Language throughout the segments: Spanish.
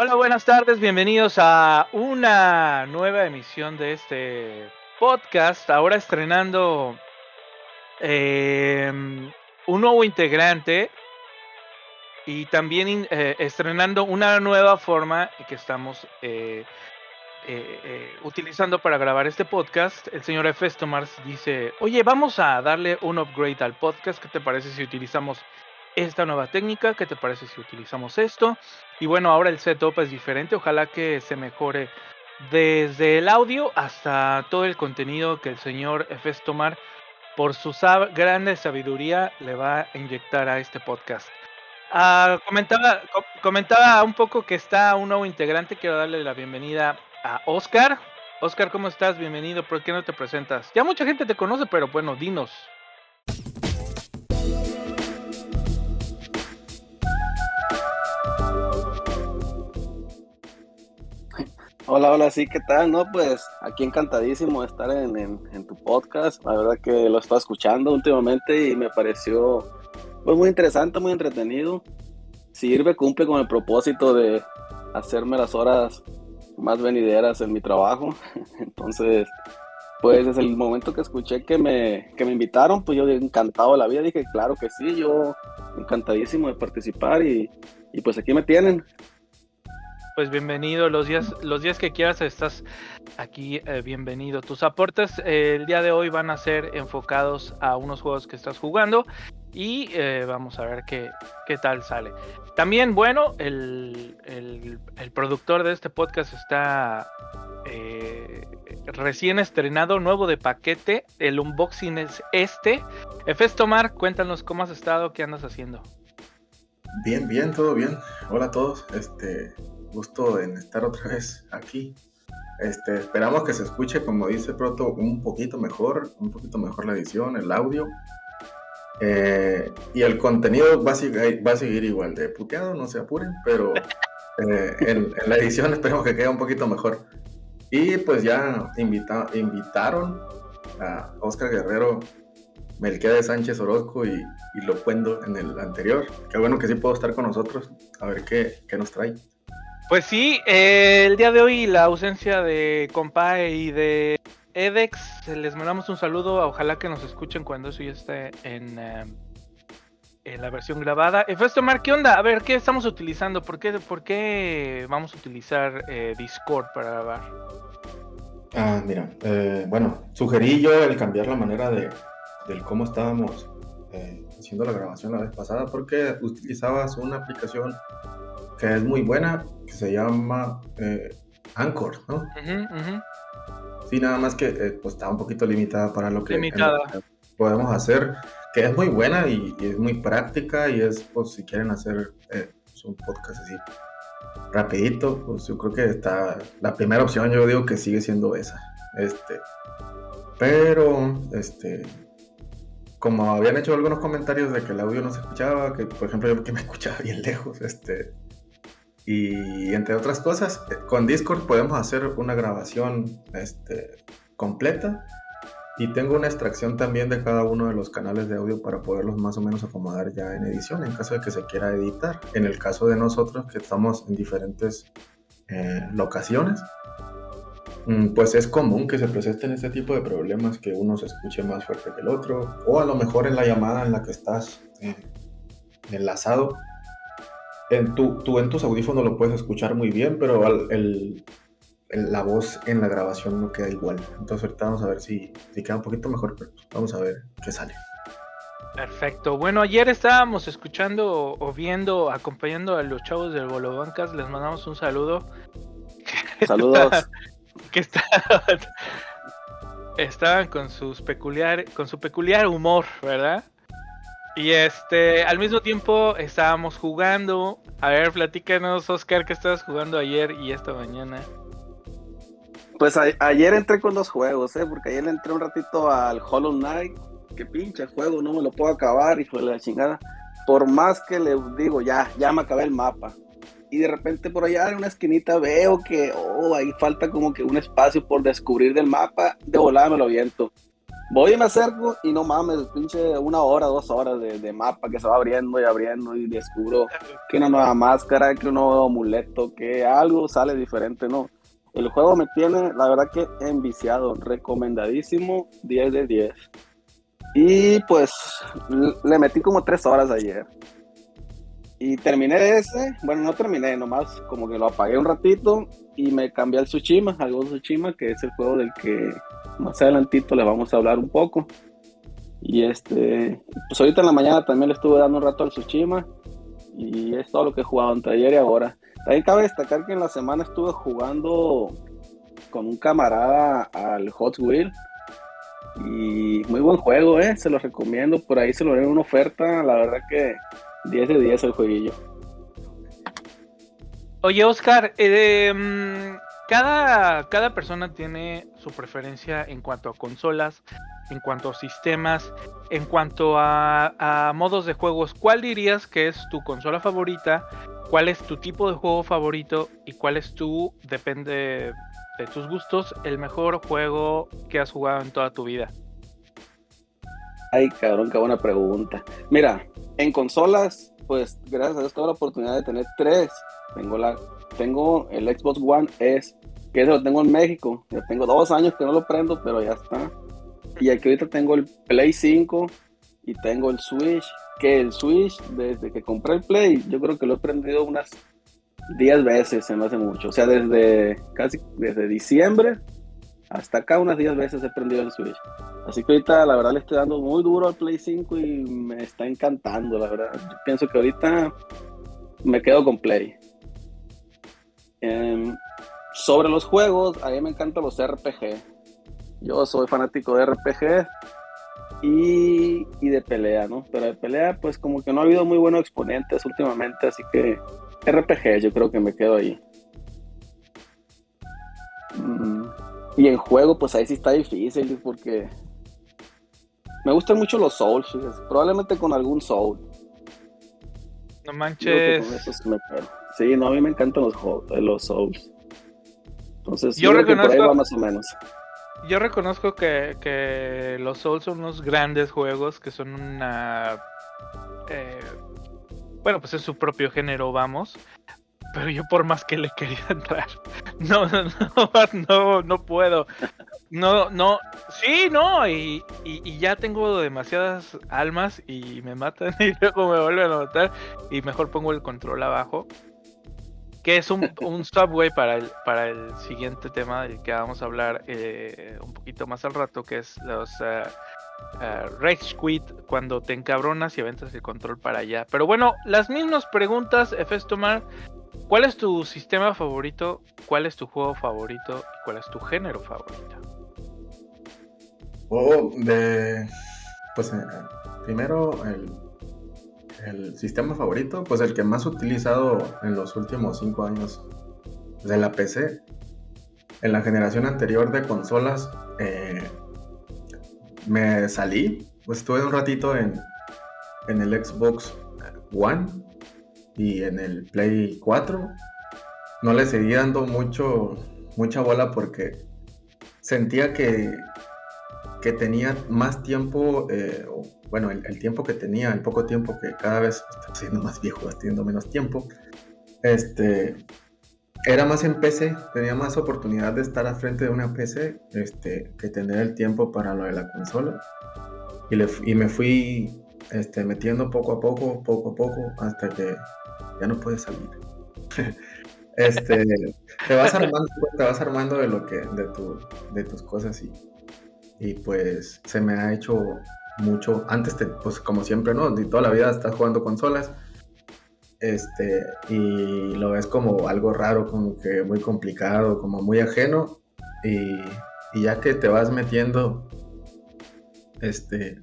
Hola, buenas tardes, bienvenidos a una nueva emisión de este podcast. Ahora estrenando em, un nuevo integrante y también eh, estrenando una nueva forma que estamos eh, eh, utilizando para grabar este podcast. El señor Efesto Mars dice, oye, vamos a darle un upgrade al podcast. ¿Qué te parece si utilizamos esta nueva técnica. ¿Qué te parece si utilizamos esto? Y bueno, ahora el setup es diferente. Ojalá que se mejore desde el audio hasta todo el contenido que el señor Efes Tomar, por su grande sabiduría, le va a inyectar a este podcast. Ah, comentaba, comentaba un poco que está un nuevo integrante. Quiero darle la bienvenida a Oscar. Oscar, ¿cómo estás? Bienvenido. ¿Por qué no te presentas? Ya mucha gente te conoce, pero bueno, dinos. Hola, hola, sí, ¿qué tal? No, pues aquí encantadísimo de estar en, tu podcast. La verdad que lo estaba escuchando últimamente y me pareció pues, muy interesante, muy entretenido. Sirve, cumple con el propósito de hacerme las horas más venideras en mi trabajo. Entonces, pues desde el momento que escuché que me, que me invitaron, pues yo encantado de la vida, dije, claro que sí, yo encantadísimo de participar y, y pues aquí me tienen pues bienvenido. Los días, los días que quieras estás aquí, eh, bienvenido. Tus aportes eh, el día de hoy van a ser enfocados a unos juegos que estás jugando y eh, vamos a ver qué, qué tal sale. También, bueno, el, el, productor de este podcast está recién estrenado, nuevo de paquete. El unboxing es este. Efes Tomar, cuéntanos cómo has estado, qué andas haciendo. Bien, bien, todo bien. Hola a todos. Este, gusto en estar otra vez aquí. Este, esperamos que se escuche, como dice Proto, un poquito mejor, un poquito mejor la edición, el audio. Eh, y el contenido va a, seguir, va a seguir igual de puteado, no se apuren, pero eh, en, la edición esperemos que quede un poquito mejor. Y pues ya invita, invitaron a Oscar Guerrero, de Sánchez Orozco y, y Lo Cuendo en el anterior. Qué bueno que sí puedo estar con nosotros, a ver qué, qué nos trae. Pues sí, eh, el día de hoy la ausencia de Compae y de Edex, les mandamos un saludo, ojalá que nos escuchen cuando eso ya esté en, eh, en la versión grabada. Efesto Mar, ¿qué onda? A ver, ¿qué estamos utilizando? ¿Por qué, por qué vamos a utilizar eh, Discord para grabar? Ah, mira, bueno, sugerí yo el cambiar la manera de, del cómo estábamos haciendo la grabación la vez pasada porque utilizabas una aplicación que es muy buena, que se llama eh, Anchor, ¿no? Sí, nada más que eh, pues, está un poquito limitada para lo que, podemos hacer, que es muy buena y, es muy práctica y es, pues, si quieren hacer eh, pues, un podcast así rapidito, pues yo creo que está, la primera opción yo digo que sigue siendo esa, este, pero, este, como habían hecho algunos comentarios de que el audio no se escuchaba, que por ejemplo yo que me escuchaba bien lejos, este, y entre otras cosas, con Discord podemos hacer una grabación este, completa y tengo una extracción también de cada uno de los canales de audio para poderlos más o menos acomodar ya en edición en caso de que se quiera editar. En el caso de nosotros que estamos en diferentes eh, locaciones, mm, pues es común que se presenten este tipo de problemas, que uno se escuche más fuerte que el otro, o a lo mejor en la llamada en la que estás eh, enlazado en tu, tú en tus audífonos lo puedes escuchar muy bien, pero el, la voz en la grabación no queda igual. Entonces ahorita vamos a ver si, si queda un poquito mejor, pero vamos a ver qué sale. Perfecto. Bueno, ayer estábamos escuchando o viendo, acompañando a los chavos del Bolo Bancas. Les mandamos un saludo. Saludos. que estaban, estaban con sus peculiar, con su peculiar humor, ¿verdad? Y este, al mismo tiempo estábamos jugando. A ver, platícanos, Oscar, ¿qué estabas jugando ayer y esta mañana? Pues ayer entré con dos juegos, ¿eh? Porque ayer entré un ratito al Hollow Knight. Que pinche juego, no me lo puedo acabar, hijo de la chingada. Por más que le digo, ya, ya me acabé el mapa. Y de repente por allá en una esquinita veo que, oh, ahí falta como que un espacio por descubrir del mapa. De volada me lo viento Voy y me acerco y no mames, pinche una hora, dos horas de, mapa que se va abriendo y abriendo y descubro que una nueva máscara, que un nuevo amuleto, que algo sale diferente, ¿no? El juego me tiene, la verdad que enviciado, recomendadísimo, 10 de 10. Y pues le metí como tres horas ayer. Y terminé ese, bueno, no terminé, nomás como que lo apagué un ratito y me cambié al Tsushima, al Ghost Tsushima, que es el juego del que más adelantito le vamos a hablar un poco. Y este, pues ahorita en la mañana también le estuve dando un rato al Tsushima y es todo lo que he jugado entre ayer y ahora. También cabe destacar que en la semana estuve jugando con un camarada al Hot Wheel y muy buen juego, ¿eh? se lo recomiendo, por ahí se lo en una oferta, la verdad que 10 de 10 el jueguillo. Oye, Oscar, eh, mm, cada, cada persona tiene su preferencia en cuanto a consolas, en cuanto a sistemas, en cuanto a, a, modos de juegos. ¿Cuál dirías que es tu consola favorita? ¿Cuál es tu tipo de juego favorito? ¿Y cuál es tu, depende de tus gustos, el mejor juego que has jugado en toda tu vida? Ay, cabrón, qué buena pregunta. Mira, en consolas, pues gracias a Dios tengo la oportunidad de tener tres. Tengo la, tengo el Xbox One S, que eso lo tengo en México. Ya tengo dos años que no lo prendo, pero ya está. Y aquí ahorita tengo el Play 5 y tengo el Switch. Que el Switch, desde que compré el Play, yo creo que lo he prendido unas 10 veces, se me hace mucho. O sea, desde casi desde diciembre hasta acá unas 10 veces he prendido el Switch. Así que ahorita la verdad le estoy dando muy duro al Play 5 y me está encantando, la verdad. Yo pienso que ahorita me quedo con Play. Em, sobre los juegos, a mí me encantan los RPG. Yo soy fanático de RPG y, y, de pelea, ¿no? Pero de pelea, pues como que no ha habido muy buenos exponentes últimamente, así que RPG yo creo que me quedo ahí. Mm, y en juego, pues ahí sí está difícil, porque me gustan mucho los Souls, probablemente con algún Soul. No manches. Sí, no, a mí me encantan los, los Souls. Entonces, yo, reconozco, que por ahí va más o menos. Yo reconozco que, que los Souls son unos grandes juegos que son una. Eh, bueno, pues es su propio género, vamos. Pero yo por más que le quería entrar, no, no, no, no, puedo. No, no, sí, no, y, y, ya tengo demasiadas almas y me matan y luego me vuelven a matar y mejor pongo el control abajo. Que es un, subway para el, para el siguiente tema del que vamos a hablar eh, un poquito más al rato, que es los uh, Rage Quit cuando te encabronas y aventas el control para allá. Pero bueno, las mismas preguntas, Efestomar. ¿Cuál es tu sistema favorito? ¿Cuál es tu juego favorito? ¿Y cuál es tu género favorito? Oh, de. Pues eh, primero, el, el, sistema favorito, pues el que más utilizado en los últimos cinco años de la PC. En la generación anterior de consolas, eh, me salí, pues estuve un ratito en, en el Xbox One y en el Play 4 no le seguí dando mucho, mucha bola porque sentía que, que tenía más tiempo, eh, bueno, el, tiempo que tenía, el poco tiempo que cada vez estoy siendo más viejo, teniendo menos tiempo, este, era más en PC, tenía más oportunidad de estar al frente de una PC este, que tener el tiempo para lo de la consola. Y, le, y me fui este, metiendo poco a poco, poco a poco, hasta que ya no puedes salir. este, te vas armando, te vas armando de lo que, de, tu, de tus cosas y, y pues se me ha hecho mucho. Antes, te, pues como siempre, ¿no? Y toda la vida estás jugando consolas. Este, y lo ves como algo raro, como que muy complicado, como muy ajeno. Y, y ya que te vas metiendo, este,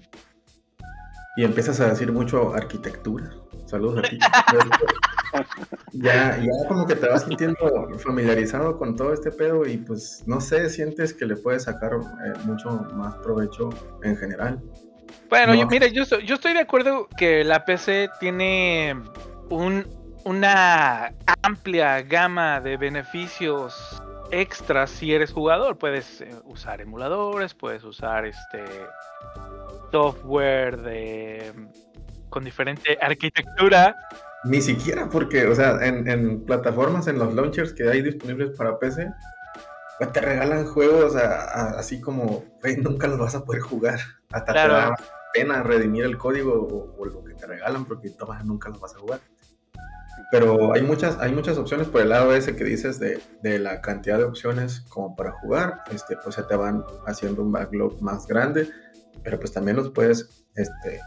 y empiezas a decir mucho arquitectura. Saludos a ti. ya, ya como que te vas sintiendo familiarizado con todo este pedo y pues no sé, sientes que le puedes sacar eh, mucho más provecho en general. Bueno, yo, mira, yo, yo estoy de acuerdo que la PC tiene un, una amplia gama de beneficios extras si eres jugador. Puedes eh, usar emuladores, puedes usar este software de con diferente arquitectura. Ni siquiera porque, o sea, en, plataformas, en los launchers que hay disponibles para PC, te regalan juegos así como, nunca los vas a poder jugar. Hasta te da pena redimir el código o, lo que te regalan porque nunca los vas a jugar. Pero hay muchas, hay muchas opciones por el lado ese que dices de, de, la cantidad de opciones como para jugar, este, pues se te van haciendo un backlog más grande, pero pues también los puedes este,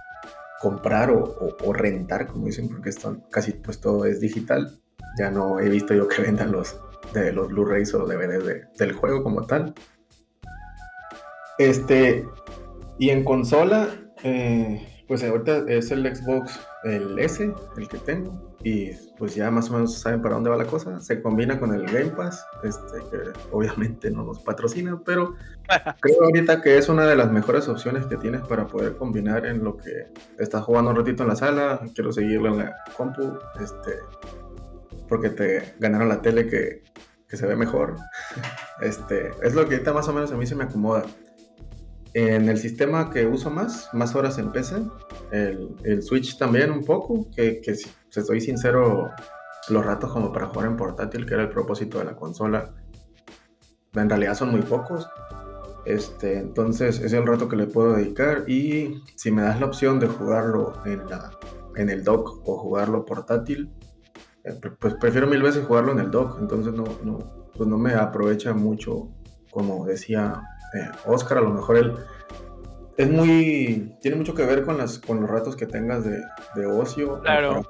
comprar o, o, rentar, como dicen, porque están, casi pues todo es digital. Ya no he visto yo que vendan los, de los Blu-rays o DVDs del juego como tal. Este, y en consola, eh, pues ahorita es el Xbox, el S, el que tengo y pues ya más o menos saben para dónde va la cosa. Se combina con el Game Pass, este, que obviamente no nos patrocina, pero creo ahorita que es una de las mejores opciones que tienes para poder combinar en lo que estás jugando un ratito en la sala, quiero seguirlo en la compu, este, porque te ganaron la tele que, que se ve mejor. Este, es lo que ahorita más o menos a mí se me acomoda. En el sistema que uso más, más horas en PC, el, el Switch también un poco, que, que si, estoy sincero, los ratos como para jugar en portátil, que era el propósito de la consola, en realidad son muy pocos. Este, entonces es el rato que le puedo dedicar y si me das la opción de jugarlo en, la, en el dock o jugarlo portátil, eh, pues prefiero mil veces jugarlo en el dock, entonces no, no, pues no me aprovecha mucho, como decía eh, Oscar, a lo mejor él es muy, tiene mucho que ver con, las, con los ratos que tengas de, de ocio. Claro.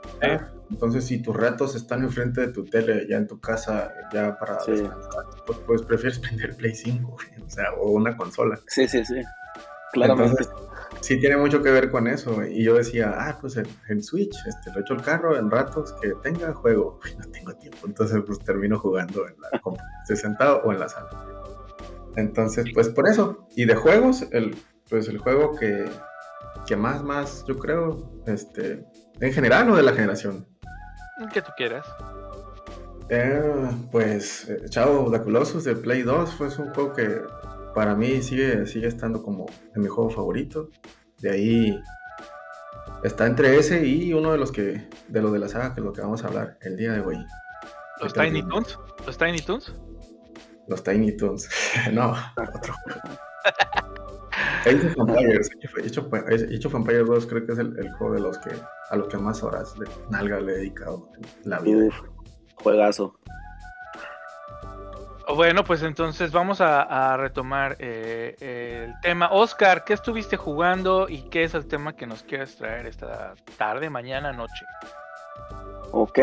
Entonces, si tus ratos están enfrente de tu tele, ya en tu casa, ya para descansar, pues, pues, prefieres prender Play 5, o sea, o una consola. Sí, sí, sí. Claramente. sí tiene mucho que ver con eso. Y yo decía, ah, pues en, Switch, este, lo echo el carro en ratos que tenga juego. no tengo tiempo. Entonces, pues termino jugando en la sentado o en la sala. Entonces, pues por eso. Y de juegos, el, pues el juego que, que más, más, yo creo, este, en general o de la generación. Que tú quieras. Eh, pues Chao the Colossus de Play 2 fue un juego que para mí sigue, sigue estando como en mi juego favorito. De ahí está entre ese y uno de los que de los de la saga que es lo que vamos a hablar el día de hoy. ¿Los Tiny Toons? ¿Los Tiny Toons? Los Tiny Toons. no, otro. Age of Empires, Age of Empires 2 creo que es el, juego de los que a los que más horas de nalga le he dedicado en la vida. juegazo. Bueno, pues entonces vamos a, retomar eh, el tema. Oscar, ¿qué estuviste jugando y qué es el tema que nos quieres traer esta tarde, mañana, noche? Ok,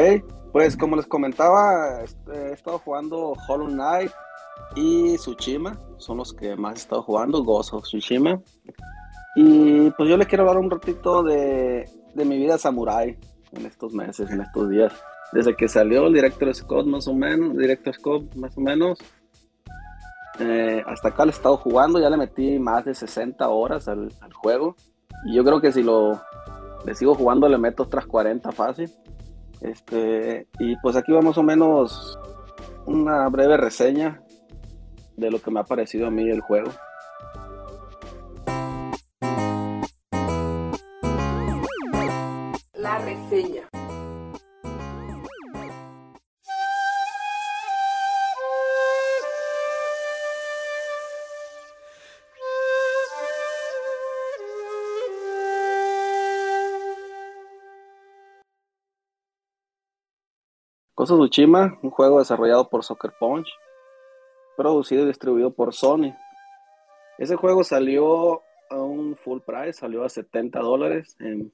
pues como les comentaba, he estado jugando Hollow Knight, y Tsushima son los que más he estado jugando, Ghost of Tsushima. Y pues yo les quiero hablar un ratito de, de mi vida samurai en estos meses, en estos días. Desde que salió el Director Scott más o menos, Director Scott más o menos, eh, hasta acá le he estado jugando, ya le metí más de 60 horas al, al, juego. Y yo creo que si lo le sigo jugando le meto otras 40 fácil. Este, y pues aquí va más o menos una breve reseña de lo que me ha parecido a mí el juego. La reseña. Cosa Tsushima, un juego desarrollado por Soccer Punch, producido y distribuido por Sony. Ese juego salió a un full price, salió a 70 dólares en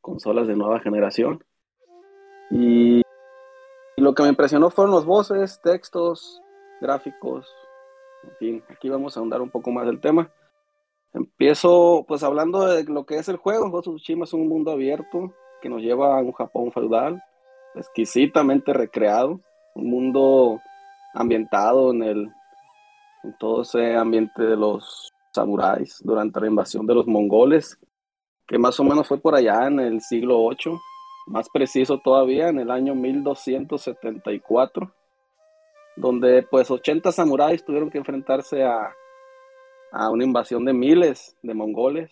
consolas de nueva generación. Y, lo que me impresionó fueron los voces, textos, gráficos. En fin, aquí vamos a ahondar un poco más del tema. Empiezo pues hablando de lo que es el juego. Ghost of Tsushima es un mundo abierto que nos lleva a un Japón feudal, exquisitamente recreado, un mundo ambientado en, el, en todo ese ambiente de los samuráis durante la invasión de los mongoles, que más o menos fue por allá en el siglo VIII, más preciso todavía, en el año 1274. donde pues 80 samuráis tuvieron que enfrentarse a, a una invasión de miles de mongoles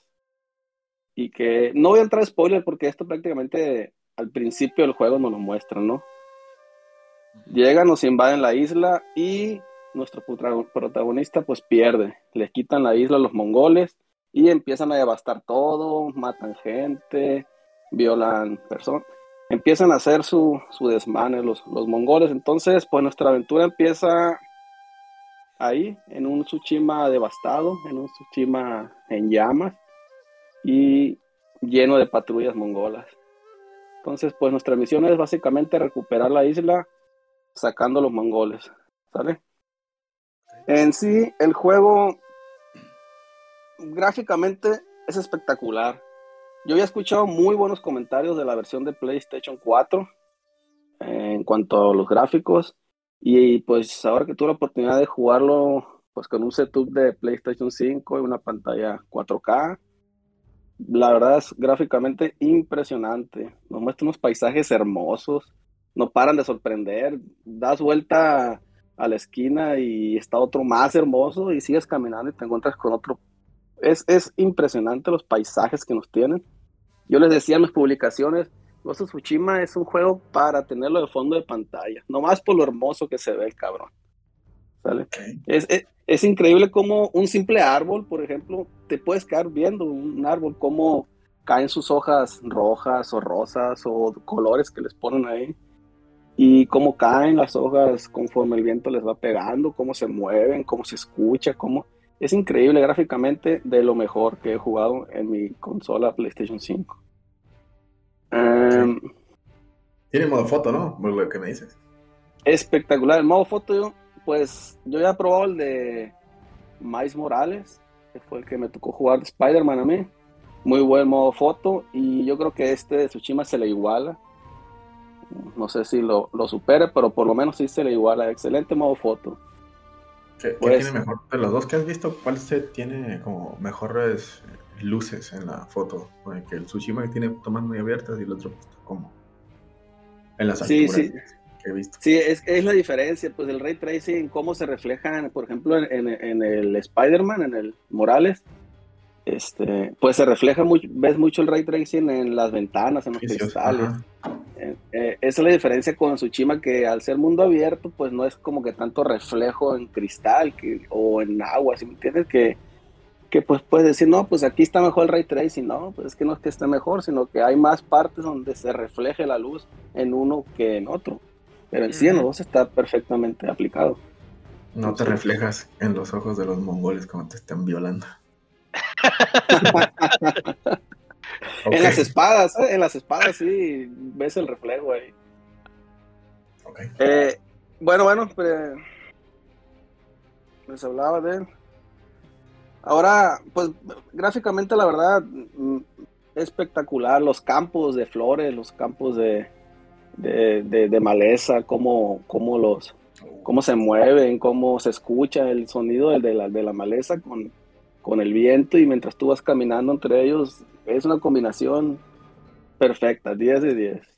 y que no voy a entrar a spoiler porque esto prácticamente al principio del juego nos lo muestran, ¿no? Llegan, nos invaden la isla y nuestro protagonista pues pierde. Les quitan la isla a los mongoles y empiezan a devastar todo, matan gente, violan personas. Empiezan a hacer su, su desmane los, los mongoles. Entonces, pues nuestra aventura empieza ahí, en un Tsushima devastado, en un Tsushima en llamas y lleno de patrullas mongolas. Entonces, pues nuestra misión es básicamente recuperar la isla sacando a los mongoles, ¿sale? En sí, el juego gráficamente es espectacular. Yo había escuchado muy buenos comentarios de la versión de PlayStation 4 en cuanto a los gráficos y pues ahora que tuve la oportunidad de jugarlo pues con un setup de PlayStation 5 y una pantalla 4K, la verdad es gráficamente impresionante. Nos muestra unos paisajes hermosos, no paran de sorprender. Das vuelta a la esquina y está otro más hermoso y sigues caminando y te encuentras con otro. Es, es impresionante los paisajes que nos tienen. Yo les decía en mis publicaciones, Ghost of Tsushima es un juego para tenerlo de fondo de pantalla, nomás por lo hermoso que se ve el cabrón. ¿Sale? Es, es, es, increíble como un simple árbol, por ejemplo, te puedes quedar viendo un árbol, cómo caen sus hojas rojas o rosas o colores que les ponen ahí y cómo caen las hojas conforme el viento les va pegando, cómo se mueven, cómo se escucha, cómo... Es increíble gráficamente de lo mejor que he jugado en mi consola PlayStation 5. Em, Tiene modo foto, ¿no? Por lo que me dices. Espectacular. El modo foto, pues yo ya he probado el de Miles Morales, que fue el que me tocó jugar de Spider-Man a mí. Muy buen modo foto y yo creo que este de Tsushima se le iguala no sé si lo, lo supere, pero por lo menos sí se le iguala. Excelente modo foto. ¿Qué, pues, tiene mejor? De los dos que has visto, ¿cuál se tiene como mejores luces en la foto? Porque el Tsushima que tiene tomas muy abiertas y el otro pues, como en las sí, sí. que he visto. Sí, es, es, la diferencia, pues el ray tracing, cómo se refleja, por ejemplo, en, en, el Spider-Man, en el Morales, este, pues se refleja mucho, ves mucho el ray tracing en las ventanas, en los cristales. Eh, eh, esa es la diferencia con Tsushima, que al ser mundo abierto, pues no es como que tanto reflejo en cristal que, o en agua, ¿sí me entiendes? Que, que pues puedes decir, no, pues aquí está mejor el ray tracing, no, pues es que no es que esté mejor, sino que hay más partes donde se refleje la luz en uno que en otro. Pero en sí en los dos está perfectamente aplicado. No te reflejas en los ojos de los mongoles cuando te están violando. En las espadas, ¿eh? en las espadas sí ves el reflejo ahí. Eh, bueno, bueno, pues, les hablaba de él. Ahora, pues gráficamente la verdad mm, espectacular. Los campos de flores, los campos de, de, maleza, cómo, cómo, los, cómo se mueven, cómo se escucha el sonido de la, de la maleza con, con el viento y mientras tú vas caminando entre ellos, es una combinación perfecta, 10 de 10.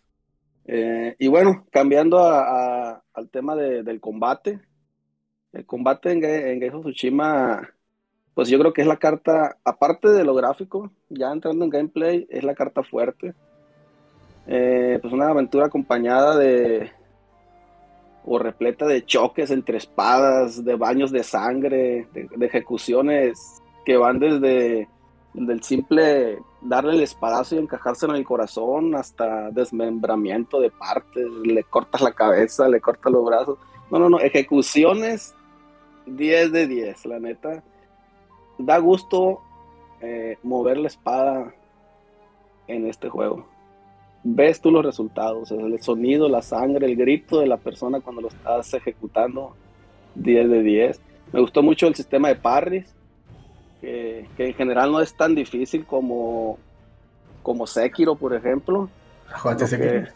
Eh, y bueno, cambiando al tema del combate, el combate en, en Tsushima, pues yo creo que es la carta, aparte de lo gráfico, ya entrando en gameplay, es la carta fuerte. Eh, pues una aventura acompañada de, o repleta de choques entre espadas, de baños de sangre, de ejecuciones que van desde el simple darle el espadazo y encajarse en el corazón hasta desmembramiento de partes, le cortas la cabeza, le cortas los brazos. No, no, no, ejecuciones 10 de 10, la neta. Da gusto eh, mover la espada en este juego. Ves tú los resultados, el sonido, la sangre, el grito de la persona cuando lo estás ejecutando, 10 de 10. Me gustó mucho el sistema de parries que, en general no es tan difícil como, como Sekiro, por ejemplo. ¿Jugaste Sekiro?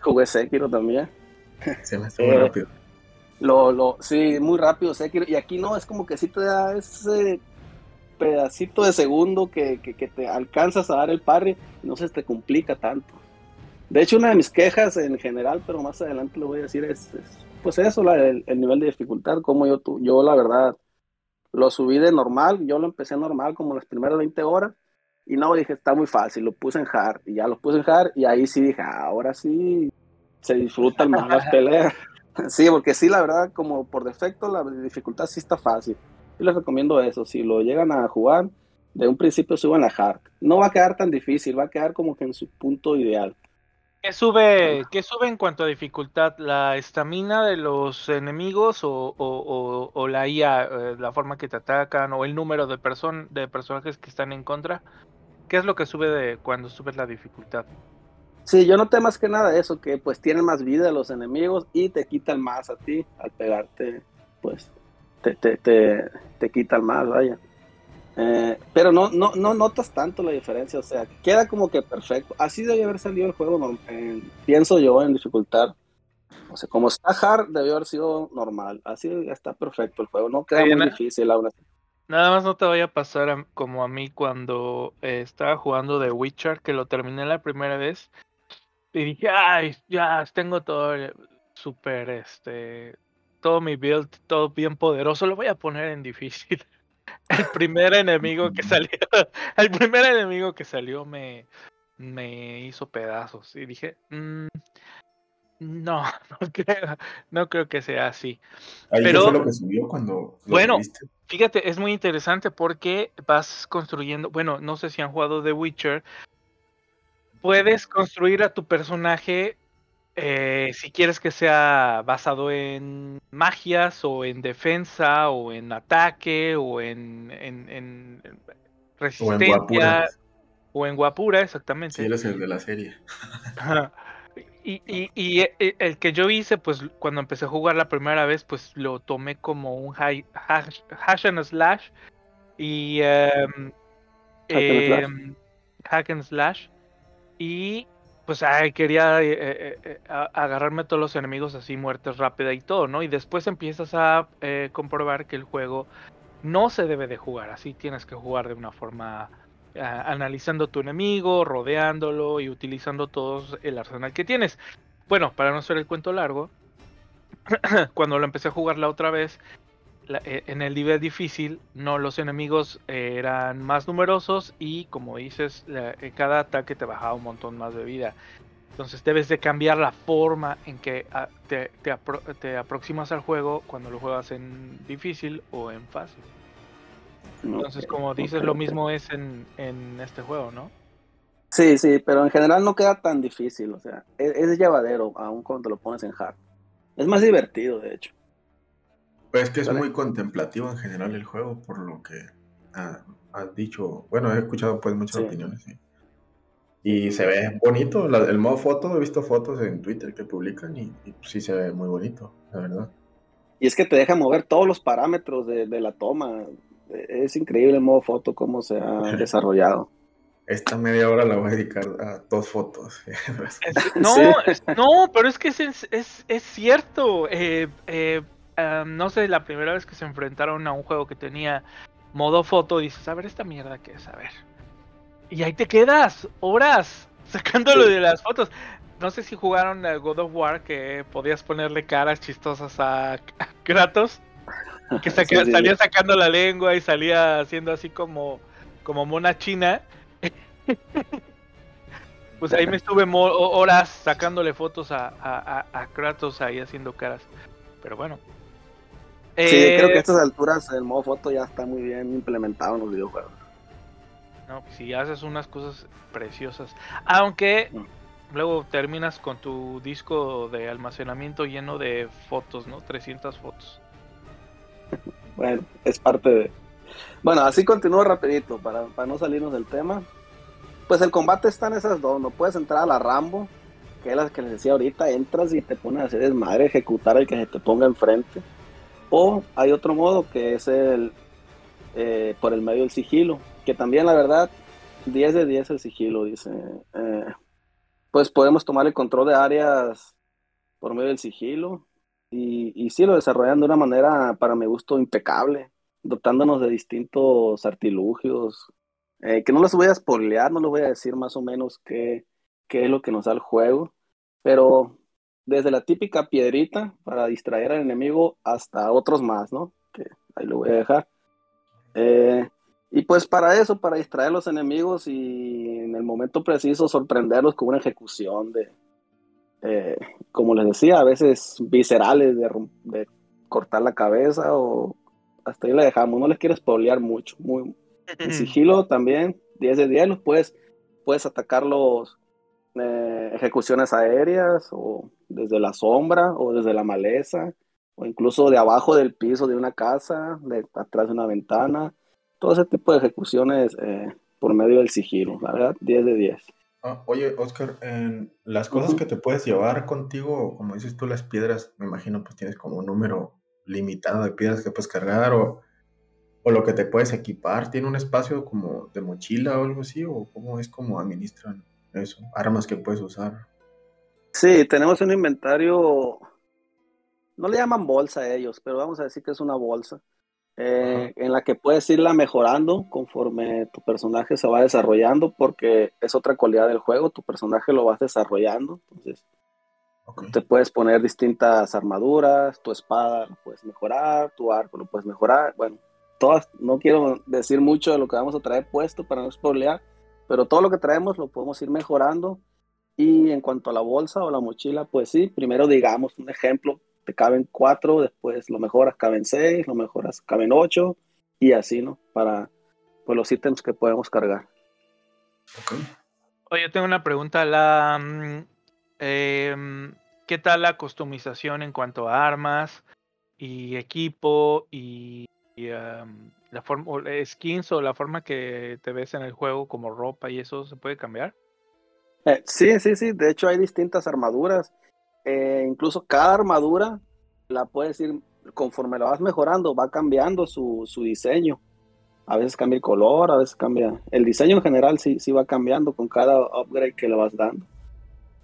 Jugué Sekiro también. Se me hace muy eh, rápido. Lo, lo, sí, muy rápido Sekiro. Y aquí no, es como que sí te da ese pedacito de segundo que, que, te alcanzas a dar el parry no se te complica tanto. De hecho, una de mis quejas en general, pero más adelante lo voy a decir, es, pues eso, el, nivel de dificultad, como yo, yo la verdad lo subí de normal, yo lo empecé normal como las primeras 20 horas y no, dije, está muy fácil, lo puse en hard y ya lo puse en hard y ahí sí dije, ah, ahora sí se disfrutan más las peleas. sí, porque sí, la verdad, como por defecto la dificultad sí está fácil. Yo les recomiendo eso, si lo llegan a jugar, de un principio suban la hard. No va a quedar tan difícil, va a quedar como que en su punto ideal. ¿Qué sube, qué sube en cuanto a dificultad? ¿La estamina de los enemigos o, la IA, eh, la forma que te atacan o el número de, de personajes que están en contra? ¿Qué es lo que sube de cuando subes la dificultad? Sí, yo noté más que nada eso, que pues tienen más vida los enemigos y te quitan más a ti al pegarte, pues te, te, te, te quitan más, vaya. Eh, pero no, no, no notas tanto la diferencia, o sea, queda como que perfecto. Así debe haber salido el juego, pienso yo, en dificultad. O sea, como está hard, debió haber sido normal. Así está perfecto el juego, no queda muy difícil aún Nada más no te vaya a pasar como a mí cuando eh, estaba jugando The Witcher, que lo terminé la primera vez. Y dije, ay, ya tengo todo súper, este, todo mi build, todo bien poderoso, lo voy a poner en difícil. El primer enemigo que salió, el primer enemigo que salió me, me hizo pedazos y dije, mm, no, no creo, no creo que sea así. Pero lo que subió cuando bueno, fíjate, es muy interesante porque vas construyendo, bueno, no sé si han jugado The Witcher, puedes construir a tu personaje eh, si quieres que sea basado en magias o en defensa o en ataque o en, en, resistencia o en, guapura, exactamente. Sí, eres el de la serie. Y, y, e, el que yo hice, pues cuando empecé a jugar la primera vez, pues lo tomé como un hash, hash and slash y em, em, hack and slash y pues ay, quería eh, eh, eh, agarrarme a todos los enemigos así, muertes rápida y todo, ¿no? Y después empiezas a comprobar que el juego no se debe de jugar así, tienes que jugar de una forma analizando tu enemigo, rodeándolo y utilizando todo el arsenal que tienes. Bueno, para no ser el cuento largo, cuando lo empecé a jugar la otra vez, eh, en el nivel difícil, no los enemigos eh, eran más numerosos y como dices, en cada ataque te bajaba un montón más de vida. Entonces debes de cambiar la forma en que ah, te, te, aproximas al juego cuando lo juegas en difícil o en fácil. Entonces, como dices, lo mismo es en, en, este juego, ¿no? Sí, sí, pero en general no queda tan difícil, o sea, es, es llevadero aún cuando lo pones en hard. Es más divertido, de hecho. Pues es que es muy contemplativo en general el juego, por lo que has dicho. Bueno, he escuchado pues muchas opiniones. Y se ve bonito, el modo foto, he visto fotos en Twitter que publican y, sí se ve muy bonito, la verdad. Y es que te deja mover todos los parámetros de, la toma. Es increíble el modo foto, cómo se ha desarrollado. Esta media hora la voy a dedicar a dos fotos. no, no, pero es que es, es, es cierto. Eh, eh, no sé, la primera vez que se enfrentaron a un juego que tenía modo foto, dices, a ver esta mierda que es, a ver. Y ahí te quedas, horas, sacándolo de las fotos. No sé si jugaron el God of War que podías ponerle caras chistosas a Kratos. Que salía sacando la lengua y salía haciendo así como, como mona china. pues ahí me estuve horas sacándole fotos a, a, a Kratos ahí haciendo caras. Pero bueno, Sí, creo que a eh, estas alturas el modo foto ya está muy bien implementado en los videojuegos. No, si haces unas cosas preciosas. Aunque mm. luego terminas con tu disco de almacenamiento lleno de fotos, ¿no? 300 fotos. bueno, es parte de... Bueno, así continúo rapidito para, para no salirnos del tema. Pues el combate está en esas dos, no puedes entrar a la Rambo, que es la que les decía ahorita, entras y te pones a hacer desmadre, ejecutar al que se te ponga enfrente o hay otro modo que es el eh, por el medio del sigilo, que también la verdad 10 de 10 el sigilo, dice. Eh, pues podemos tomar el control de áreas por medio del sigilo y, y sí lo desarrollan de una manera para mi gusto impecable, dotándonos de distintos artilugios, eh, que no los voy a spoilear, no les voy a decir más o menos qué, qué es lo que nos da el juego, pero desde la típica piedrita para distraer al enemigo hasta otros más, ¿no? Que ahí lo voy a dejar. Eh, y pues para eso, para distraer a los enemigos y en el momento preciso sorprenderlos con una ejecución de, eh, como les decía, a veces viscerales de, cortar la cabeza o hasta ahí la dejamos. No les quiero spoilear mucho. Muy, en sigilo también, 10 de 10, los puedes, puedes atacarlos eh, ejecuciones aéreas o desde la sombra o desde la maleza o incluso de abajo del piso de una casa, de atrás de una ventana. Todo ese tipo de ejecuciones eh, por medio del sigilo, la verdad, 10 de 10. Ah, oye, Oscar, en las cosas que te puedes llevar contigo, como dices tú, las piedras, me imagino, pues tienes como un número limitado de piedras que puedes cargar o, o lo que te puedes equipar. ¿Tiene un espacio como de mochila o algo así? ¿O cómo es como administran eso? Armas que puedes usar. Sí, tenemos un inventario, no le llaman bolsa a ellos, pero vamos a decir que es una bolsa eh, en la que puedes irla mejorando conforme tu personaje se va desarrollando, porque es otra cualidad del juego, tu personaje lo vas desarrollando, entonces te puedes poner distintas armaduras, tu espada lo puedes mejorar, tu arco lo puedes mejorar, bueno, todas, no quiero decir mucho de lo que vamos a traer puesto para no spoilear, pero todo lo que traemos lo podemos ir mejorando. Y en cuanto a la bolsa o la mochila, pues sí, primero digamos un ejemplo, te caben cuatro, después lo mejoras, caben seis, lo mejoras, caben ocho, y así, ¿no? Para pues, los ítems que podemos cargar. Oye, tengo una pregunta. La, em, ¿Qué tal la customización en cuanto a armas y equipo y, em, la forma, skins o la forma que te ves en el juego como ropa y eso se puede cambiar? Eh, sí, sí, sí. De hecho hay distintas armaduras eh, incluso cada armadura la puedes ir, conforme la vas mejorando, va cambiando su, su, diseño. A veces cambia el color, a veces cambia. El diseño en general sí, sí va cambiando con cada upgrade que le vas dando.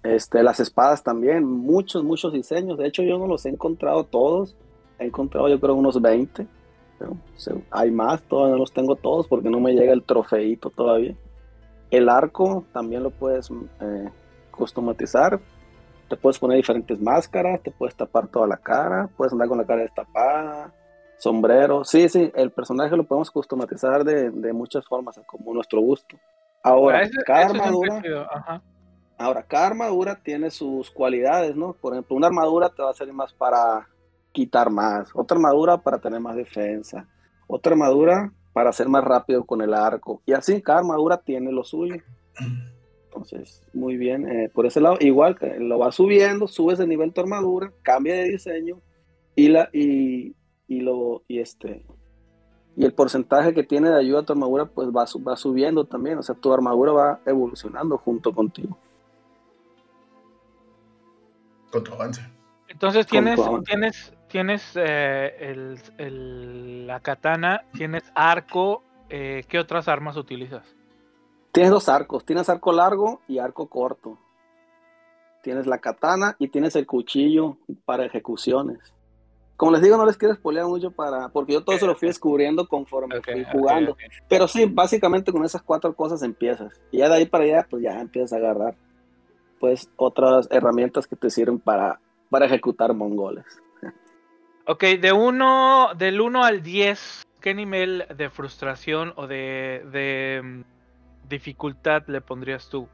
Este, las espadas también, muchos, muchos diseños. De hecho, yo no los he encontrado todos. He encontrado yo creo unos 20. Pero, hay más, todavía no los tengo todos porque no me llega el trofeito todavía. El arco también lo puedes eh, customizar te puedes poner diferentes máscaras, te puedes tapar toda la cara, puedes andar con la cara destapada, sombrero. Sí, sí, el personaje lo podemos customizar de, muchas formas, como nuestro gusto. Ahora, cada armadura. Ahora, cada armadura tiene sus cualidades, ¿no? Por ejemplo, una armadura te va a servir más para quitar más, otra armadura para tener más defensa, otra armadura para ser más rápido con el arco. Y así, cada armadura tiene lo suyo. Entonces, muy bien, eh, por ese lado, igual que lo vas subiendo, subes el nivel de tu armadura, cambia de diseño y la y, y lo y este y el porcentaje que tiene de ayuda a tu armadura pues va, va subiendo también, o sea, tu armadura va evolucionando junto contigo. Con tu avance. Entonces tienes, tienes, tienes eh, el, la katana, tienes arco, eh, ¿qué otras armas utilizas? Tienes dos arcos, tienes arco largo y arco corto. Tienes la katana y tienes el cuchillo para ejecuciones. Como les digo, no les quiero spoilear mucho para, porque yo todo se lo fui descubriendo conforme fui jugando. Pero sí, básicamente con esas cuatro cosas empiezas. Y ya de ahí para allá, pues ya empiezas a agarrar pues otras herramientas que te sirven para, para ejecutar mongoles. Ok, de uno, del 1 al 10, ¿qué nivel de frustración o de dificultad le pondrías tú?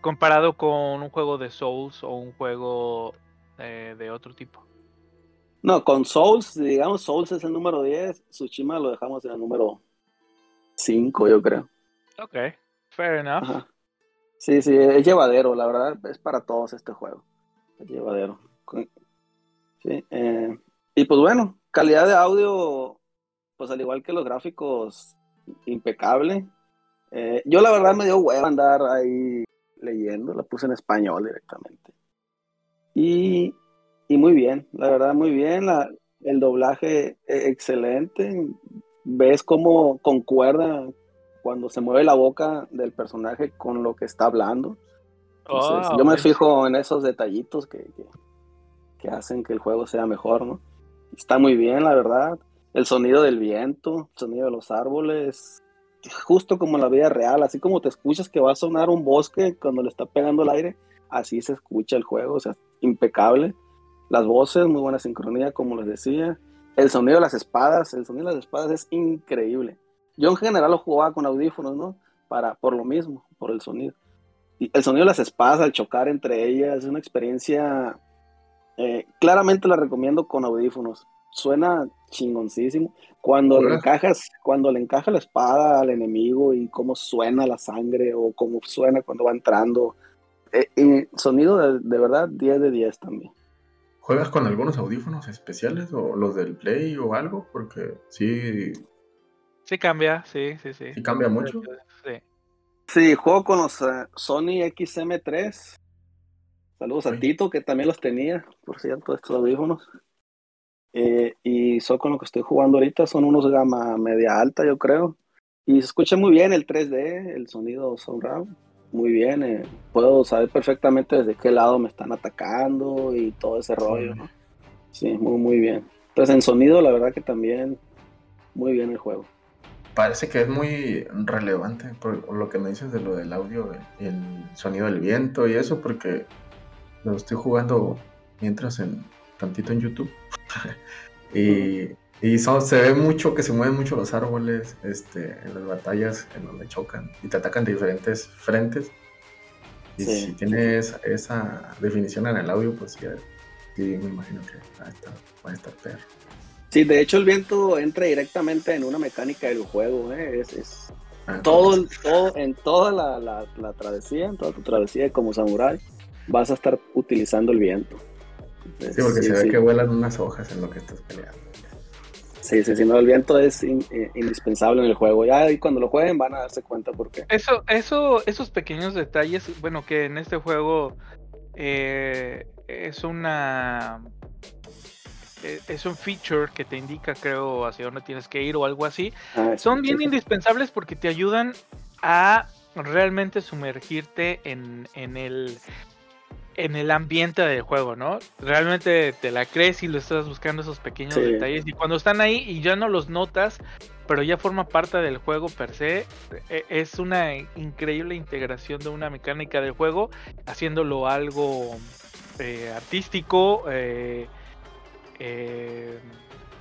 Comparado con un juego de Souls o un juego eh, de otro tipo. No, con Souls, digamos, Souls es el número 10, Tsushima lo dejamos en el número 5, yo creo. Ok, fair enough. Sí, sí, es llevadero, la verdad, es para todos este juego. Es llevadero. Sí, eh, y pues bueno, calidad de audio, pues al igual que los gráficos, impecable. Eh, yo la verdad me dio huevo andar ahí leyendo, la puse en español directamente. Y, muy bien, la verdad muy bien, el doblaje e, excelente, ves cómo concuerda cuando se mueve la boca del personaje con lo que está hablando. Oh, yo me fijo en esos detallitos que, que, que, hacen que el juego sea mejor, ¿no? Está muy bien, la verdad. El sonido del viento, el sonido de los árboles, justo como en la vida real, así como te escuchas que va a sonar un bosque cuando le está pegando el aire, así se escucha el juego, o sea, impecable. Las voces, muy buena sincronía, como les decía. El sonido de las espadas, el sonido de las espadas es increíble. Yo en general lo jugaba con audífonos, ¿no? Para, por lo mismo, por el sonido. Y el sonido de las espadas al chocar entre ellas es una experiencia, eh, claramente la recomiendo con audífonos. Suena chingoncísimo. Cuando le encajas, cuando le encaja la espada al enemigo y cómo suena la sangre o cómo suena cuando va entrando. Eh, sonido de, de, verdad 10 de 10 también. ¿Juegas con algunos audífonos especiales o los del Play o algo? Porque sí. Sí cambia, sí, sí, sí. ¿Sí cambia mucho? Sí. Sí, juego con los uh, Sony XM3. Saludos a Tito, que también los tenía, por cierto, estos audífonos. Eh, y son con lo que estoy jugando ahorita, son unos gama media alta, yo creo. Y se escucha muy bien el 3D, el sonido surround muy bien. Eh, puedo saber perfectamente desde qué lado me están atacando y todo ese rollo, ¿no? Sí, muy, muy bien. Entonces, en sonido, la verdad que también muy bien el juego. Parece que es muy relevante por lo que me dices de lo del audio, el sonido del viento y eso, porque lo estoy jugando mientras en tantito en YouTube. y y se ve mucho que se mueven mucho los árboles este, en las batallas en donde chocan y te atacan de diferentes frentes. Y si tienes esa definición en el audio, pues sí, me imagino que va a estar, va a estar perro. Sí, de hecho el viento entra directamente en una mecánica del juego. ¿eh? Es, ah, todo, todo, en toda la, la, travesía, en toda tu travesía como samurái, vas a estar utilizando el viento. sí, porque se ve que vuelan unas hojas en lo que estás peleando. Sí, sí, sí, no, el viento es eh, indispensable en el juego. Ya y cuando lo jueguen van a darse cuenta por qué. Eso, eso, esos pequeños detalles, bueno, que en este juego eh, es una eh, es un feature que te indica, creo, hacia dónde tienes que ir o algo así. Ah, son bien indispensables porque te ayudan a realmente sumergirte en, en el en el ambiente del juego, ¿no? Realmente te la crees y lo estás buscando esos pequeños detalles y cuando están ahí y ya no los notas, pero ya forma parte del juego per se, e, es una increíble integración de una mecánica del juego, haciéndolo algo eh, artístico, eh, eh,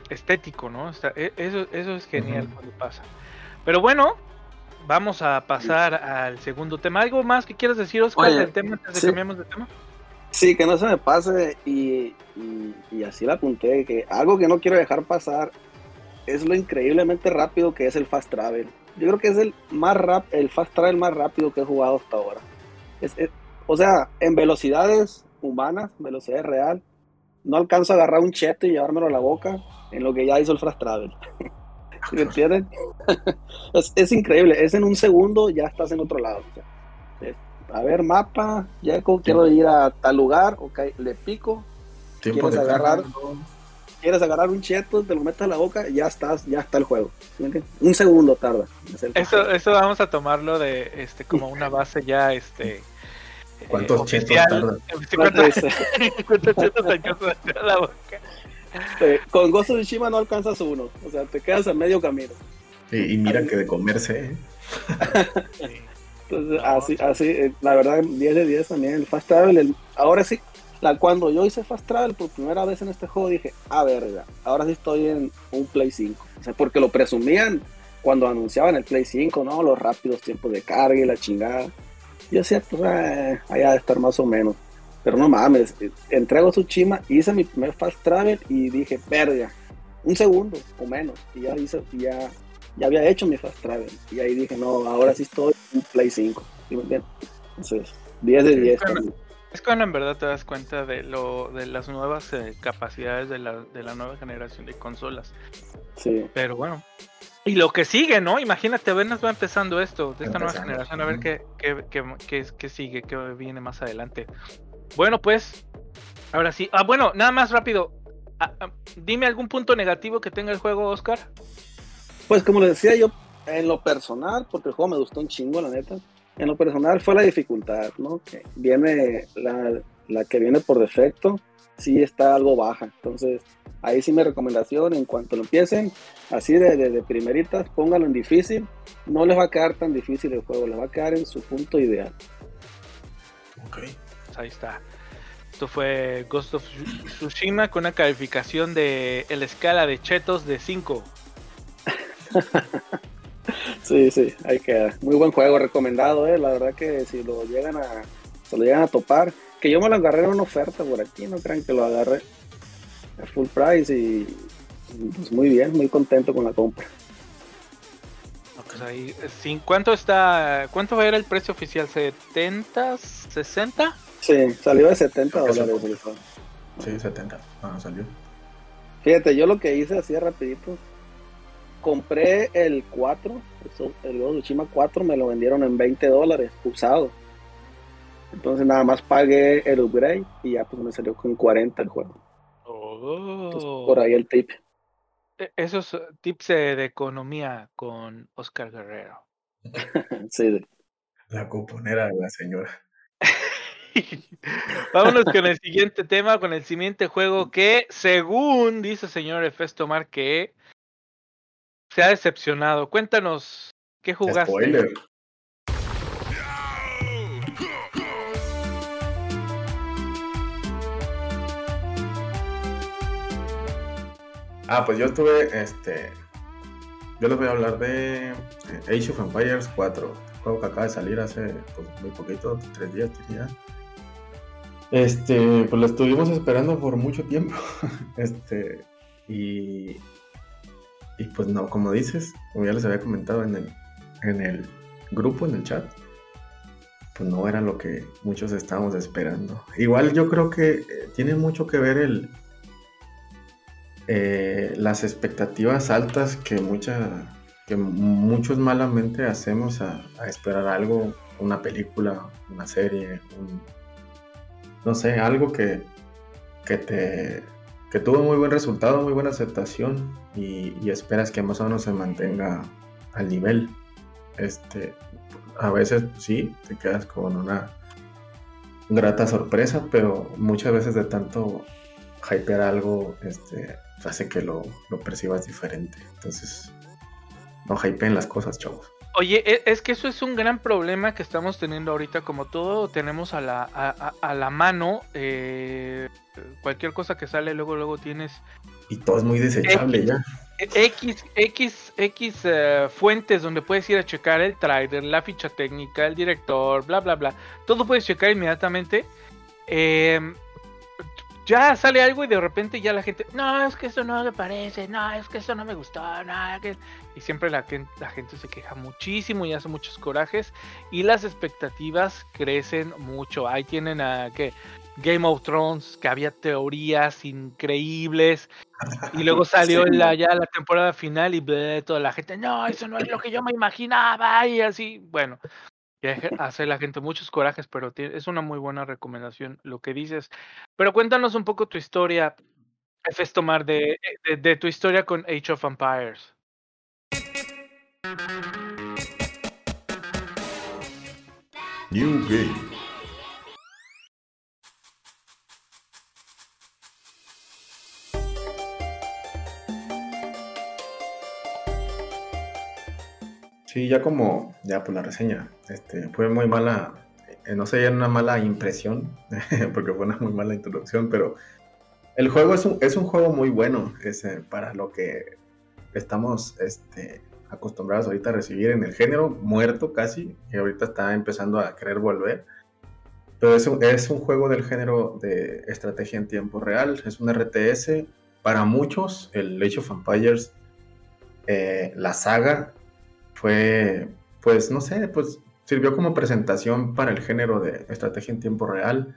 estético, ¿no? E, eso, eso es genial cuando pasa. Pero bueno, vamos a pasar al segundo tema. ¿Algo más que quieras decir, Oscar, del tema antes de que cambiemos de tema? Sí, que no se me pase y, así la apunté, que algo que no quiero dejar pasar es lo increíblemente rápido que es el fast travel. Yo creo que es el más rap, el fast travel más rápido que he jugado hasta ahora. o sea, en velocidades humanas, velocidad real, no alcanzo a agarrar un cheto y llevármelo a la boca en lo que ya hizo el fast travel. ¿Me entienden? es, increíble, es en un segundo ya estás en otro lado. a ver, mapa, ya quiero ir a tal lugar, ok, le pico. quieres agarrar, quieres agarrar un cheto, te lo metes a la boca, ya estás, ya está el juego. Un segundo tarda. Eso, eso vamos a tomarlo de este como una base ya este ¿Cuántos chetos tarda? ¿Cuántos, chetos a la boca? Con Gozo de Shima no alcanzas uno, o sea, te quedas a medio camino. y mira que de comerse, ¿eh? Entonces, así, así, eh, la verdad, 10 de 10 también. El Fast Travel, ahora sí, la, cuando yo hice Fast Travel por primera vez en este juego, dije, ah, verga, ahora sí estoy en un Play 5. O sea, porque lo presumían cuando anunciaban el Play 5, ¿no? Los rápidos tiempos de carga y la chingada. Yo decía, pues, eh, allá de estar más o menos. Pero no mames, entrego su chima, hice mi primer fast travel y dije, verga, un segundo o menos. Y ya hice, ya, ya había hecho mi fast travel. Y ahí dije, no, ahora sí estoy en Play 5. Entonces, 10 de 10. Es cuando, en verdad te das cuenta de lo de las nuevas eh, capacidades de la, de la nueva generación de consolas. Sí. Pero bueno. Y lo que sigue, ¿no? Imagínate, apenas va empezando esto, de esta nueva generación, a ver qué, qué, qué, qué, qué sigue, qué viene más adelante. Bueno, pues, ahora sí. Ah, bueno, nada más rápido. Ah, ah, dime algún punto negativo que tenga el juego, Oscar. Pues como le decía yo, en lo personal, porque el juego me gustó un chingo, la neta. En lo personal fue la dificultad, ¿no? Que viene la, que viene por defecto, sí está algo baja. Entonces, ahí sí mi recomendación, en cuanto lo empiecen, así de, de, primeritas, pónganlo en difícil. No les va a quedar tan difícil el juego, les va a quedar en su punto ideal. Ok. Pues ahí está. Esto fue Ghost of Tsushima con una calificación de la escala de chetos de 5. sí, sí, hay que muy buen juego recomendado, eh. La verdad que si lo llegan a se lo llegan a topar, que yo me lo agarré en una oferta por aquí, no crean que lo agarré a full price y pues muy bien, muy contento con la compra. Pues ahí, ¿cuánto está, cuánto era el precio oficial? ¿70? ¿60? Sí, salió de 70 dólares. Sí, 70. Ah, salió. Fíjate, yo lo que hice así rapidito, compré el 4, el Ghost 4, me lo vendieron en 20 dólares, usado. Entonces nada más pagué el upgrade y ya pues me salió con 40 el juego. Oh. por ahí el tip. E, esos tips de economía con Oscar Guerrero. sí. La cuponera de la señora. Vámonos con el siguiente tema, con el siguiente juego que, según dice el señor Efestomar, que se ha decepcionado. Cuéntanos, ¿qué jugaste? Spoiler. Ah, pues yo estuve, este, yo les voy a hablar de eh, Age of Empires 4, juego que acaba de salir hace pues, muy poquito, tres días, diría. Este, pues lo estuvimos esperando por mucho tiempo, este, y, y pues no, como dices, como ya les había comentado en el, en el grupo, en el chat, pues no era lo que muchos estábamos esperando. Igual yo creo que eh, tiene mucho que ver el, eh, las expectativas altas que, mucha, que muchos malamente hacemos a, esperar algo, una película, una serie, no sé, algo que, que te que tuvo muy buen resultado, muy buena aceptación y, esperas que más o menos se mantenga al nivel. Este, a veces sí, te quedas con una grata sorpresa, pero muchas veces de tanto hypear algo, este, hace que lo, percibas diferente. Entonces, no hypeen las cosas, chavos. Oye, e, es que eso es un gran problema que estamos teniendo ahorita, como todo tenemos a la, a, la mano, eh, cualquier cosa que sale, luego, luego tienes... Y todo es muy desechable ya. X, X, X eh, fuentes donde puedes ir a checar el trailer, la ficha técnica, el director, bla, bla, bla. Todo puedes checar inmediatamente. Eh, ya sale algo y de repente ya la gente, no, es que eso no me parece, no, es que eso no me gustó, no, que... Y siempre la, la gente se queja muchísimo y hace muchos corajes y las expectativas crecen mucho. Ahí tienen a que Game of Thrones, que había teorías increíbles y luego salió la, ya la temporada final y toda la gente, no, eso no es lo que yo me imaginaba y así, bueno, hace la gente muchos corajes, pero es una muy buena recomendación lo que dices. Pero cuéntanos un poco tu historia, Festomar, de, de, de tu historia con Age of Empires. New Game. Sí, ya como, ya pues la reseña, este, fue muy mala, eh, no sé, una mala impresión, porque fue una muy mala introducción, pero el juego es un, es un juego muy bueno, es, para lo que estamos este, acostumbrados ahorita a recibir en el género, muerto casi, y ahorita está empezando a querer volver. Pero es un, es un juego del género de estrategia en tiempo real, es un RTS. Para muchos, el Age of Empires, eh, la saga, fue, pues no sé, pues sirvió como presentación para el género de estrategia en tiempo real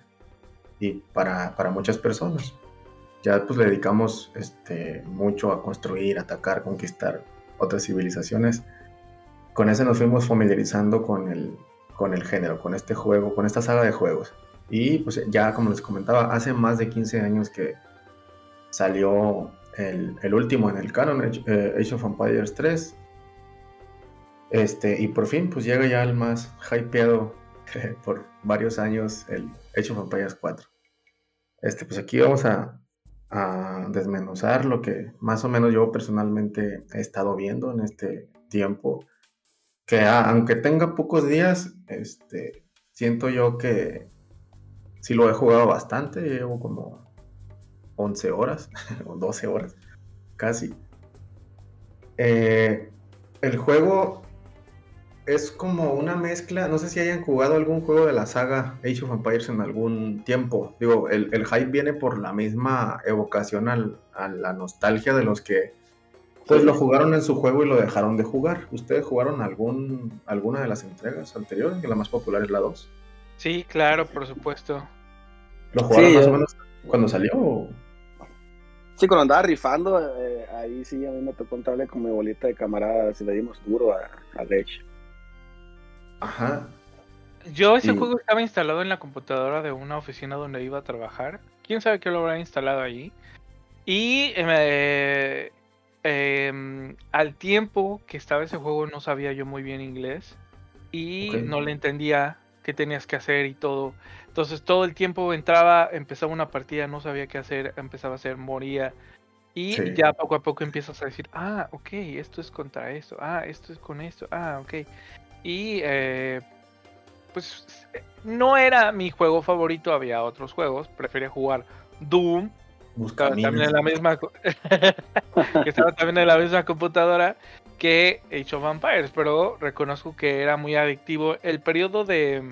y para, para muchas personas. Ya pues le dedicamos este, mucho a construir, atacar, conquistar otras civilizaciones. Con ese nos fuimos familiarizando con el, con el género, con este juego, con esta saga de juegos. Y pues ya como les comentaba, hace más de 15 años que salió el, el último en el canon, eh, Age of Empires 3, este, y por fin, pues llega ya el más hypeado por varios años, el Age of Empires 4. Este, pues aquí vamos a, desmenuzar lo que más o menos yo personalmente he estado viendo en este tiempo. Que aunque tenga pocos días, este, siento yo que sí lo he jugado bastante, llevo como 11 horas o 12 horas, casi. Eh, el juego es como una mezcla, no sé si hayan jugado algún juego de la saga Age of Empires en algún tiempo. Digo, el, hype viene por la misma evocación a la nostalgia de los que pues lo jugaron en su juego y lo dejaron de jugar. ¿Ustedes jugaron algún, alguna de las entregas anteriores? Que la más popular es la 2. Sí, claro, por supuesto. ¿Lo jugaron más o menos cuando salió? Sí, cuando andaba rifando, eh, ahí sí a mí me tocó entrarle con mi bolita de camaradas y le dimos duro a, a Ajá. Yo ese juego estaba instalado en la computadora de una oficina donde iba a trabajar. ¿Quién sabe qué lo habrá instalado allí? Y eh, em, al tiempo que estaba ese juego no sabía yo muy bien inglés y no le entendía qué tenías que hacer y todo. Entonces todo el tiempo entraba, empezaba una partida, no sabía qué hacer, empezaba a hacer, moría. Y ya poco a poco empiezas a decir, ah, ok, esto es contra esto, ah, esto es con esto, ah, ok. Y eh, pues no era mi juego favorito, había otros juegos, prefería jugar Doom, Buscaba también en la misma que estaba también en la misma computadora que Age of Vampires, pero reconozco que era muy adictivo. El periodo de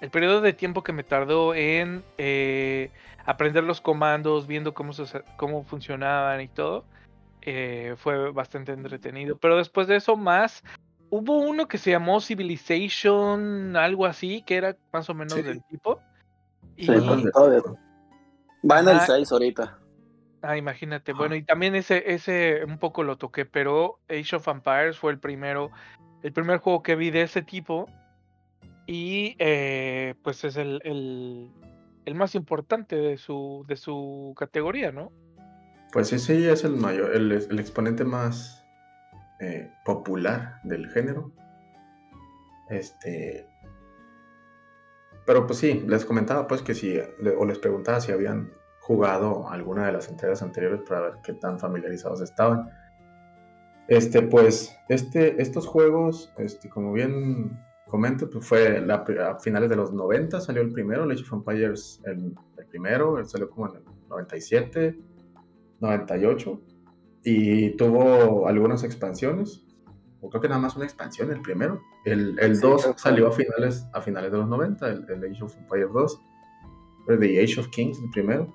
el periodo de tiempo que me tardó en eh, aprender los comandos, viendo cómo, cómo funcionaban y todo, eh, fue bastante entretenido. Pero después de eso, más Hubo uno que se llamó Civilization, algo así, que era más o menos del tipo. Y... Sí, Va en el 6 ahorita. Ah, imagínate. Bueno, y también ese, ese un poco lo toqué, pero Age of Empires fue el primero, el primer juego que vi de ese tipo. Y eh, pues es el, el, el, más importante de su, de su categoría, ¿no? Pues ese es el mayor, el, el exponente más eh, popular del género. Este. Pero pues sí, les comentaba pues que si, o les preguntaba si habían jugado alguna de las entregas anteriores para ver qué tan familiarizados estaban. Este, pues, este, estos juegos, este, como bien comento, pues fue a finales de los 90 salió el primero, Age of Empires el, el primero, salió como en el 97, 98 y tuvo algunas expansiones. O creo que nada más una expansión, el primero. El, el 2 salió a finales, a finales de los 90, el, Age of Empires 2. El The Age of Kings, el primero.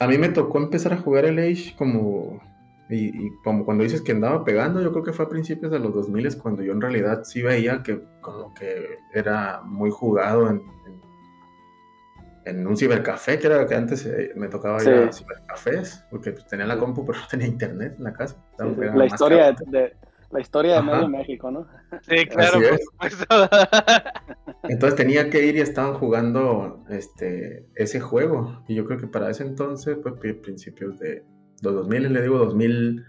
A mí me tocó empezar a jugar el Age como... Y, como cuando dices que andaba pegando, yo creo que fue a principios de los 2000 cuando yo en realidad sí veía que como que era muy jugado en, en un cibercafé, que era que antes eh, me tocaba ir a cibercafés, porque pues, tenía la compu, pero no tenía internet en la casa. la, historia de, la historia de medio México, ¿no? Sí, claro, Entonces tenía que ir y estaban jugando este, ese juego. Y yo creo que para ese entonces, pues principios de los 2000, le digo 2000,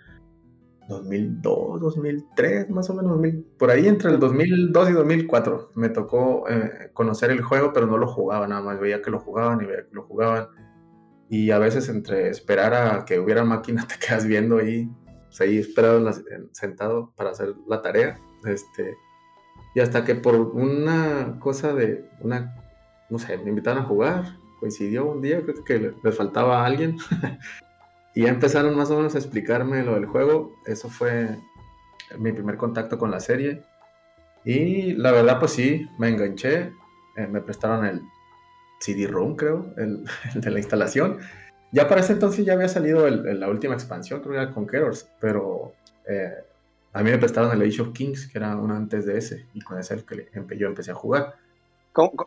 2002, 2003, más o menos, por ahí entre el 2002 y 2004 me tocó eh, conocer el juego, pero no lo jugaba nada más, veía que lo jugaban y veía que lo jugaban. Y a veces entre esperar a que hubiera máquina te quedas viendo ahí, pues ahí esperado sentado para hacer la tarea. Este, y hasta que por una cosa de una, no sé, me invitaron a jugar, coincidió un día, creo que le faltaba a alguien. Y ya empezaron más o menos a explicarme lo del juego. Eso fue mi primer contacto con la serie. Y la verdad, pues sí, me enganché. Eh, me prestaron el CD-ROM, creo, el, de la instalación. Ya para ese entonces ya había salido la última expansión, creo que era Conquerors, pero eh, a mí me prestaron el Age of Kings, que era uno antes de ese, y con ese el que yo empecé a jugar.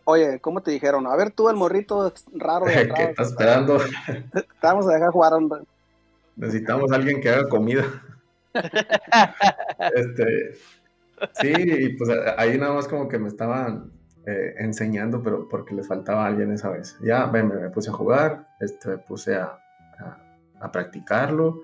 oye, ¿cómo te dijeron? A ver, tú el morrito raro. De ¿Qué estás esperando? Te vamos a dejar jugar Necesitamos a alguien que haga comida. este, sí, y pues ahí nada más como que me estaban eh, enseñando, pero porque les faltaba alguien esa vez. Ya me, me puse a jugar, este, me puse a, a, practicarlo.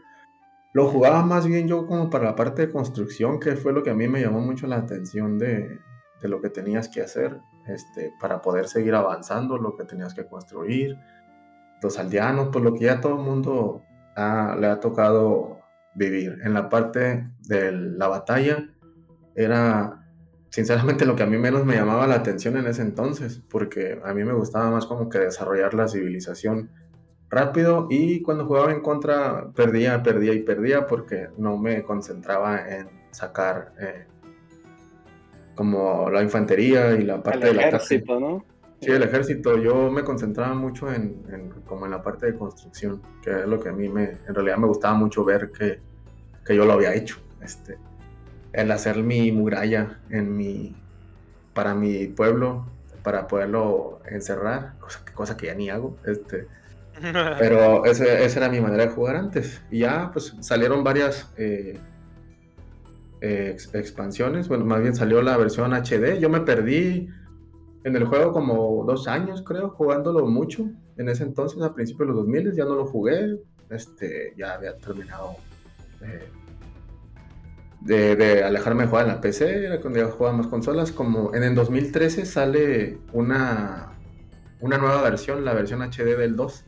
Lo jugaba más bien yo como para la parte de construcción, que fue lo que a mí me llamó mucho la atención de, de lo que tenías que hacer este, para poder seguir avanzando, lo que tenías que construir, los aldeanos, pues lo que ya todo el mundo le ha tocado vivir. En la parte de la batalla era sinceramente lo que a mí menos me llamaba la atención en ese entonces, porque a mí me gustaba más como que desarrollar la civilización rápido y cuando jugaba en contra perdía, perdía y perdía porque no me concentraba en sacar eh, como la infantería y la parte del ejército, ¿no? Sí, el ejército. Yo me concentraba mucho en, en- como en la parte de construcción, que es lo que a mí me, en realidad me gustaba mucho ver que, que yo lo había hecho. Este, el hacer mi muralla en mi, para mi pueblo, para poderlo encerrar, cosa, que- cosa que ya ni hago. Este, pero ese- esa era mi manera de jugar antes. Y ya, pues salieron varias eh, eh, ex- expansiones. Bueno, más bien salió la versión HD. Yo me perdí en el juego como dos años, creo, jugándolo mucho. En ese entonces, a principios de los 2000, ya no lo jugué. Este, ya había terminado eh, de, alejarme de jugar en la PC. Era cuando ya jugaba más consolas. Como en el 2013 sale una, una nueva versión, la versión HD del 2.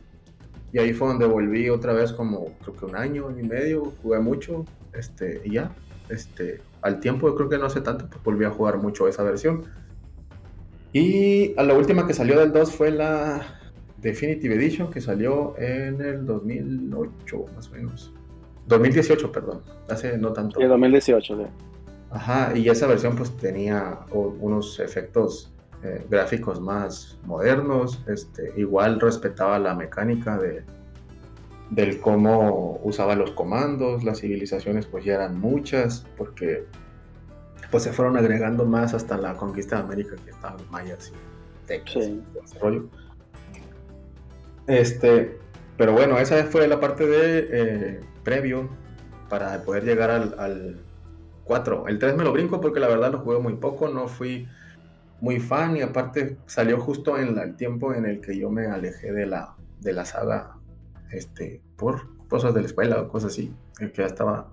Y ahí fue donde volví otra vez como creo que un año y medio, jugué mucho, este, y ya, este, al tiempo, creo que no hace tanto, pues volví a jugar mucho esa versión. Y a la última que salió del 2 fue la Definitive Edition, que salió en el 2008, más o menos. 2018, perdón, hace no tanto. Sí, 2018, sí. Ajá, y esa versión pues tenía unos efectos eh, gráficos más modernos, este, igual respetaba la mecánica de, del cómo usaba los comandos, las civilizaciones pues ya eran muchas, porque pues se fueron agregando más hasta la conquista de América, que estaban los mayas y tecas Sí. y todo ese rollo. Este, pero bueno, esa fue la parte de eh, previo para poder llegar al, al 4. El 3 me lo brinco porque la verdad lo jugué muy poco, no fui muy fan y aparte salió justo en la- el tiempo en el que yo me alejé de la, de la saga este, por cosas de la escuela o cosas así, que ya estaba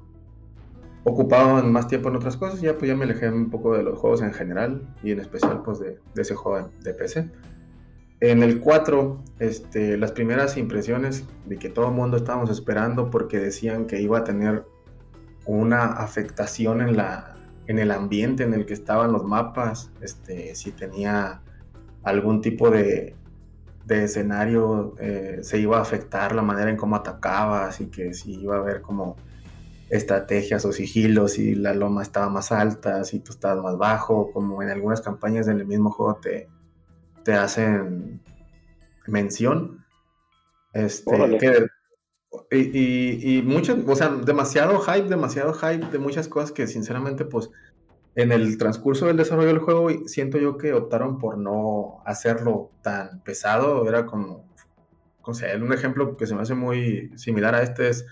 ocupado en más tiempo en otras cosas, ya pues ya me alejé un poco de los juegos en general y en especial pues de, de ese juego de PC. En el 4, este, las primeras impresiones de que todo el mundo estábamos esperando porque decían que iba a tener una afectación en, la, en el ambiente en el que estaban los mapas, este, si tenía algún tipo de, de escenario, eh, se iba a afectar la manera en cómo atacabas y que si iba a haber como estrategias o sigilos, si la loma estaba más alta, si tú estabas más bajo, como en algunas campañas en el mismo juego te, te hacen mención. Este, que- y, y, y mucho, o sea, demasiado hype, demasiado hype de muchas cosas que sinceramente, pues, en el transcurso del desarrollo del juego, siento yo que optaron por no hacerlo tan pesado. Era como, o sea, un ejemplo que se me hace muy similar a este es,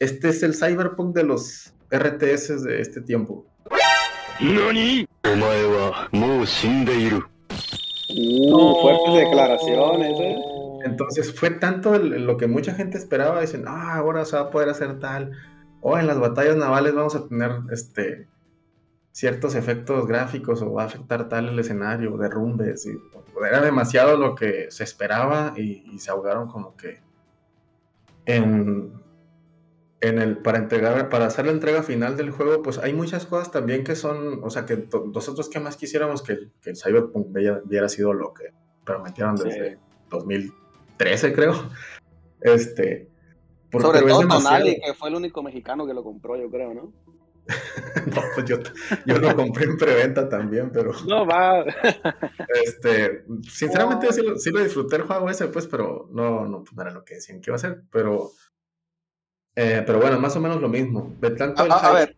este es el cyberpunk de los RTS de este tiempo. ¡Nani! Uh, fuertes declaraciones, ¿eh? Entonces fue tanto lo que mucha gente esperaba, dicen, ah, ahora se va a poder hacer tal, o en las batallas navales vamos a tener este ciertos efectos gráficos o va a afectar tal el escenario, derrumbes, era demasiado lo que se esperaba y, y se ahogaron como que en en el, para entregar, para hacer la entrega final del juego, pues hay muchas cosas también que son, o sea, que nosotros que más quisiéramos que, el- que el Cyberpunk hubiera, sido lo que prometieron Sí. desde 2013, creo. Este. Sobre todo demasiado. Tonali, que fue el único mexicano que lo compró, yo creo, ¿no? No, pues yo, yo lo compré en preventa también, pero No, va. este, sinceramente sí, lo- sí lo disfruté el juego ese, pues, pero no, no, pues, no era lo que decían que iba a ser, pero, eh, pero bueno, más o menos lo mismo. De tanto A, el a- ver,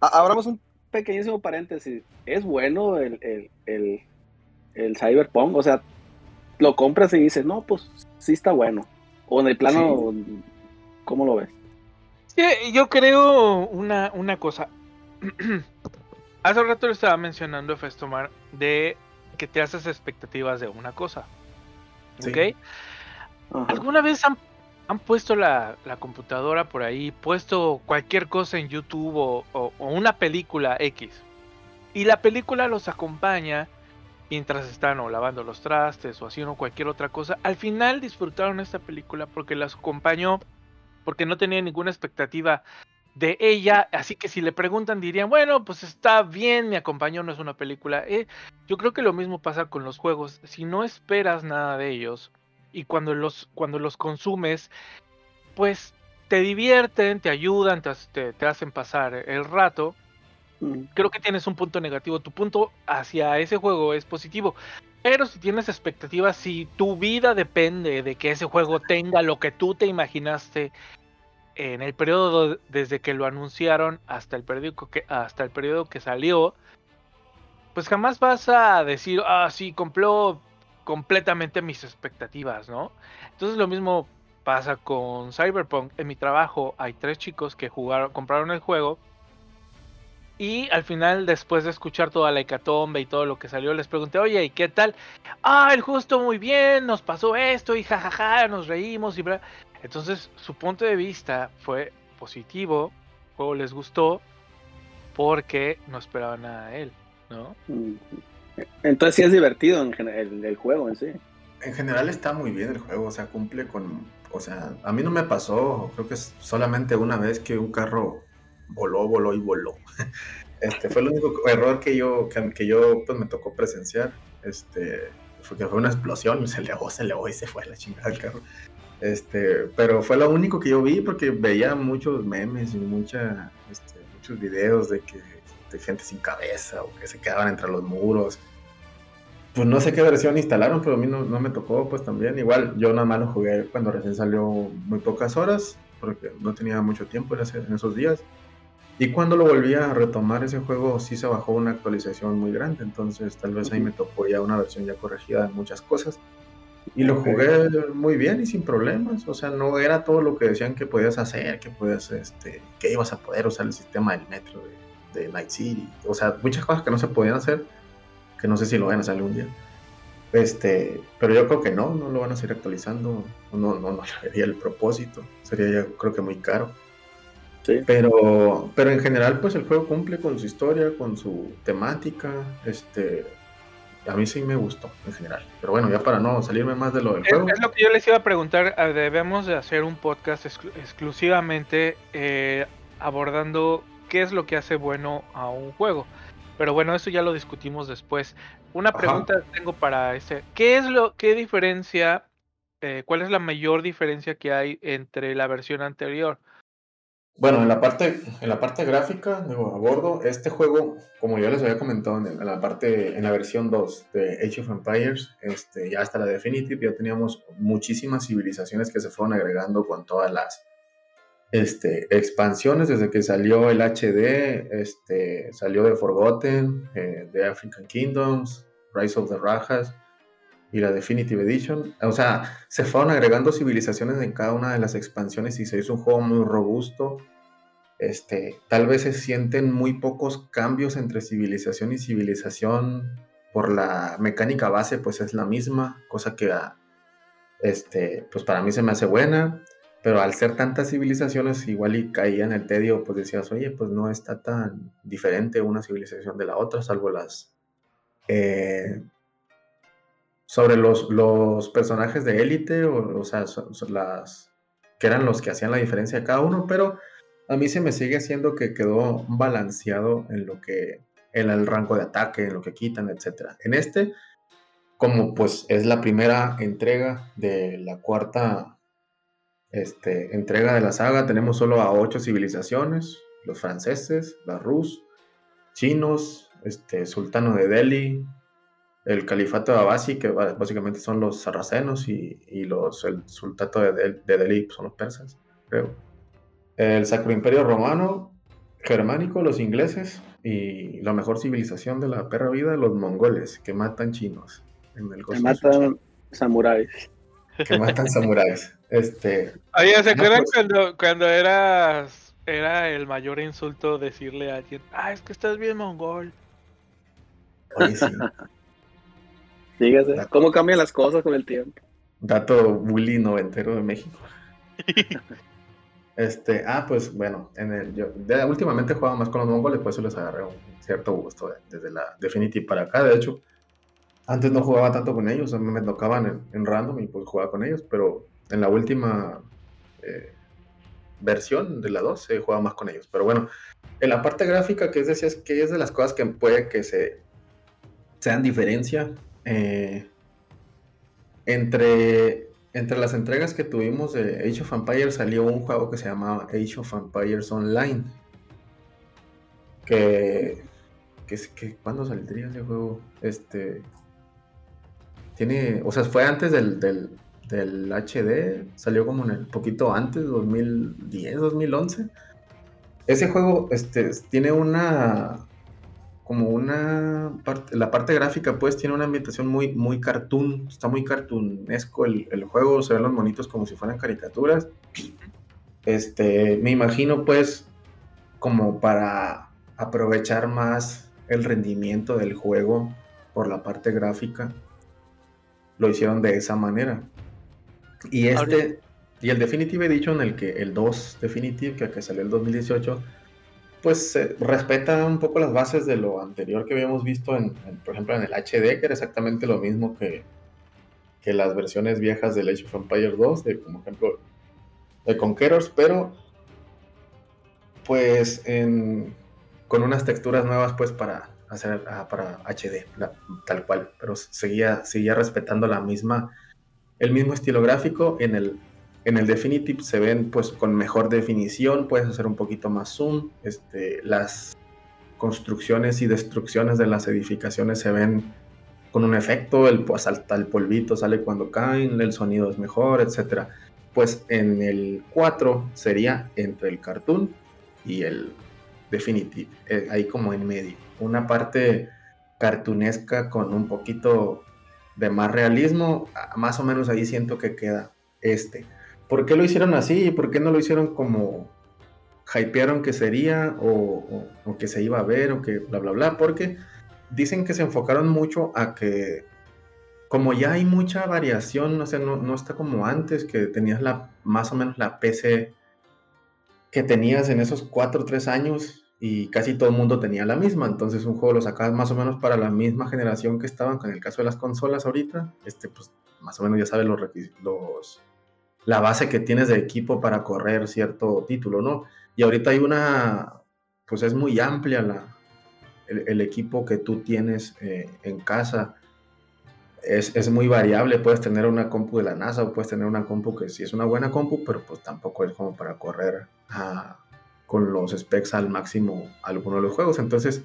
abramos un pequeñísimo paréntesis. ¿Es bueno el, el, el, el Cyberpunk? O sea, lo compras y dices, no, pues sí está bueno. O en el plano, ¿cómo lo ves? Sí, yo creo una, una cosa. Hace rato lo estaba mencionando Festomar de que te haces expectativas de una cosa. Sí. ¿Ok? Ajá. ¿Alguna vez han, han puesto la, computadora por ahí, puesto cualquier cosa en YouTube o una película X? Y la película los acompaña mientras están o lavando los trastes o haciendo cualquier otra cosa. Al final disfrutaron esta película porque las acompañó, porque no tenían ninguna expectativa de ella, así que si le preguntan dirían, bueno, pues está bien, me acompañó, no es una película. Eh, yo creo que lo mismo pasa con los juegos, si no esperas nada de ellos y cuando los, cuando los consumes, pues te divierten, te ayudan, te, te hacen pasar el rato, Mm. creo que tienes un punto negativo. Tu punto hacia ese juego es positivo. Pero si tienes expectativas, si tu vida depende de que ese juego tenga lo que tú te imaginaste en el periodo desde que lo anunciaron hasta el periodo que, hasta el periodo que salió, pues jamás vas a decir, ah, sí, cumplió completamente mis expectativas, ¿no? Entonces lo mismo pasa con Cyberpunk. En mi trabajo hay tres chicos que jugaron, compraron el juego y al final, después de escuchar toda la hecatombe y todo lo que salió, les pregunté, oye, ¿y qué tal? Ah, el justo muy bien, nos pasó esto y jajaja, nos reímos y bla. Entonces, su punto de vista fue positivo, el juego les gustó, porque no esperaban nada de él, ¿no? Entonces sí es divertido en el, el juego en sí. En general está muy bien el juego, o sea, cumple con... O sea, a mí no me pasó, creo que es solamente una vez que un carro voló, voló y voló. Este fue el único error que yo, que, que yo pues, me tocó presenciar. Este, fue que fue una explosión, se elevó, se elevó y se fue la chingada del carro. Este, pero fue lo único que yo vi porque veía muchos memes y mucha, este, muchos videos de que de gente sin cabeza o que se quedaban entre los muros. Pues no sé qué versión instalaron, pero a mí no, no me tocó, pues también. Igual yo nada más lo jugué cuando recién salió muy pocas horas, porque no tenía mucho tiempo en, ese, en esos días. Y cuando lo volví a retomar ese juego, sí se bajó una actualización muy grande, entonces tal vez ahí me tocó ya una versión ya corregida en muchas cosas. Y lo jugué muy bien y sin problemas, o sea, no era todo lo que decían que podías hacer, que podías, este, que ibas a poder usar el sistema del metro de, de Night City, o sea, muchas cosas que no se podían hacer, que no sé si lo van a hacer algún día. Este, pero yo creo que no, no lo van a seguir actualizando, no, no, no le vería el propósito, sería ya creo que muy caro. Sí. Pero, pero en general, pues el juego cumple con su historia, con su temática. Este, a mí sí me gustó en general. Pero bueno, ya para no salirme más de lo del Es, juego. es lo que yo les iba a preguntar. ah, Debemos de hacer un podcast exclu- exclusivamente eh, abordando qué es lo que hace bueno a un juego. Pero bueno, eso ya lo discutimos después. Una Ajá. pregunta tengo para ese. ¿Qué es lo, qué diferencia, eh, cuál es la mayor diferencia que hay entre la versión anterior? Bueno, en la parte, en la parte gráfica, digo, a bordo, este juego, como ya les había comentado en, en la parte, en la versión 2 de Age of Empires, este, ya hasta la Definitive, ya teníamos muchísimas civilizaciones que se fueron agregando con todas las este, expansiones desde que salió el HD, este, salió de Forgotten, eh, The African Kingdoms, Rise of the Rajas y la Definitive Edition. O sea, se fueron agregando civilizaciones en cada una de las expansiones y se hizo un juego muy robusto. Este, tal vez se sienten muy pocos cambios entre civilización y civilización por la mecánica base, pues es la misma, cosa que este, pues para mí se me hace buena, pero al ser tantas civilizaciones igual y caía en el tedio, pues decías, oye, pues no está tan diferente una civilización de la otra, salvo las... eh, sobre los, los personajes de élite, o, o sea, las que eran los que hacían la diferencia de cada uno, pero a mí se me sigue haciendo que quedó balanceado en lo que, en el rango de ataque, en lo que quitan, etc. En este, como pues es la primera entrega de la cuarta este, entrega de la saga, tenemos solo a ocho civilizaciones, los franceses, la rus, chinos, este, sultano de Delhi, el califato de Abasi, que básicamente son los sarracenos, y, y los, el sultato de, Del- de Delhi son los persas, creo. El Sacro Imperio Romano, germánico, los ingleses, y la mejor civilización de la perra vida, los mongoles, que matan chinos. En el Tsushima, matan samuráis. Que matan samuráis. Este, Oye, ¿se No, acuerdan pues- cuando, cuando eras, era el mayor insulto decirle a alguien, ah, es que estás bien mongol? oye, sí, Fíjate, cómo cambian las cosas con el tiempo. dato bully noventero de México. Este, ah, pues bueno, en el, yo de- últimamente he jugado más con los mongoles, por eso les agarré un cierto gusto de- desde la Definitive para acá. De hecho, antes no jugaba tanto con ellos, me tocaban en, random y pues jugaba con ellos, pero en la última, eh, versión de la 2 se juega más con ellos. Pero bueno, en la parte gráfica, que es, decías, que es de las cosas que puede que se sean diferencia eh, entre, entre las entregas que tuvimos de Age of Empires salió un juego que se llamaba Age of Empires Online. Que, que, que ¿cuándo saldría ese juego? Este o sea, fue antes del, del, del HD, salió como en el poquito antes, 2010, 2011. Ese juego este, tiene una, como una parte, la parte gráfica pues tiene una ambientación muy, muy cartoon, está muy cartoonesco el, el, juego, se ven los monitos como si fueran caricaturas. Este, me imagino pues como para aprovechar más el rendimiento del juego por la parte gráfica, lo hicieron de esa manera. Y este, y el Definitive Edition, el que el 2 Definitive, que, que salió el 2018, pues eh, respeta un poco las bases de lo anterior que habíamos visto, en, en, por ejemplo, en el HD, que era exactamente lo mismo que, que las versiones viejas del Age of Empires 2, de, como ejemplo de Conquerors, pero pues en, con unas texturas nuevas pues para hacer uh, para HD, tal cual, pero seguía, seguía respetando la misma el mismo estilo gráfico. En el, en el Definitive se ven pues con mejor definición, puedes hacer un poquito más zoom. Este, las construcciones y destrucciones de las edificaciones se ven con un efecto, el, pues, salta el polvito sale cuando caen, el sonido es mejor, etc. Pues en el 4 sería entre el cartoon y el Definitive, eh, ahí como en medio. Una parte cartunesca con un poquito de más realismo, más o menos ahí siento que queda este. ¿Por qué lo hicieron así y por qué no lo hicieron como hypearon que sería o, o, que se iba a ver o que bla bla bla? Porque dicen que se enfocaron mucho a que como ya hay mucha variación, o sea, no, no está como antes que tenías la más o menos la PC que tenías en esos 4 o 3 años y casi todo el mundo tenía la misma, entonces un juego lo sacabas más o menos para la misma generación que estaban, con el caso de las consolas ahorita, este pues más o menos ya sabes los, los la base que tienes de equipo para correr cierto título, ¿no? Y ahorita hay una, pues es muy amplia la, el, el equipo que tú tienes eh, en casa, es, es, muy variable, puedes tener una compu de la NASA o puedes tener una compu que sí es una buena compu, pero pues tampoco es como para correr a con los specs al máximo alguno de los juegos. Entonces,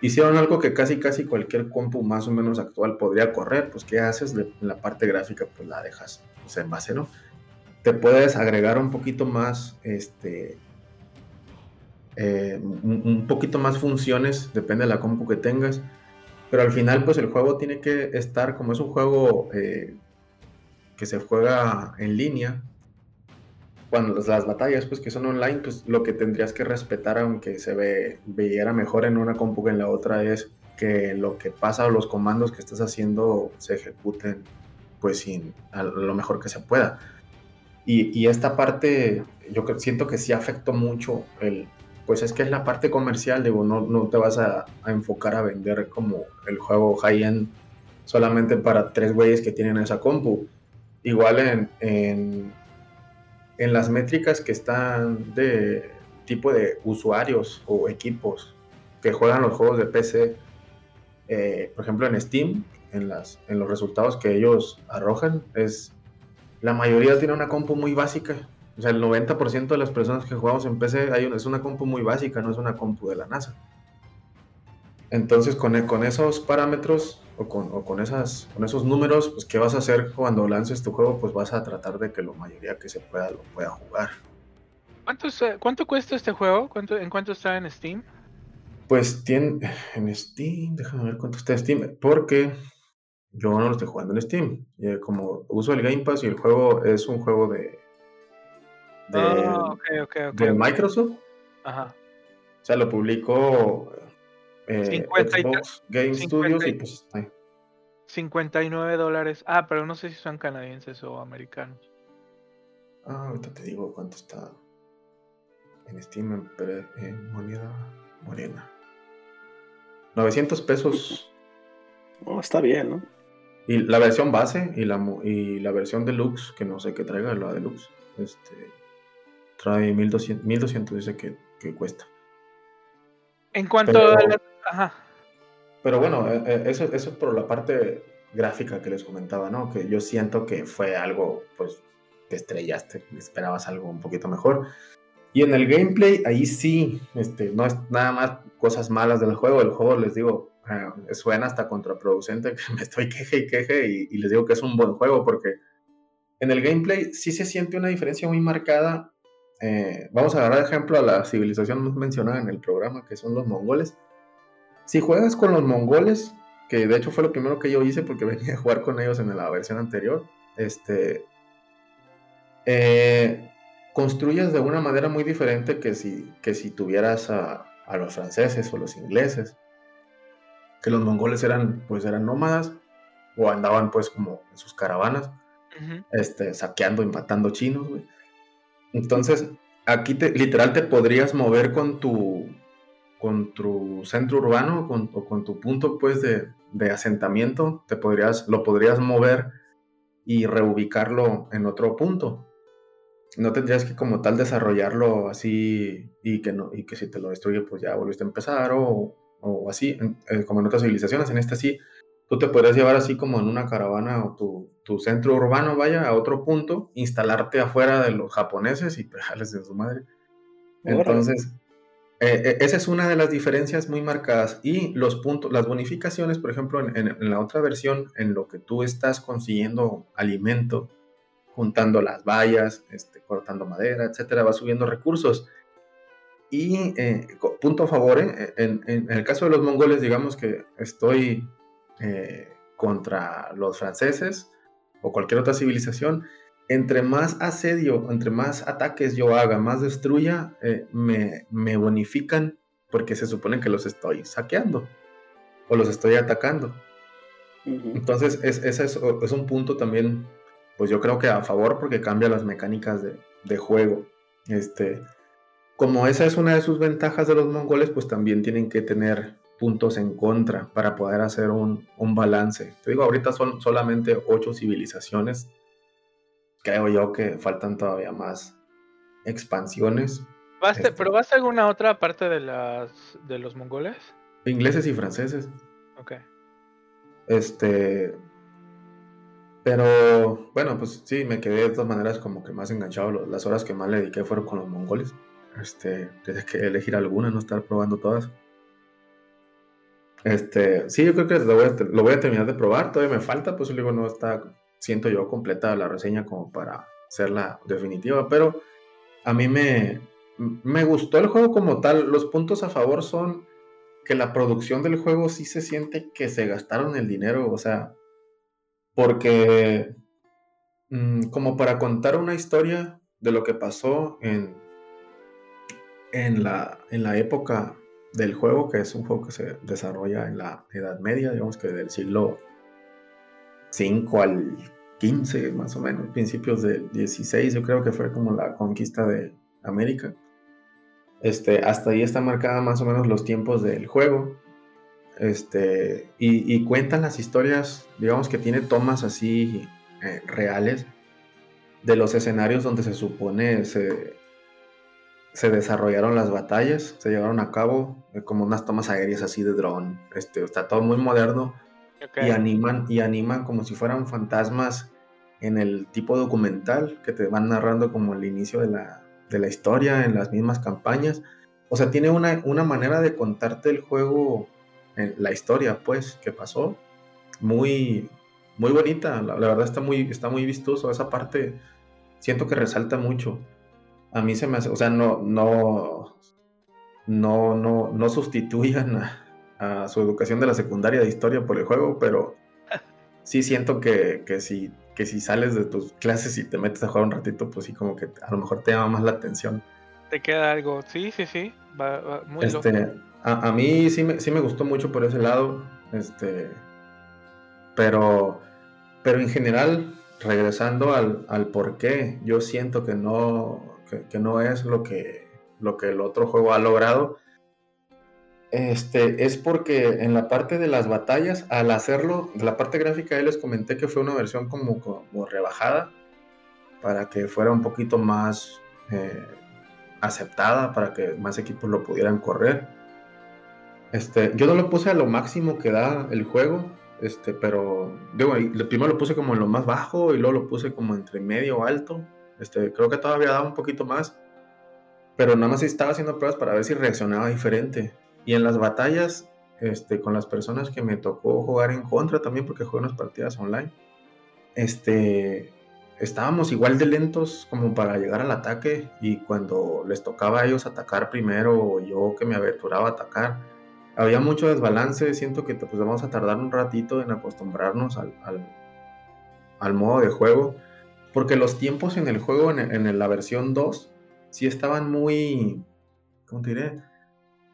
hicieron algo que casi casi cualquier compu más o menos actual podría correr. Pues, ¿qué haces? La parte gráfica, pues la dejas pues, en base, ¿no? Te puedes agregar un poquito más, este, eh, un, poquito más funciones, depende de la compu que tengas. Pero al final, pues el juego tiene que estar, como es un juego eh, que se juega en línea, cuando las batallas pues que son online, pues lo que tendrías que respetar aunque se ve viera mejor en una compu que en la otra es que lo que pasa o los comandos que estás haciendo se ejecuten pues sin a lo mejor que se pueda. Y, y esta parte yo siento que sí afectó mucho el pues es que es la parte comercial, digo, no, no te vas a, a enfocar a vender como el juego high-end solamente para tres güeyes que tienen esa compu. Igual en, en en las métricas que están de tipo de usuarios o equipos que juegan los juegos de PC, eh, por ejemplo en Steam, en, los resultados que ellos arrojan, es la mayoría tiene una compu muy básica. O sea, el 90% de las personas que jugamos en PC hay una, es una compu muy básica, no es una compu de la NASA. Entonces, con esos parámetros o con, o con, esas, con esos números, pues, ¿qué vas a hacer cuando lances tu juego? Pues vas a tratar de que la mayoría que se pueda lo pueda jugar. ¿Cuánto, cuánto cuesta este juego? ¿Cuánto, ¿En cuánto está en Steam? Pues tiene en Steam, déjame ver cuánto está en Steam, porque yo no lo estoy jugando en Steam. Y como uso el Game Pass y el juego es un juego de, de, oh, okay, okay, okay, de Microsoft. Ajá. O sea, lo publicó eh, 50 Xbox Game 50, Studios y pues ahí. 59 dólares. Ah, pero no sé si son canadienses o americanos. Ah, ahorita te digo cuánto está en Steam en, en moneda morena. 900 pesos. Oh, está bien, ¿no? Y la versión base y la, y la versión deluxe, que no sé qué traiga, la deluxe. Este, trae 1200, 1200 dice que, que cuesta. En cuanto Pero- a la- Ajá. Pero bueno, eh, eh, eso, eso es por la parte gráfica que les comentaba, ¿no? Que yo siento que fue algo, pues, que estrellaste, esperabas algo un poquito mejor. Y en el gameplay, ahí sí, este, no es nada más cosas malas del juego. El juego, les digo, eh, suena hasta contraproducente que me estoy queje y queje y, y les digo que es un buen juego porque en el gameplay sí se siente una diferencia muy marcada. Eh, vamos a agarrar ejemplo a la civilización mencionada en el programa, que son los mongoles. Si juegas con los mongoles, que de hecho fue lo primero que yo hice porque venía a jugar con ellos en la versión anterior, este, eh, construyes de una manera muy diferente que si, que si tuvieras a, a los franceses o los ingleses, que los mongoles eran, pues eran nómadas o andaban pues como en sus caravanas, este, saqueando y matando chinos, güey. Entonces, aquí te, literal te podrías mover con tu, con tu centro urbano o con tu punto, pues, de, de asentamiento, te podrías, lo podrías mover y reubicarlo en otro punto. No tendrías que como tal desarrollarlo así y que, no, y que si te lo destruye, pues ya volviste a empezar o, o así, eh, como en otras civilizaciones. En esta sí, tú te podrías llevar así como en una caravana o tu, tu centro urbano, vaya, a otro punto, instalarte afuera de los japoneses y pegarles en su madre. Entonces, eh, eh, esa es una de las diferencias muy marcadas. Y los puntos, las bonificaciones, por ejemplo, en, en- en la otra versión, en lo que tú estás consiguiendo alimento, juntando las vallas, este, cortando madera, etcétera, va subiendo recursos. Y eh, punto a favor, ¿eh? en- en el caso de los mongoles, digamos que estoy eh, contra los franceses o cualquier otra civilización, entre más asedio, entre más ataques yo haga, más destruya, eh, me, me bonifican porque se supone que los estoy saqueando o los estoy atacando. Entonces, es, ese es, es un punto también, pues yo creo que a favor porque cambia las mecánicas de, de juego. Este, como esa es una de sus ventajas de los mongoles, pues también tienen que tener puntos en contra para poder hacer un, un balance. Te digo, ahorita son solamente ocho civilizaciones. Creo yo que faltan todavía más expansiones. ¿Vaste- Este- ¿Probaste alguna otra parte de las de los mongoles? Ingleses y franceses. Ok. Este. Pero bueno, pues sí, me quedé de todas maneras como que más enganchado. Las horas que más le dediqué fueron con los mongoles. Este, desde que elegir alguna, no estar probando todas. Este, sí, yo creo que lo voy, a, terminar de probar. Todavía me falta, pues luego no está, siento yo, completa la reseña como para hacerla definitiva. Pero a mí me, me gustó el juego como tal. Los puntos a favor son que la producción del juego sí se siente que se gastaron el dinero, o sea, porque mm, como para contar una historia de lo que pasó en, en, la, en la época del juego, que es un juego que se desarrolla en la Edad Media, digamos que del siglo 5 al 15 más o menos, principios del 16, yo creo que fue como la conquista de América. Este, hasta ahí está marcada más o menos los tiempos del juego. Este, y, cuentan las historias, digamos que tiene tomas así eh, reales de los escenarios donde se supone se, se desarrollaron las batallas, se llevaron a cabo eh, como unas tomas aéreas así de dron. Este, está todo muy moderno y animan y animan como si fueran fantasmas en el tipo documental que te van narrando como el inicio de la, de la historia en las mismas campañas. O sea, tiene una, una manera de contarte el juego, eh, la historia, pues, que pasó, muy, muy bonita. La, la verdad está muy, está muy vistoso. Esa parte siento que resalta mucho. A mí se me hace, o sea, no, no, no, no, no sustituyan a, a su educación de la secundaria de historia por el juego, pero sí siento que, que, si, que si sales de tus clases y te metes a jugar un ratito, pues sí, como que a lo mejor te llama más la atención. Te queda algo. Sí, sí, sí. Va, va muy loco. Este, a, a mí sí me, sí me gustó mucho por ese lado, este, pero, pero en general, regresando al, al por qué, yo siento que no, que, que no es lo que, lo que el otro juego ha logrado. Este, es porque en la parte de las batallas, al hacerlo, la parte gráfica, ahí les comenté que fue una versión como, como rebajada para que fuera un poquito más, eh, aceptada para que más equipos lo pudieran correr. Este, yo no lo puse a lo máximo que da el juego, este, pero digo, primero lo puse como en lo más bajo y luego lo puse como entre medio alto. Este, creo que todavía daba un poquito más, pero nada más estaba haciendo pruebas para ver si reaccionaba diferente. Y en las batallas, este, con las personas que me tocó jugar en contra también, porque jugué unas partidas online, este, estábamos igual de lentos como para llegar al ataque. Y cuando les tocaba a ellos atacar primero o yo que me aventuraba a atacar, había mucho desbalance, siento que pues vamos a tardar un ratito en acostumbrarnos al, al, modo de juego, porque los tiempos en el juego, en, en, la versión 2, sí estaban muy, ¿cómo te diré?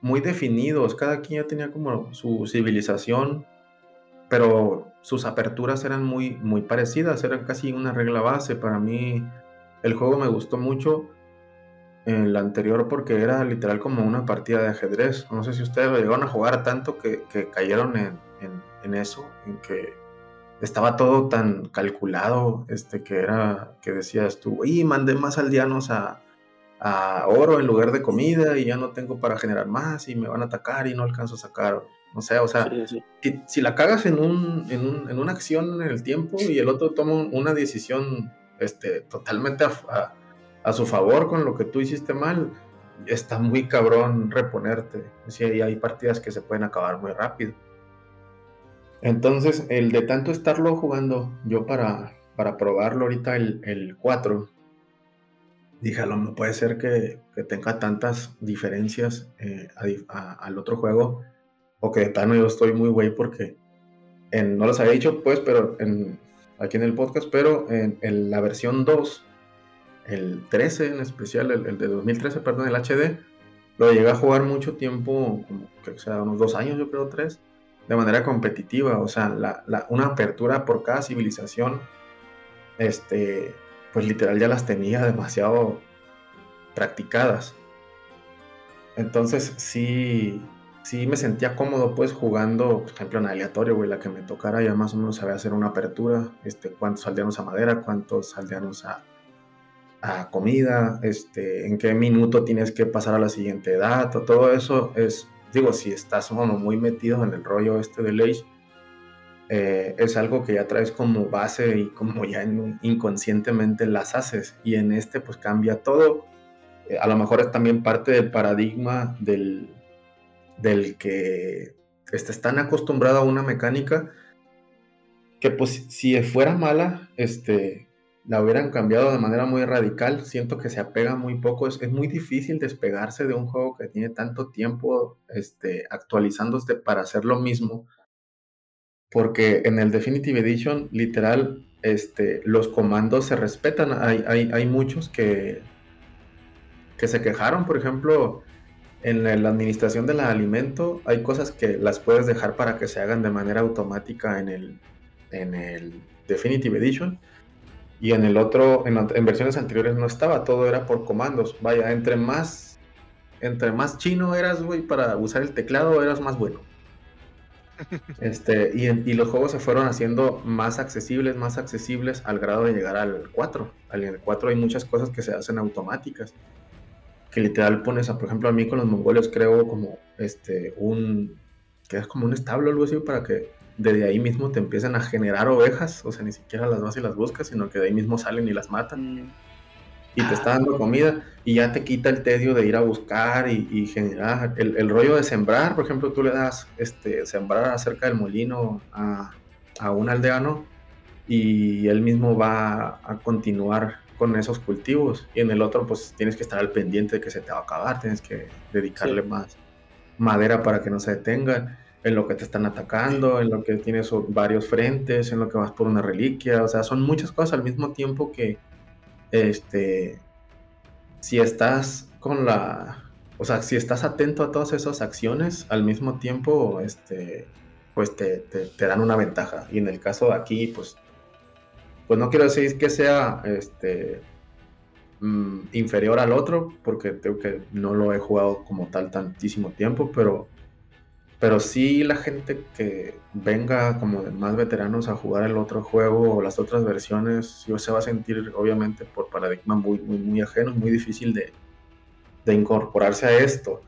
Muy definidos, cada quien ya tenía como su civilización, pero sus aperturas eran muy, muy parecidas, eran casi una regla base. Para mí el juego me gustó mucho en el anterior porque era literal como una partida de ajedrez. No sé si ustedes lo llegaron a jugar tanto que, cayeron en, eso, en que estaba todo tan calculado, este, que era, que decías tú, y mandé más aldeanos a, a oro en lugar de comida y ya no tengo para generar más y me van a atacar y no alcanzo a sacar o sea, o sea, Si, la cagas en, un, en, un, en, una acción en el tiempo y el otro toma una decisión este, totalmente a, a, su favor con lo que tú hiciste mal, está muy cabrón reponerte. Sí, y hay partidas que se pueden acabar muy rápido. Entonces, el de tanto estarlo jugando, yo para, para probarlo ahorita el, el 4, dije, no puede ser que, que tenga tantas diferencias eh, al otro juego o que de plano yo estoy muy güey porque en, no los había dicho pues, pero en, aquí en el podcast, pero en, la versión 2, el 13 en especial, el, de 2013, perdón, el HD, lo llegué a jugar mucho tiempo, como que sea unos dos años, yo creo tres, de manera competitiva, o sea, una apertura por cada civilización, este, pues literal ya las tenía demasiado practicadas. Entonces sí, sí me sentía cómodo pues jugando, por ejemplo, en aleatorio, güey, la que me tocara ya más o menos sabía hacer una apertura, este, cuántos aldeanos a madera, cuántos aldeanos a, a comida, este, en qué minuto tienes que pasar a la siguiente edad, todo eso es, digo, si estás como muy metido en el rollo este de Age, eh, es algo que ya traes como base y como ya inconscientemente las haces, y en este pues cambia todo, eh, a lo mejor es también parte del paradigma del del que estés tan acostumbrado a una mecánica que pues si fuera mala, este, la hubieran cambiado de manera muy radical. Siento que se apega muy poco. Es, muy difícil despegarse de un juego que tiene tanto tiempo este, actualizándose para hacer lo mismo. Porque en el Definitive Edition, literal, este, los comandos se respetan. Hay, hay, hay muchos que, que se quejaron, por ejemplo, en la administración del alimento hay cosas que las puedes dejar para que se hagan de manera automática en el, en el Definitive Edition. Y en el otro, en, versiones anteriores no estaba, todo era por comandos. Vaya, entre más, entre más chino eras, güey, para usar el teclado, eras más bueno. Este, y, y, los juegos se fueron haciendo más accesibles, más accesibles al grado de llegar al 4. Al 4 hay muchas cosas que se hacen automáticas que literal pones, a, por ejemplo, a mí con los mongoles creo como este, un, que es como un establo o algo así para que desde ahí mismo te empiecen a generar ovejas, o sea, ni siquiera las vas y las buscas, sino que de ahí mismo salen y las matan. Mm. Y te está dando comida y ya te quita el tedio de ir a buscar y, generar. El, el, rollo de sembrar, por ejemplo, tú le das este, sembrar acerca del molino a, a un aldeano y él mismo va a continuar con esos cultivos. Y en el otro, pues tienes que estar al pendiente de que se te va a acabar, tienes que dedicarle más madera para que no se detengan, en lo que te están atacando, en lo que tienes varios frentes, en lo que vas por una reliquia, o sea, son muchas cosas al mismo tiempo que, este, si estás con la, o sea, si estás atento a todas esas acciones, al mismo tiempo, este, pues te, te, te dan una ventaja. Y en el caso de aquí, pues pues no quiero decir que sea este, mm, inferior al otro, porque creo que no lo he jugado como tal tantísimo tiempo, pero, pero sí la gente que venga como de más veteranos a jugar el otro juego o las otras versiones, yo se va a sentir obviamente por paradigma muy, muy, muy ajeno, muy difícil de, de incorporarse a esto.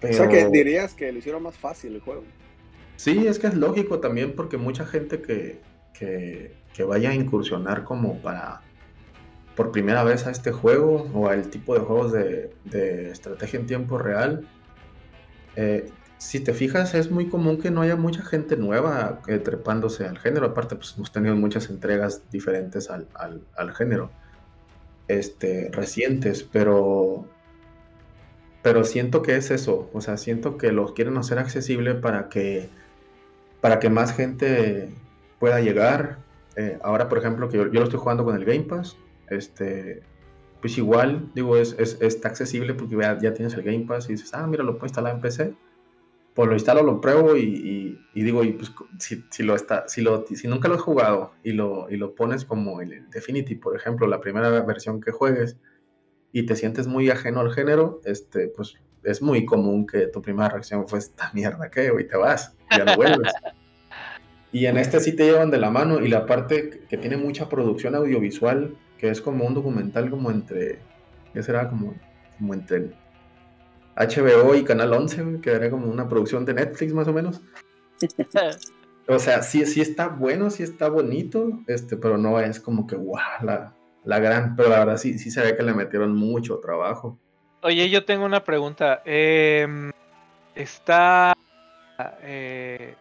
O sea que dirías que lo hicieron más fácil el juego. Sí, es que es lógico también porque mucha gente que, que, que vaya a incursionar como para por primera vez a este juego o al tipo de juegos de, de estrategia en tiempo real, eh, si te fijas, es muy común que no haya mucha gente nueva eh, trepándose al género. Aparte, pues hemos tenido muchas entregas diferentes al, al, género, este, recientes, pero, pero siento que es eso. O sea, siento que lo quieren hacer accesible para que, para que más gente pueda llegar. Eh, ahora, por ejemplo, que yo, yo, lo estoy jugando con el Game Pass, este, pues igual, digo, es, es, está accesible porque ya, tienes el Game Pass y dices, ah, mira, lo puedo instalar en PC. Pues lo instalo, lo pruebo y, y, y digo, y pues si, si, lo está, si, lo, si nunca lo has jugado y lo, y lo pones como el Definitive, por ejemplo, la primera versión que juegues y te sientes muy ajeno al género, este, pues es muy común que tu primera reacción fue esta mierda que, y te vas, ya no vuelves. y en este sí te llevan de la mano y la parte que tiene mucha producción audiovisual que es como un documental como entre, ¿qué será? Como, como entre HBO y Canal 11, que era como una producción de Netflix más o menos. o sea, sí, sí está bueno, sí está bonito, este, pero no es como que, guau, la, la gran, pero la verdad sí, sí se ve que le metieron mucho trabajo. Oye, yo tengo una pregunta. Eh, está... Eh,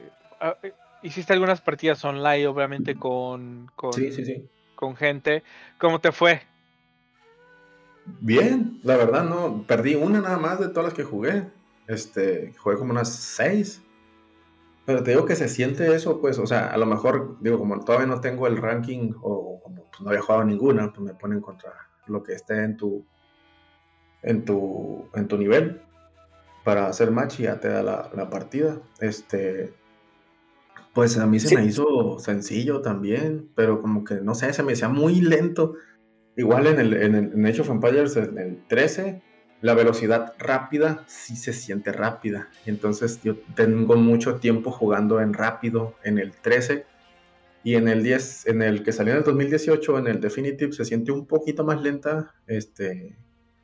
hiciste algunas partidas online, obviamente, con... con... Sí, sí, sí con gente. ¿Cómo te fue? Bien, la verdad no, perdí una nada más de todas las que jugué. Este, jugué como unas seis. Pero te digo que se siente eso, pues, o sea, a lo mejor, digo, como todavía no tengo el ranking o como pues, no había jugado ninguna, pues me ponen contra lo que esté en tu, en tu, en tu nivel para hacer match y ya te da la, la partida. Este, pues a mí se sí. me hizo sencillo también, pero como que no sé, se me hacía muy lento. Igual en el, en el en Age of Empires, en el 13, la velocidad rápida sí se siente rápida. Entonces yo tengo mucho tiempo jugando en rápido en el 13. Y en el 10, en el que salió en el 2018, en el Definitive, se siente un poquito más lenta este,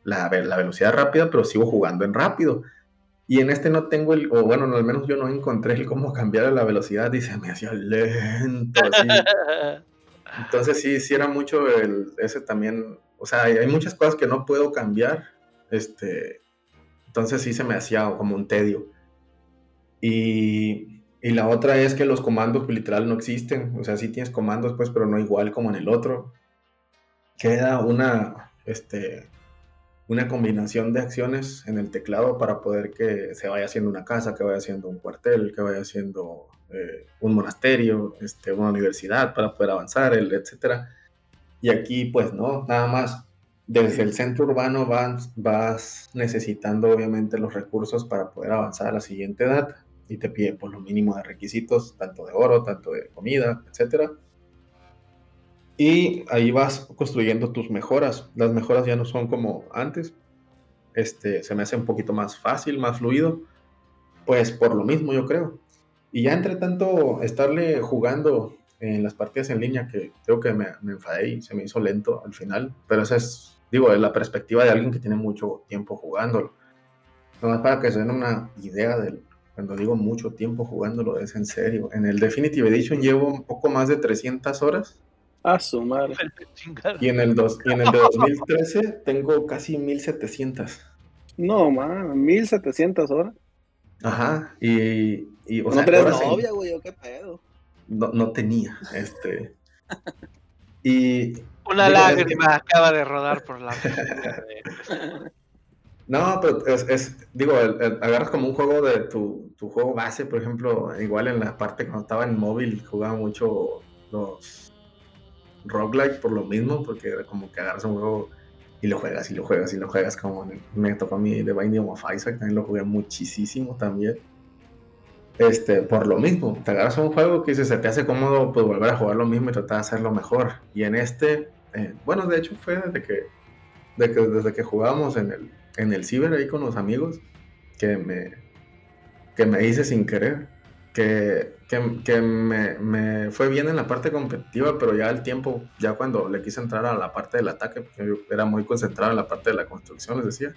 la, la velocidad rápida, pero sigo jugando en rápido. Y en este no tengo el, o bueno, al menos yo no encontré el cómo cambiar la velocidad y se me hacía lento. Así. Entonces sí, sí era mucho el, ese también, o sea, hay, hay, muchas cosas que no puedo cambiar. Este, entonces sí se me hacía como un tedio. Y, y la otra es que los comandos literal no existen. O sea, sí tienes comandos, pues, pero no igual como en el otro. Queda una, este, una combinación de acciones en el teclado para poder que se vaya haciendo una casa, que vaya haciendo un cuartel, que vaya haciendo eh, un monasterio, este, una universidad para poder avanzar, el, etc. Y aquí pues no, nada más desde el centro urbano vas, vas necesitando obviamente los recursos para poder avanzar a la siguiente edad y te pide por lo mínimo de requisitos, tanto de oro, tanto de comida, etcétera y ahí vas construyendo tus mejoras. Las mejoras ya no son como antes. Este, se me hace un poquito más fácil, más fluido. Pues por lo mismo, yo creo. Y ya entre tanto estarle jugando en las partidas en línea, que creo que me, me enfadé y se me hizo lento al final. Pero esa es, digo, es la perspectiva de alguien que tiene mucho tiempo jugándolo. Nomás para que se den una idea del, cuando digo mucho tiempo jugándolo, es en serio. En el Definitive Edition llevo un poco más de 300 horas a su madre. Y en el, dos, y en el de 2013 tengo casi 1700. No, man, 1700 horas. Ajá, y. y o no tenés novia, güey, o qué pedo. No, no tenía, este. y. Una digo, lágrima es... acaba de rodar por la. no, pero es, es digo, el, el, agarras como un juego de tu, tu juego base, por ejemplo, igual en la parte cuando estaba en móvil jugaba mucho los roguelike por lo mismo, porque era como que agarras un juego y lo juegas y lo juegas y lo juegas, como me tocó a mí The Binding of Isaac, también lo jugué muchísimo también. Este, por lo mismo, te agarras un juego que se te hace cómodo pues volver a jugar lo mismo y tratar de hacerlo mejor. Y en este, eh, bueno, de hecho fue desde que, de que, desde que jugábamos en el, en el ciber ahí con los amigos, que me, que me hice sin querer que, que, que me, me, fue bien en la parte competitiva, pero ya el tiempo, ya cuando le quise entrar a la parte del ataque, porque yo era muy concentrado en la parte de la construcción, les decía,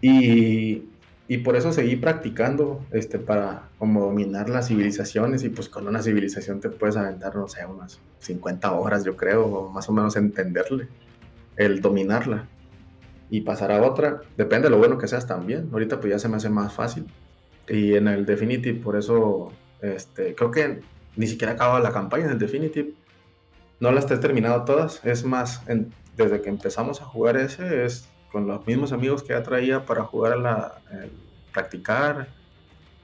Y, y por eso seguí practicando este, para como dominar las civilizaciones y pues con una civilización te puedes aventar, no sé, unas 50 horas yo creo, o más o menos entenderle, el dominarla y pasar a otra, depende de lo bueno que seas también, ahorita pues ya se me hace más fácil. Y en el Definitive, por eso, este, creo que ni siquiera acaba la campaña en el Definitive, no las he terminado todas, es más, desde que empezamos a jugar ese es con los mismos amigos que ya traía para jugar a la, practicar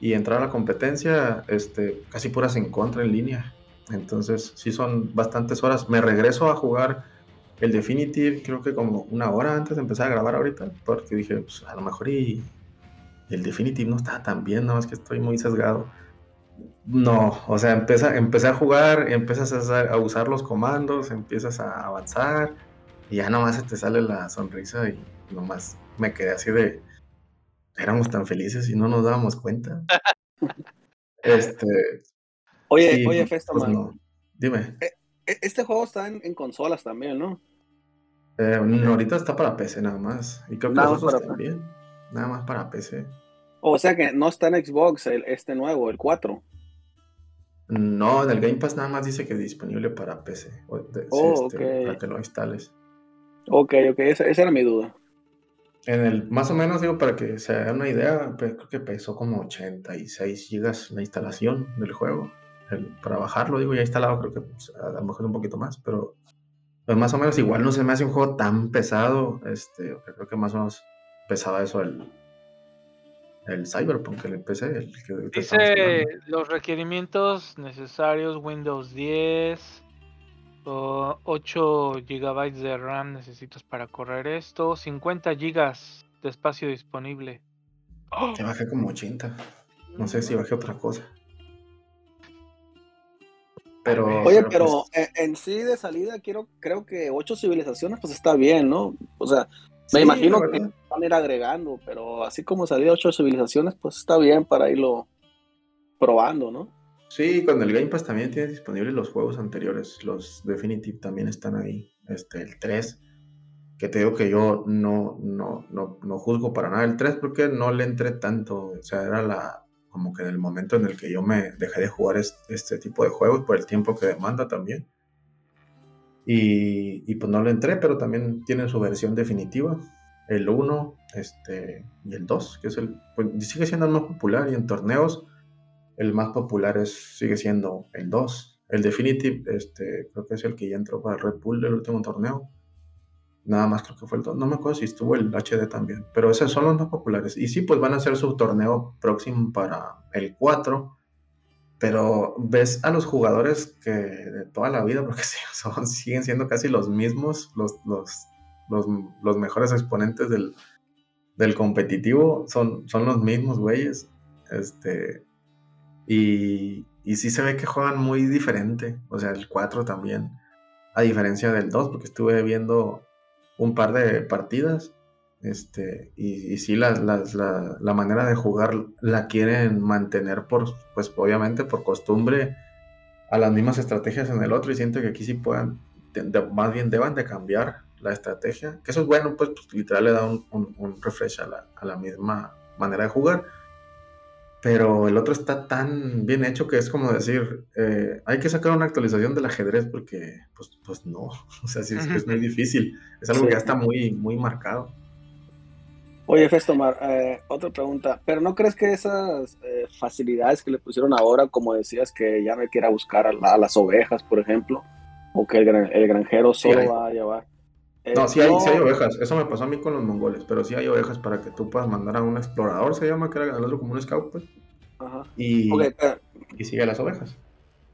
y entrar a la competencia, este, casi puras en contra en línea. Entonces, sí son bastantes horas. Me regreso a jugar el Definitive, creo que como una hora antes de empezar a grabar ahorita, porque dije, pues a lo mejor y, el Definitive no está tan bien, no, es que estoy muy sesgado. No, o sea, empieza, empecé a jugar, empiezas a, a usar los comandos, empiezas a avanzar y ya nomás se te sale la sonrisa y nomás me quedé así de, éramos tan felices y no nos dábamos cuenta. este. Oye, oye, Festo, pues Dime. E, e, este juego está en, consolas también, ¿no? Eh, ahorita está para PC nada más. Y creo que nada los también. Nada más para PC. O sea que no está en Xbox el, este nuevo, el 4. No, en el Game Pass nada más dice que es disponible para PC. oh, este, Para que lo instales. Ok, ok, esa, era mi duda. En el, más o menos, digo, para que se hagan una idea, creo que pesó como 86 gigas la instalación del juego. para bajarlo, digo, ya instalado, creo que pues, a lo mejor un poquito más, pero pues más o menos igual no se me hace un juego tan pesado. Este, creo que más o menos pesaba eso el, el Cyberpunk, el PC. El que Dice los requerimientos necesarios Windows 10, 8 GB de RAM necesitas para correr esto. 50 GB de espacio disponible. Que bajé como 80. No sé si bajé otra cosa. Pero, Oye, pero, pues en, sí de salida quiero, creo que 8 civilizaciones pues está bien, ¿no? O sea, me imagino que van a ir agregando, pero así como salida 8 civilizaciones pues está bien para irlo probando, ¿no? Sí, con el Game Pass también tienes disponibles los juegos anteriores. Los Definitive también están ahí. Este, el 3. Que te digo que yo no, no, no, no juzgo para nada el 3 porque no le entré tanto. O sea, era la como que en el momento en el que yo me dejé de jugar este, tipo de juegos por el tiempo que demanda también. Y, y, pues no le entré, pero también tiene su versión definitiva. El 1 este, y el 2, que es el. Pues sigue siendo el más popular y en torneos el más popular es, sigue siendo el 2. El Definitive, este, creo que es el que ya entró para Red Bull del último torneo. Nada más creo que fue el 2. No me acuerdo si estuvo el HD también. Pero esos son los más populares. Y sí, pues van a hacer su torneo próximo para el 4. Pero ves a los jugadores que de toda la vida, porque son, siguen siendo casi los mismos, los, los, los, los mejores exponentes del, del competitivo, son, son los mismos güeyes. Este, y, y sí se ve que juegan muy diferente. O sea, el 4 también. A diferencia del 2, porque estuve viendo un par de partidas. Este, y, y sí, la, la, manera de jugar la quieren mantener por, pues obviamente por costumbre a las mismas estrategias en el otro. Y siento que aquí sí puedan, más bien deban de cambiar la estrategia. Que eso es bueno, pues, pues literal le da un, un, refresh a la, a la misma manera de jugar pero el otro está tan bien hecho que es como decir, eh, hay que sacar una actualización del ajedrez porque, pues, pues no, o sea, sí, es, muy difícil, es algo que ya está muy, muy marcado. Oye, Festomar, eh, otra pregunta, pero ¿no crees que esas eh, facilidades que le pusieron ahora, como decías, que ya no hay que ir a buscar a, las ovejas, por ejemplo, o que el, granjero solo va a llevar? No, sí hay, sí hay, ovejas. Eso me pasó a mí con los mongoles. Pero sí hay ovejas para que tú puedas mandar a un explorador, se llama, que era ganarlo como un scout, pues. Ajá. Y, y sigue las ovejas.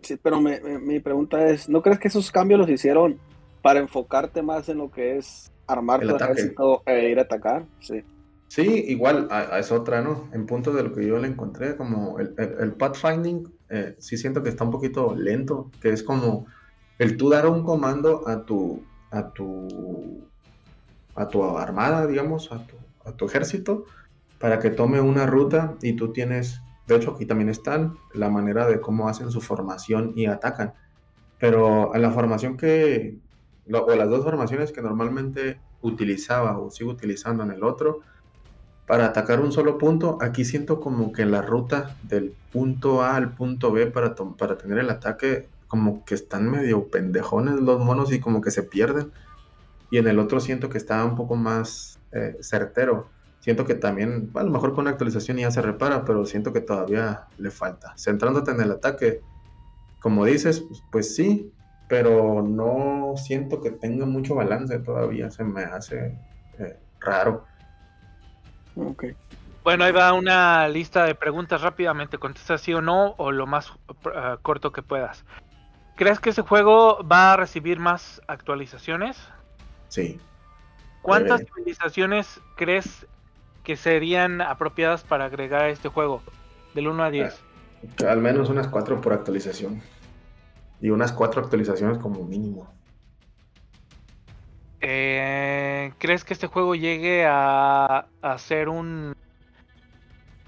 Sí, pero mi pregunta es: ¿no crees que esos cambios los hicieron para enfocarte más en lo que es armar tu ejército e ir a atacar? Sí. Sí, igual es otra, ¿no? En punto de lo que yo le encontré, como el, el, pathfinding, eh, sí siento que está un poquito lento, que es como el tú dar un comando a tu, a tu, a tu armada, digamos, a tu, a tu ejército, para que tome una ruta y tú tienes, de hecho aquí también están, la manera de cómo hacen su formación y atacan. Pero en la formación que, o las dos formaciones que normalmente utilizaba o sigo utilizando en el otro, para atacar un solo punto. Aquí siento como que la ruta del punto A al punto B para, para tener el ataque, como que están medio pendejones los monos y como que se pierden. Y en el otro siento que está un poco más eh, certero. Siento que también, a lo mejor con la actualización ya se repara, pero siento que todavía le falta. Centrándote en el ataque, como dices, pues, pues sí, pero no siento que tenga mucho balance todavía. Se me hace eh, raro. Ok. Bueno, ahí va una lista de preguntas rápidamente. Contesta sí o no, o lo más uh, corto que puedas. ¿Crees que ese juego va a recibir más actualizaciones? Sí. ¿Cuántas civilizaciones crees que serían apropiadas para agregar a este juego? Del 1 a 10. Al menos unas 4 por actualización. Y unas 4 actualizaciones como mínimo. Eh, ¿Crees que este juego llegue a, ser un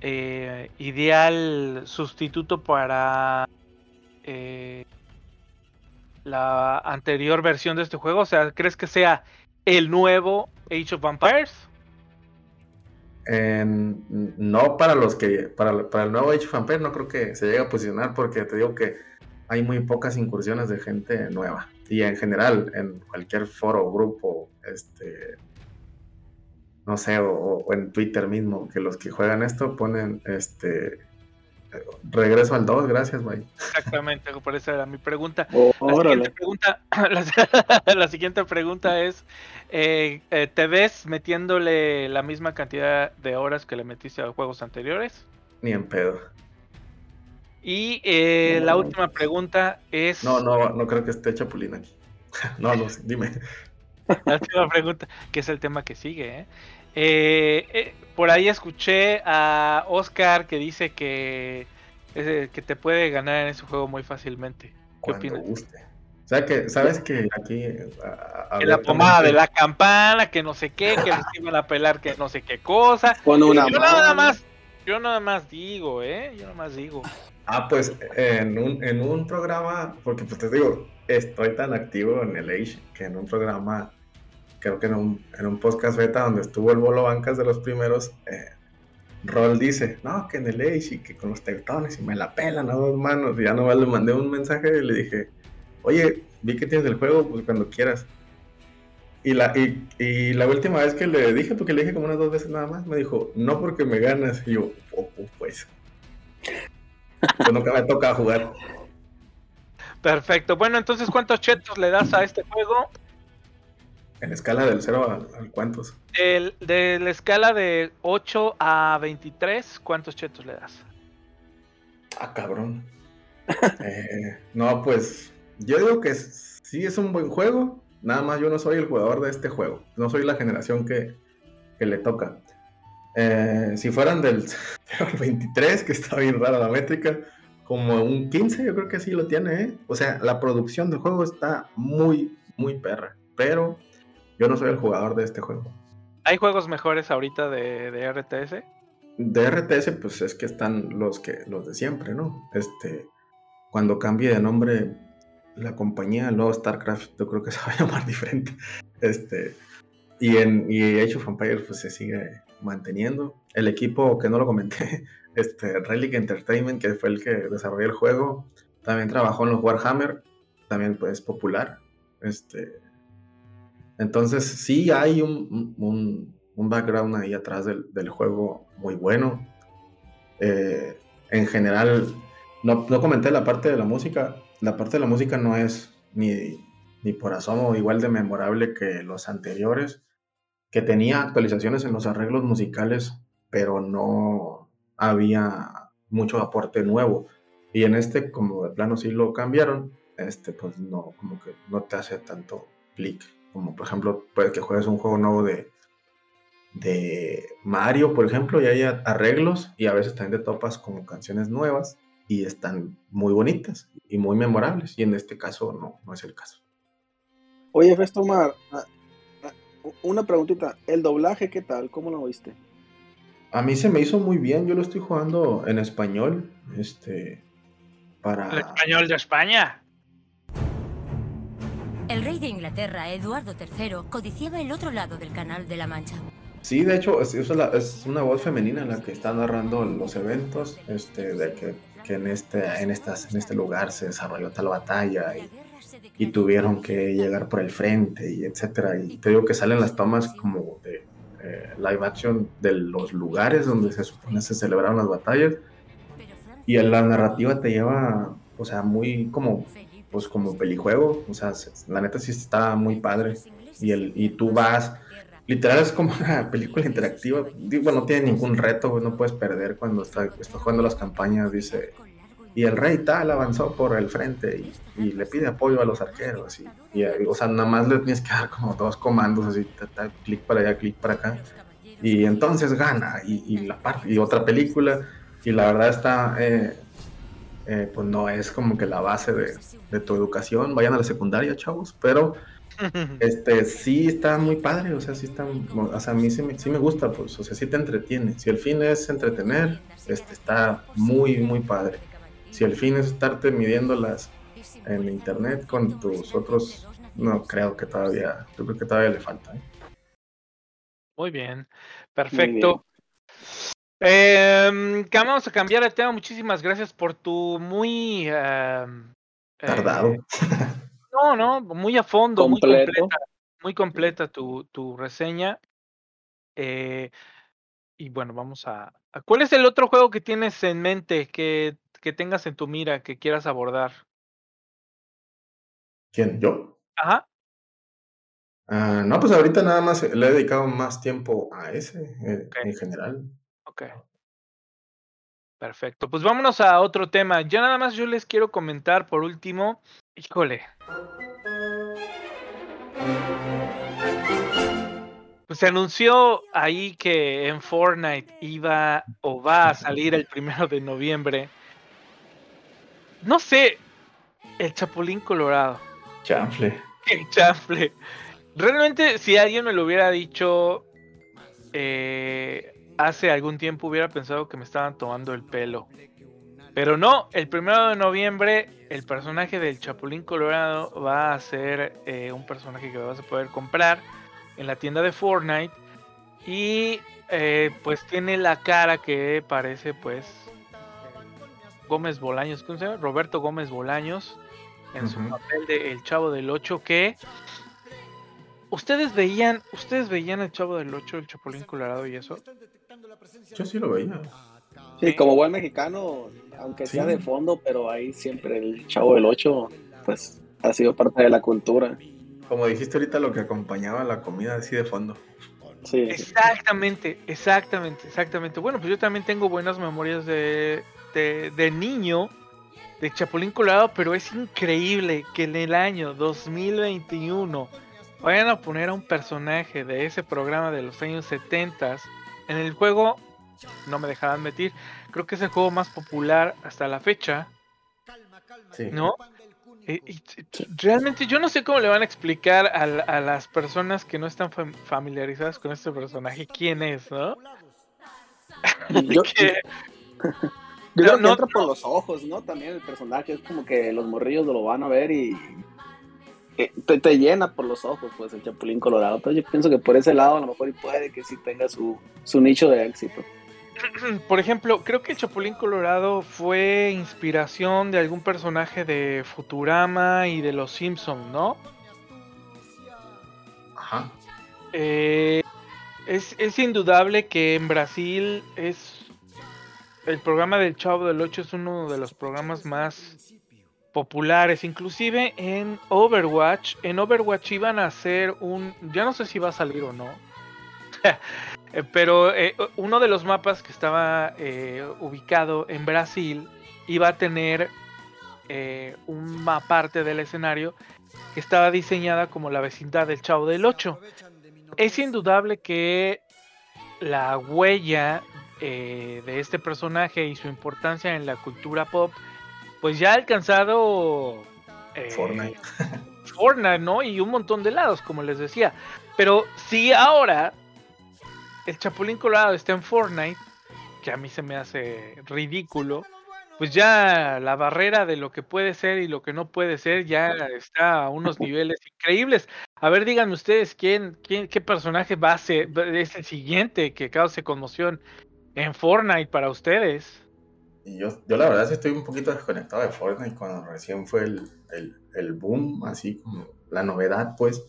eh, ideal sustituto para eh, la anterior versión de este juego? O sea, ¿crees que sea el nuevo Age of Vampires? no para los que para, para el nuevo Age of Vampires no creo que se llegue a posicionar porque te digo que hay muy pocas incursiones de gente nueva y en general en cualquier foro grupo este no sé o, en Twitter mismo que los que juegan esto ponen este Regreso al 2, gracias, Mike. Exactamente, por eso era mi pregunta. Oh, la, siguiente pregunta la, siguiente pregunta es, eh, eh, ¿te ves metiéndole la misma cantidad de horas que le metiste a los juegos anteriores? Ni en pedo. Y eh, la última pregunta es... No, no, no creo que esté Chapulín aquí. no, no, dime. La última pregunta, que es el tema que sigue, ¿eh? Eh, eh, por ahí escuché a Oscar que dice que, que te puede ganar en ese juego muy fácilmente. ¿Qué opinas? Guste. O sea que, ¿sabes que aquí... que la pomada de la campana, que no sé qué, que les iban a pelar que no sé qué cosa. yo nada más, yo nada más digo, ¿eh? Yo nada más digo. Ah, pues en un, en un programa, porque pues te digo, estoy tan activo en el Age que en un programa creo que en un, en un podcast beta donde estuvo el bolo bancas de los primeros, eh, dice, no, que en el Age y que con los tectones y me la pelan a dos manos. Y ya no le mandé un mensaje y le dije, oye, vi que tienes el juego, pues cuando quieras. Y la, y, la última vez que le dije, porque le dije como unas dos veces nada más, me dijo, no porque me ganas. Y yo, oh, oh pues. pues nunca me toca jugar. Perfecto. Bueno, entonces, ¿cuántos chetos le das a este juego? En escala del 0 al, cuántos? de la escala de 8 a 23, ¿cuántos chetos le das? Ah, cabrón. Eh, no, pues yo digo que sí es un buen juego. Nada más yo no soy el jugador de este juego. No soy la generación que, le toca. Eh, si fueran del 23, que está bien rara la métrica, como un 15, yo creo que sí lo tiene, ¿eh? O sea, la producción del juego está muy, muy perra. Pero yo no soy el jugador de este juego. ¿Hay juegos mejores ahorita de, RTS? De RTS, pues es que están los que los de siempre, ¿no? Este, cuando cambie de nombre la compañía, luego StarCraft, yo creo que se va a llamar diferente. Este, y en y Age of Empires, pues se sigue manteniendo. El equipo que no lo comenté, este, Relic Entertainment, que fue el que desarrolló el juego, también trabajó en los Warhammer, también pues popular. Este, entonces sí hay un, background ahí atrás del, juego muy bueno. Eh, en general, no, comenté la parte de la música. La parte de la música no es ni, ni por asomo igual de memorable que los anteriores, que tenía actualizaciones en los arreglos musicales, pero no había mucho aporte nuevo. Y en este, como de plano sí lo cambiaron, este pues no, como que no te hace tanto clic como por ejemplo, puede que juegues un juego nuevo de, de Mario, por ejemplo, y hay arreglos y a veces también te topas como canciones nuevas y están muy bonitas y muy memorables. Y en este caso no, no es el caso. Oye, Festomar, ah, ah, una preguntita. ¿El doblaje qué tal? ¿Cómo lo viste? A mí se me hizo muy bien. Yo lo estoy jugando en español. Este. Para. ¿El español de España? El rey de Inglaterra, Eduardo III, codiciaba el otro lado del Canal de la Mancha. Sí, de hecho, es, es, una voz femenina la que está narrando los eventos, este, de que, que en este, en estas, en este lugar se desarrolló tal batalla y, y tuvieron que llegar por el frente y etcétera. Y te digo que salen las tomas como de eh, live action de los lugares donde se supone se celebraron las batallas y la narrativa te lleva, o sea, muy como, pues como pelijuego, o sea, se- la neta sí está muy padre y el y tú vas Literal es como una película interactiva. Digo, no tiene ningún reto, no puedes perder cuando está, está jugando las campañas. Dice, y el rey tal avanzó por el frente y, le pide apoyo a los arqueros. Y, o sea, nada más le tienes que dar como dos comandos así, ta, clic para allá, clic para acá. Y entonces gana. Y, y la parte, y otra película. Y la verdad está, eh, eh, pues no es como que la base de, de tu educación. Vayan a la secundaria, chavos, pero este, sí está muy padre, o sea, sí está, o sea, a mí sí me, sí me gusta, pues, o sea, sí te entretiene. Si el fin es entretener, este, está muy, muy padre. Si el fin es estarte midiéndolas en internet con tus otros, no creo que todavía, yo creo que todavía le falta. ¿eh? Muy bien, Muy perfecto. Em, que vamos a cambiar de tema. Muchísimas gracias por tu muy em, eh, Tardado. no, no, muy a fondo, muy completa, muy completa tu, tu reseña. Eh, y bueno, vamos a, a- ¿Cuál es el otro juego que tienes en mente que, que tengas en tu mira que quieras abordar? ¿Quién? ¿Yo? Ajá. Ah, no, pues ahorita nada más le he dedicado más tiempo a ese, eh, en general. Ok. Perfecto. Pues vámonos a otro tema. Ya nada más yo les quiero comentar por último. Híjole. Pues se anunció ahí que en Fortnite iba o va a salir el primero de noviembre. No sé, el Chapulín Colorado. Chanfle. El chanfle. Realmente, si alguien me lo hubiera dicho eh, hace algún tiempo, hubiera pensado que me estaban tomando el pelo. Pero no, el primero de noviembre, el personaje del Chapulín Colorado va a ser eh, un personaje que vas a poder comprar en la tienda de Fortnite. Y eh, pues tiene la cara que parece, pues, Gómez Bolaños, ¿cómo se llama? Roberto Gómez Bolaños en su papel de El Chavo del 8 que ustedes veían, ustedes veían el Chavo del 8, el Chapulín Colorado y eso. Yo sí lo veía. Sí, como buen mexicano, aunque sea Sí. de fondo, pero ahí siempre el chavo del 8, pues ha sido parte de la cultura. Como dijiste ahorita, lo que acompañaba la comida así de fondo. Sí, sí. Exactamente, exactamente, exactamente. Bueno, pues yo también tengo buenas memorias de, de, de niño de Chapulín Colorado, pero es increíble que en el año 2021 vayan a poner a un personaje de ese programa de los años 70 en el juego. No me dejarán mentir, creo que es el juego más popular hasta la fecha, Sí. ¿no? Y realmente yo no sé cómo le van a explicar a, a las personas que no están fam- familiarizadas con este personaje quién es, ¿no? Yo, Que- yo No, creo que no, entra por los ojos, ¿no? También el personaje es como que los morrillos lo van a ver y te, te llena por los ojos, pues el Chapulín Colorado. Entonces yo pienso que por ese lado a lo mejor y puede que sí tenga su, su nicho de éxito. Por ejemplo, creo que el Chapulín Colorado fue inspiración de algún personaje de Futurama y de Los Simpson, ¿no? Ajá. Eh, es, es indudable que en Brasil es el programa del Chavo del 8 es uno de los programas más populares, inclusive en Overwatch. En Overwatch iban a hacer un, ya no sé si va a salir o no, Eh, pero eh, uno de los mapas que estaba eh, ubicado en Brasil iba a tener una parte del escenario que estaba diseñada como la vecindad del Chavo del 8. Es indudable que la huella de este personaje y su importancia en la cultura pop, pues ya ha alcanzado eh, Fortnite. Fortnite, ¿no? Y un montón de lados, como les decía. Pero si ahora el Chapulín Colorado está en Fortnite, que a mí se me hace ridículo, pues ya la barrera de lo que puede ser y lo que no puede ser ya está a unos niveles increíbles. A ver, díganme ustedes, ¿quién, quién, ¿qué personaje va a ser, es el siguiente que cause conmoción en Fortnite para ustedes? Y yo, yo la verdad sí estoy un poquito desconectado de Fortnite cuando recién fue el, el, el boom, así como la novedad, pues.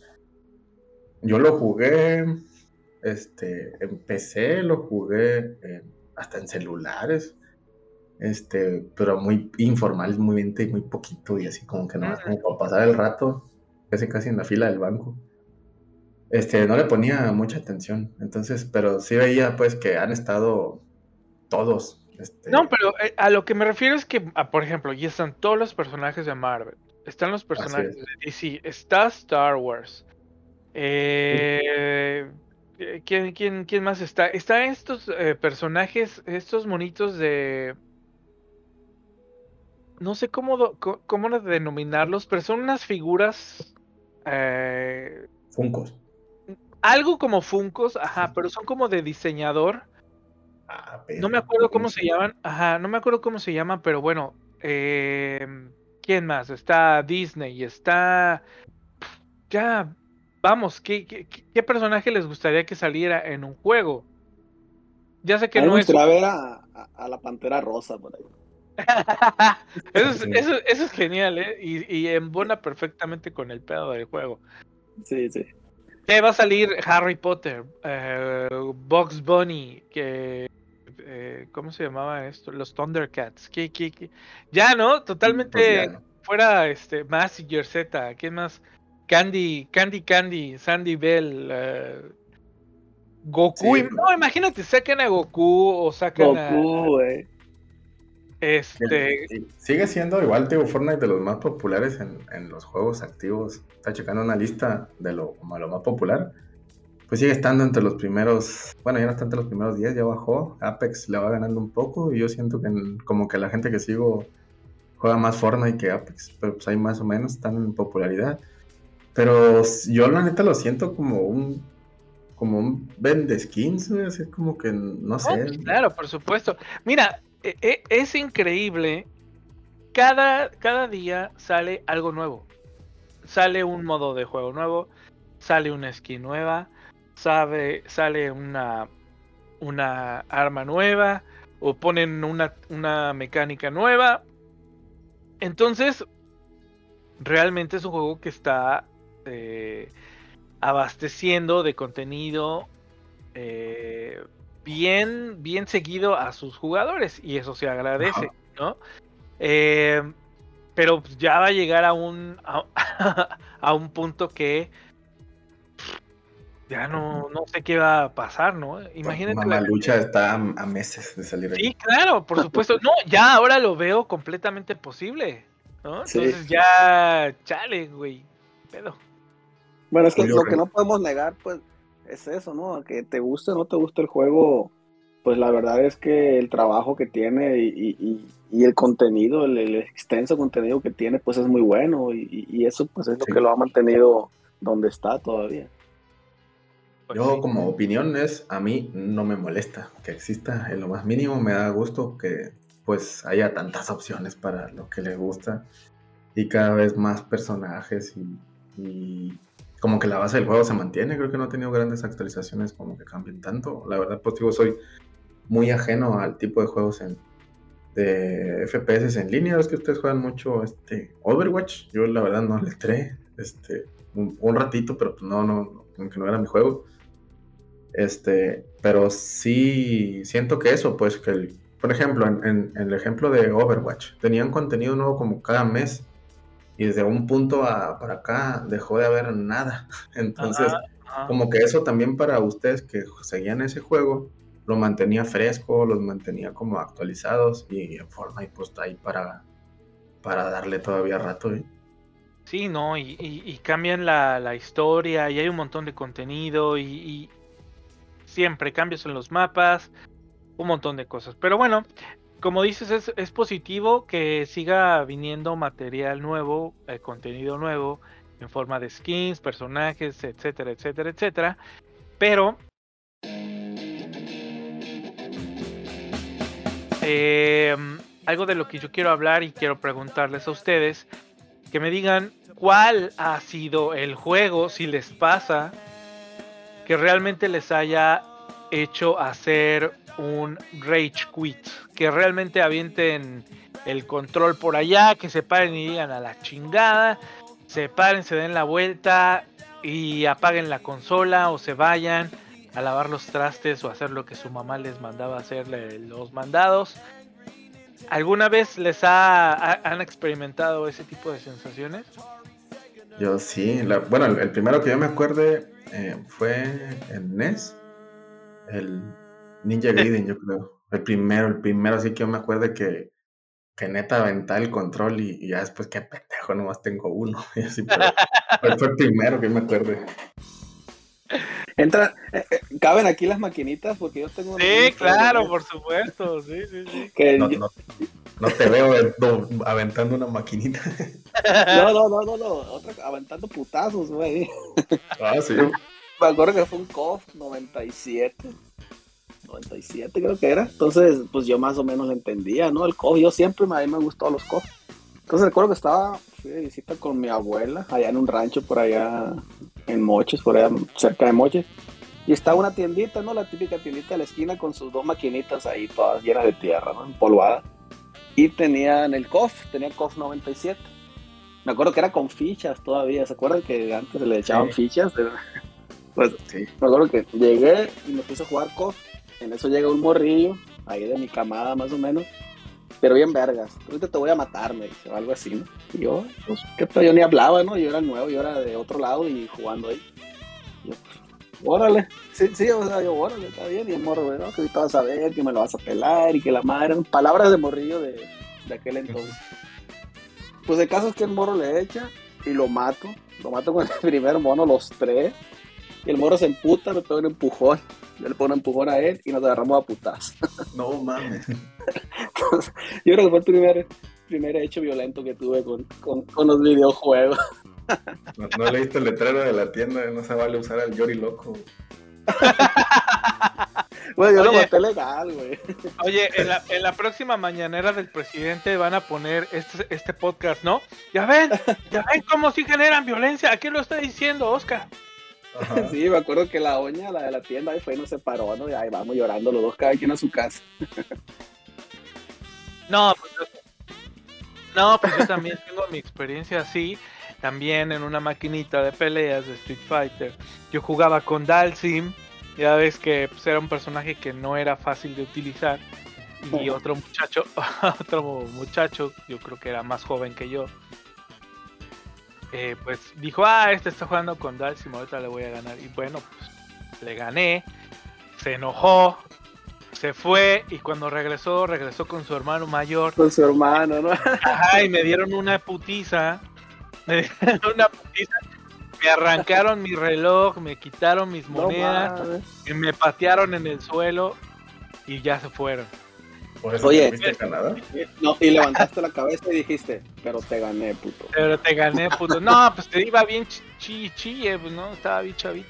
Yo lo jugué, este, en PC, lo jugué hasta en celulares, este, pero muy informal, muy bien, y muy poquito, y así como que nomás como para pasar el rato, casi casi en la fila del banco. Este, no le ponía mucha atención, entonces, pero sí veía pues que han estado todos. Este, No, pero eh, a lo que me refiero es que, ah, por ejemplo, ya están todos los personajes de Marvel, están los personajes es. de DC, está Star Wars. Eh, eh, ¿quién, quién, quién más está? Están estos eh, personajes, estos monitos de... No sé cómo, do- cómo denominarlos, pero son unas figuras... eh, Funkos. algo como Funkos, ajá, pero son como de diseñador. Ah, No me acuerdo cómo se llaman. Ajá, no me acuerdo cómo se llaman, pero bueno. em, ¿Quién más? Está Disney, está. Ya, vamos, ¿qué, qué, personaje les gustaría que saliera en un juego? Ya sé que no es. ver a, a- a la pantera rosa por ahí. eso, es, eso, eso es genial, ¿eh? Y, y embona perfectamente con el pedo del juego. Sí, sí. Que va a salir Harry Potter, eh, Bugs Bunny, que eh, ¿cómo se llamaba esto? Los Thundercats. ¿Qué, qué, qué? Ya, ¿no? Totalmente Pues ya, ¿no? fuera este Massinger Z, ¿quién más? Candy, Candy Candy, Sandy Bell, eh, Goku. Sí, no, imagínate, sacan a Goku o sacan a este. Sigue siendo igual, tío, Fortnite de los más populares en, en los juegos activos. Está checando una lista de lo, como lo más popular. Pues sigue estando entre los primeros, bueno, ya no está entre los primeros 10, ya bajó. Apex le va ganando un poco y yo siento que como que la gente que sigo juega más Fortnite que Apex, pero pues ahí más o menos están en popularidad. Pero yo la neta lo siento como un como un vende skins, así como que no sé. pues, claro, por supuesto. Mira, e- e- es increíble. Cada, cada día sale algo nuevo. Sale un modo de juego nuevo, sale una skin nueva, sabe, sale una, una arma nueva, o ponen una, una mecánica nueva. Entonces, realmente es un juego que está eh, abasteciendo de contenido eh, bien, bien seguido a sus jugadores y eso se agradece. ¿no? Eh, pero ya va a llegar a un a, a un punto que ya no, no sé qué va a pasar, ¿no? Imagínate la- lucha está a, meses de salir ahí. Sí, claro, por supuesto. No, ya ahora lo veo completamente posible, ¿no? Sí. Entonces ya, chale, güey. Pedo. Bueno, es que lo que no podemos negar, pues, es eso, ¿no? Que te guste o no te guste el juego, pues la verdad es que el trabajo que tiene y, y- y- el contenido, el, el extenso contenido que tiene, pues es muy bueno y, y- y eso pues es lo Sí. que lo ha mantenido donde está todavía. Yo como opinión es, a mí no me molesta que exista en lo más mínimo, me da gusto que pues haya tantas opciones para lo que le gusta y cada vez más personajes y, y como que la base del juego se mantiene, creo que no ha tenido grandes actualizaciones como que cambien tanto, la verdad pues digo, soy muy ajeno al tipo de juegos en, de FPS en línea, es que ustedes juegan mucho este Overwatch, yo la verdad no le entré este, un, un ratito, pero pues no, no, como que no era mi juego. Este, pero sí siento que eso, pues que, el- por ejemplo, en, en- en el ejemplo de Overwatch, tenían contenido nuevo como cada mes y desde un punto a- para acá dejó de haber nada. Entonces, Ajá, ajá. como que eso también para ustedes que seguían ese juego, lo mantenía fresco, los mantenía como actualizados y en Fortnite pues está ahí para, para darle todavía rato. ¿eh? Sí, no, y, y- y cambian la, la historia y hay un montón de contenido y, y siempre cambios en los mapas, un montón de cosas. Pero bueno, como dices, es, es positivo que siga viniendo material nuevo, eh, contenido nuevo, en forma de skins, personajes, etcétera, etcétera, etcétera. Pero... em, algo de lo que yo quiero hablar y quiero preguntarles a ustedes que me digan cuál ha sido el juego, si les pasa, que realmente les haya hecho hacer un rage quit, que realmente avienten el control por allá, que se paren y digan a la chingada, se paren, se den la vuelta y apaguen la consola o se vayan a lavar los trastes o hacer lo que su mamá les mandaba hacerle los mandados. ¿Alguna vez les ha, han experimentado ese tipo de sensaciones? Yo sí, bueno, el, primero que yo me acuerde eh, fue el NES, el Ninja Gaiden, yo creo. El primero, el primero, así que yo me acuerdo que, que neta aventaba el control y, ya después, qué pendejo, nomás tengo uno. pero fue el primero que me acuerdo. Entra, eh, eh, caben aquí las maquinitas porque yo tengo. Sí, claro, por supuesto. Sí, sí, sí. no, no, te veo aventando una maquinita. No, no, no, no, no. aventando putazos, güey. Ah, sí. Me acuerdo que fue un KOF 97. 97 creo que era. Entonces, pues yo más o menos entendía, ¿no? El KOF, yo siempre a mí me gustó los KOF. Entonces recuerdo que estaba, fui de visita con mi abuela, allá en un rancho por allá en Moches, por allá cerca de Moches. Y estaba una tiendita, ¿no? La típica tiendita de la esquina con sus dos maquinitas ahí todas llenas de tierra, ¿no? Empolvadas. Y tenían el KOF, tenía KOF 97. Me acuerdo que era con fichas todavía, ¿se acuerdan que antes le echaban fichas? Pues sí. Me acuerdo que llegué y me puse a jugar KOF. En eso llega un morrillo, ahí de mi camada más o menos pero bien vergas. Ahorita te voy a matar, me dice, o algo así, ¿no? Y yo, pues, ¿qué? Yo ni hablaba, ¿no? Yo era nuevo, yo era de otro lado y jugando ahí. yo, órale, sí, sí, o sea, yo, órale, está bien. Y el morro, ¿no? Que ahorita vas a ver, que me lo vas a pelar y que la madre, palabras de morrillo de, de aquel entonces. Pues el caso es que el morro le echa y lo mato. Lo mato con el primer mono, los tres. Y el morro se emputa, me pega un empujón. Yo le pongo un empujón a él y nos agarramos a putas. No mames. yo creo que fue el primer, primer hecho violento que tuve con, con, los videojuegos. No, leíste el letrero de la tienda, no se vale usar al Yori loco. Bueno, yo lo maté legal, güey. Oye, en la, en la, próxima mañanera del presidente van a poner este, este podcast, ¿no? Ya ven, ya ven cómo sí generan violencia. ¿A quién lo está diciendo, Oscar? Sí, me acuerdo que la doña, la de la tienda, ahí fue y nos separó, ¿no? Y ahí vamos llorando los dos, cada quien a su casa. No, pues yo, no, pues yo también tengo mi experiencia así. También en una maquinita de peleas de Street Fighter. Yo jugaba con Dalsim. Ya ves que pues, era un personaje que no era fácil de utilizar. Y otro muchacho, otro muchacho, yo creo que era más joven que yo, eh, pues dijo, ah, este está jugando con Dalsim, ahorita le voy a ganar. Y bueno, pues le gané, se enojó, se fue y cuando regresó, regresó con su hermano mayor. Con su hermano, ¿no? Ajá, y me dieron una putiza. Me dieron una putiza. Me arrancaron mi reloj, me quitaron mis monedas, y me patearon en el suelo y ya se fueron. ¿Por eso Oye, te Canadá? No, y levantaste la cabeza y dijiste, pero te gané, puto. Pero te gané, puto. No, pues te iba bien chi, chi, pues no, estaba bien chavito.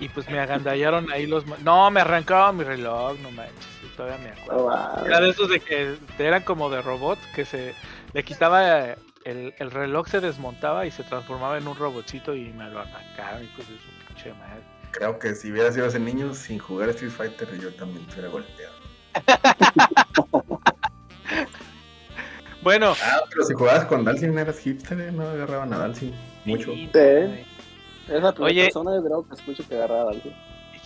Y pues me agandallaron ahí los. No, me arrancaban mi reloj, no manches. Todavía me acuerdo. Era de esos de que eran como de robot, que se le quitaba el, el reloj, se desmontaba y se transformaba en un robotcito y me lo arrancaron y pues eso, pinche madre. Creo que si hubiera sido ese niño sin jugar Street Fighter, yo también hubiera golpeado. bueno. Ah, pero si jugabas con Dalsim eras hipster, ¿eh? no agarraban a Dalsim mucho. Sí, es la primera persona de Dragon que escucho que agarra a Dalsim.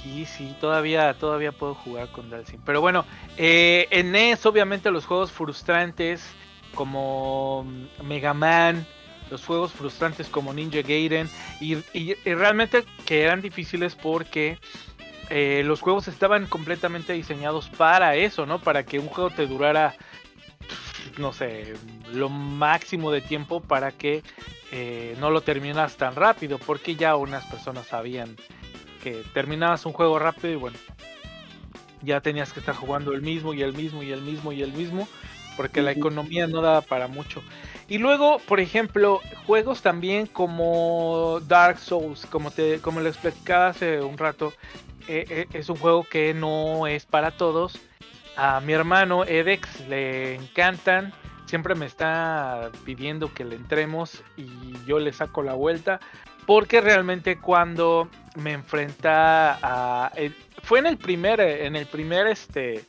Sí, sí, todavía, todavía puedo jugar con Dalsim. Pero bueno, eh, en NES obviamente los juegos frustrantes como Mega Man, los juegos frustrantes como Ninja Gaiden y, realmente que eran difíciles porque eh, los juegos estaban completamente diseñados para eso, ¿no? Para que un juego te durara, no sé, lo máximo de tiempo para que eh, no lo terminas tan rápido, porque ya unas personas sabían que terminabas un juego rápido y bueno, ya tenías que estar jugando el mismo y el mismo y el mismo y el mismo, porque la economía no daba para mucho. Y luego, por ejemplo, juegos también como Dark Souls, como te como lo explicaba hace un rato, eh, eh, es un juego que no es para todos. A mi hermano Edex le encantan siempre me está pidiendo que le entremos y yo le saco la vuelta. Porque realmente cuando me enfrenta a. eh, fue en el primer. En el primer este.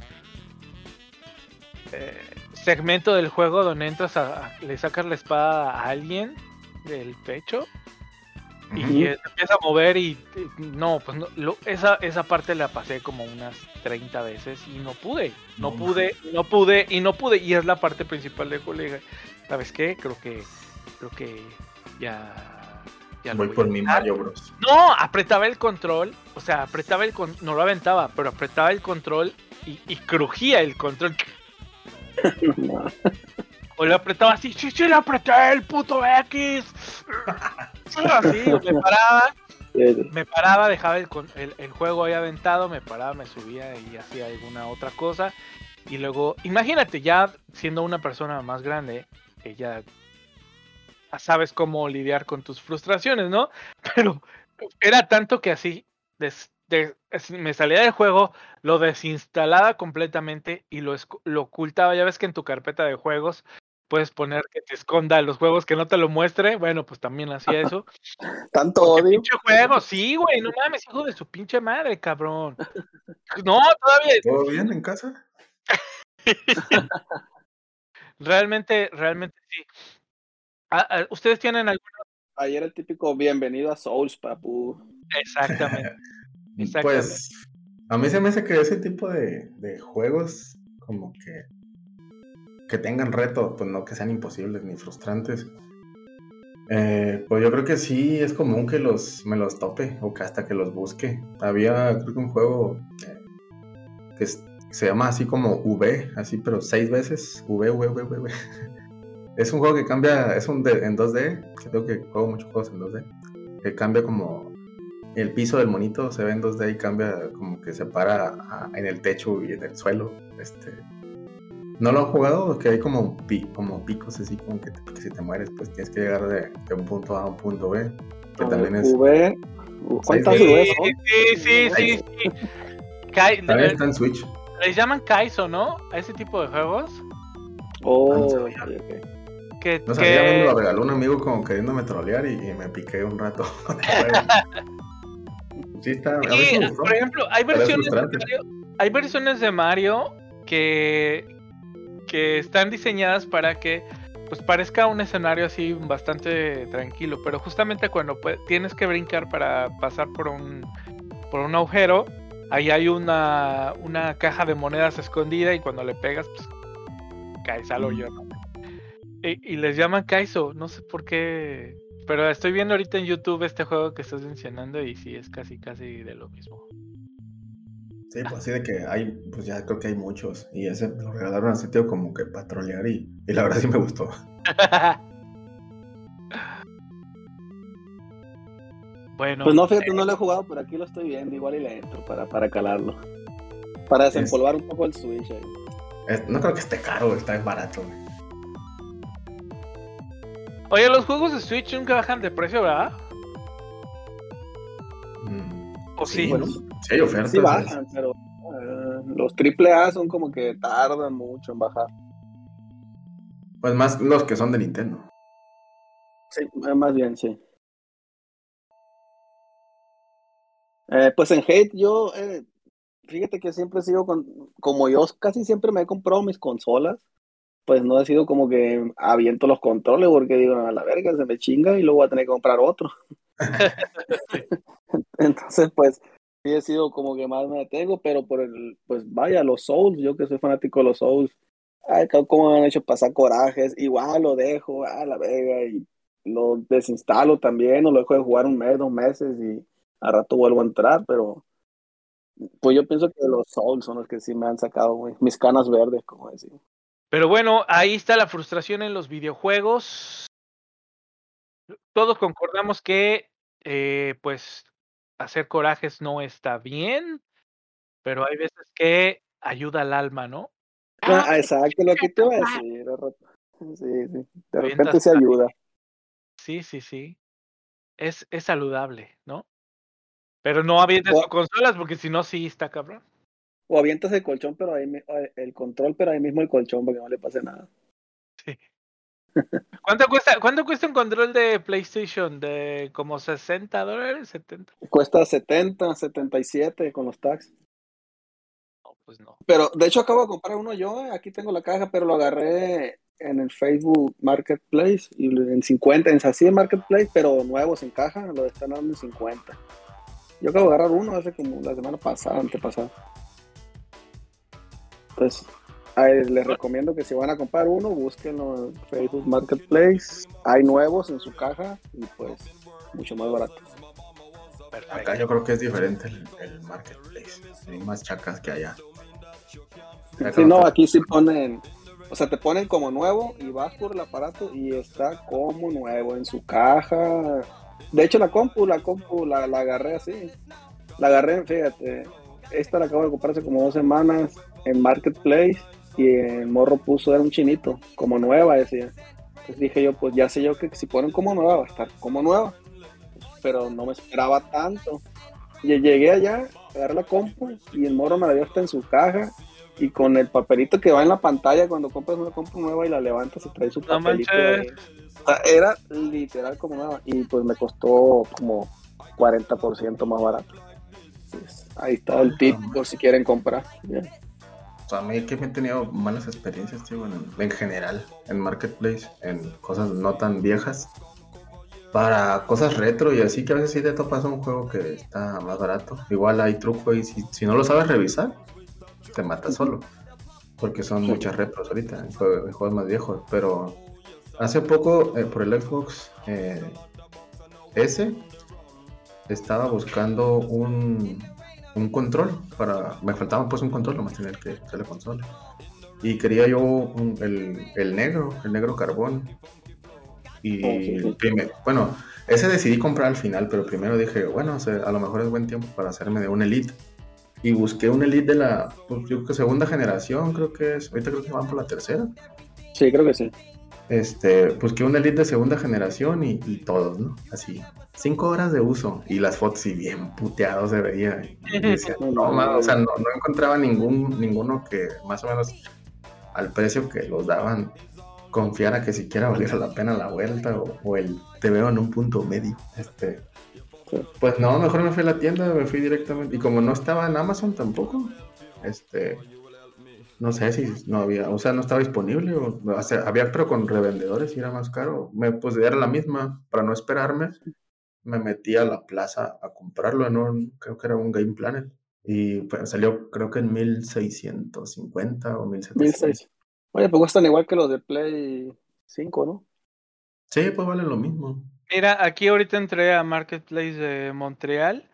eh, segmento del juego donde entras a, a- le sacas la espada a alguien del pecho y se empieza a mover y no, pues no, lo- esa, esa parte la pasé como unas 30 veces y no pude, no No pude, no pude y no pude y es la parte principal del juego. ¿sabes qué? Creo que, creo que ya, ya Voy voy por mi dejar". Mario Bros. No, apretaba el control, o sea, apretaba el con- no lo aventaba, pero apretaba el control y, y crujía el control. No. O le apretaba así, sí, sí, le apreté el puto X. Así, me paraba, me paraba, dejaba el, el, el juego ahí aventado, me paraba, me subía y hacía alguna otra cosa. Y luego, imagínate, ya siendo una persona más grande, que ya sabes cómo lidiar con tus frustraciones, ¿no? Pero era tanto que así, des- de- me salía del juego, lo desinstalaba completamente y lo, ocultaba. Ya ves que en tu carpeta de juegos puedes poner que te esconda los juegos que no te lo muestre. Bueno, pues también hacía eso. Tanto Porque odio. pinche juego, sí, güey, no mames, hijo de su pinche madre, cabrón. No, todavía, ¿Todo bien en casa? realmente, realmente sí. Ah, ah, ¿Ustedes tienen algún Ayer el típico bienvenido a Souls, papu. Exactamente. Pues a mí se me hace que ese tipo de, de juegos como que que tengan reto, pues no que sean imposibles ni frustrantes. Eh, pues yo creo que sí es común que los me los tope o que hasta que los busque. Había creo que un juego eh, que es- se llama así como V, así pero seis veces V V V V. V. Es un juego que cambia, es un de- en 2D, que tengo que juego muchos juegos en 2D, que cambia como el piso del monito se ve en 2D y cambia como que se para a- en el techo y en el suelo. Este, ¿No lo han jugado? Que hay como, pi- como picos así, como que, te- que si te mueres, pues tienes que llegar de, de un punto A a un punto B. Que también es. V. ¿Cuántas Sí, V Sí, son? sí, sí, sí, sí. Kai- También le- está en Switch. les llaman Kaizo, ¿no? A ese tipo de juegos. Oh, Ah, no sabía. Que, No sabía, me lo que- regaló un amigo como queriéndome trolear y, y me piqué un rato. sí, está. A mí sí Sí, me gustó. por ejemplo, hay versiones de. Mario, hay versiones de Mario que, que están diseñadas para que pues parezca un escenario así bastante tranquilo, pero justamente cuando tienes que brincar para pasar por un por un agujero, ahí hay una, una caja de monedas escondida y cuando le pegas pues caes al hoyo. ¿no? Y, y les llaman Kaizo, no sé por qué, pero estoy viendo ahorita en YouTube este juego que estás mencionando y sí es casi casi de lo mismo. Sí, pues así de que hay, pues ya creo que hay muchos. Y ese me lo regalaron así, tío, como que para trolear y, y la verdad sí me gustó. bueno, Pues no, fíjate, no lo he jugado, pero aquí lo estoy viendo. Igual y le entro para, para calarlo. Para desempolvar un poco el Switch. ahí. Es- no creo que esté caro, está barato. güey. Oye, los juegos de Switch nunca bajan de precio, ¿verdad? Mm, ¿O sí? Bueno, sí hay ofertas. sí bajan, pero eh, los triple A son como que tardan mucho en bajar. Pues más los que son de Nintendo. Sí, eh, más bien, sí. Eh, pues en Hate yo, eh, fíjate que siempre he sido, con, como yo casi siempre me he comprado mis consolas, pues no he sido como que aviento los controles porque digo, a la verga, se me chinga y luego voy a tener que comprar otro. Entonces, pues sí he sido como que más me detengo, pero por el, pues vaya, los Souls, yo que soy fanático de los Souls, ay, cómo me han hecho pasar corajes, igual lo dejo, a la verga, y lo desinstalo también, o lo dejo de jugar un mes, dos meses, y a rato vuelvo a entrar, pero pues yo pienso que los Souls son los que sí me han sacado, güey, mis canas verdes, como decimos. Pero bueno, ahí está la frustración en los videojuegos. Todos concordamos que, eh, pues, hacer corajes no está bien, pero hay veces que ayuda al alma, ¿no? Ah, exacto, lo que te iba a decir, sí, sí, de repente se ayuda. Sí, sí, sí. Es, es saludable, ¿no? Pero no avientes O- tus consolas porque si no, sí está cabrón. O avientas el colchón, pero ahí, mi- el control, pero ahí mismo el colchón para que no le pase nada. Sí. ¿Cuánto cuesta, ¿Cuánto cuesta un control de PlayStation? ¿De como 60 dólares? ¿70? Cuesta 70, 77 con los tax. No, pues no. Pero de hecho acabo de comprar uno yo, eh, aquí tengo la caja, pero lo agarré en el Facebook Marketplace y en 50, en así en Marketplace, pero nuevos en caja, lo están dando en 50. Yo acabo de agarrar uno hace como la semana pasada, antepasada. Pues ahí les recomiendo que si van a comprar uno, búsquenlo en Facebook Marketplace. Hay nuevos en su caja y pues mucho más barato. Perfecto. Acá yo creo que es diferente el, el marketplace. Hay más chacas que allá. Acá Si no, aquí sí ponen, o sea, te ponen como nuevo y vas por el aparato y está como nuevo en su caja. De hecho, la compu, la compu, la, la agarré así. La agarré, fíjate, esta la acabo de comprar hace como dos semanas en Marketplace y el morro puso, era un chinito, como nueva, decía. Entonces dije yo, pues ya sé yo que si ponen como nueva, va a estar como nueva. Pero no me esperaba tanto. Y llegué allá, agarré la compu y el morro me la dio hasta en su caja y con el papelito que va en la pantalla cuando compras una compu nueva y la levantas y trae su No papelito. ahí. O sea, era literal como nueva y pues me costó como 40% más barato. Pues, ahí está el tip por si quieren comprar. O sea, a mí que me he tenido malas experiencias, tío, en, en general, en Marketplace, en cosas no tan viejas. Para cosas retro y así que a veces sí te topas un juego que está más barato. Igual hay truco y si, si no lo sabes revisar, te mata solo. Porque son Sí. muchas retros ahorita, en jue- en juegos más viejos. Pero hace poco, eh, por el Xbox eh, S, estaba buscando un, un control para. Me faltaba pues un control, nomás tener que hacer la consola. Y quería yo un- el, el negro, el negro carbón. Y Oh, sí, sí. prime- bueno, ese decidí comprar al final, pero primero dije, bueno, o sea, a lo mejor es buen tiempo para hacerme de un Elite. Y busqué un Elite de la, pues, yo que segunda generación, creo que es, ahorita creo que van por la tercera. Sí, creo que sí. Este, busqué un Elite de segunda generación y, y todos, ¿no? Así, cinco horas de uso y las fotos y bien puteados se veía. Y decía, no, ma, o sea, no, no encontraba ningún, ninguno que más o menos al precio que los daban confiara que siquiera valiera la pena la vuelta o, o el te veo en un punto medio. Este, pues no, mejor me fui a la tienda, me fui directamente. Y como no estaba en Amazon tampoco, este, no sé si no había, o sea, no estaba disponible, o, o sea, había, pero con revendedores y era más caro. Me, pues era la misma, para no esperarme, me metí a la plaza a comprarlo en un, creo que era un Game Planet. Y pues salió, creo que en 1650 o 1700. 1006. Oye, pues cuestan igual que los de Play 5, ¿no? Sí, pues vale lo mismo. Mira, aquí ahorita entré a Marketplace de Montreal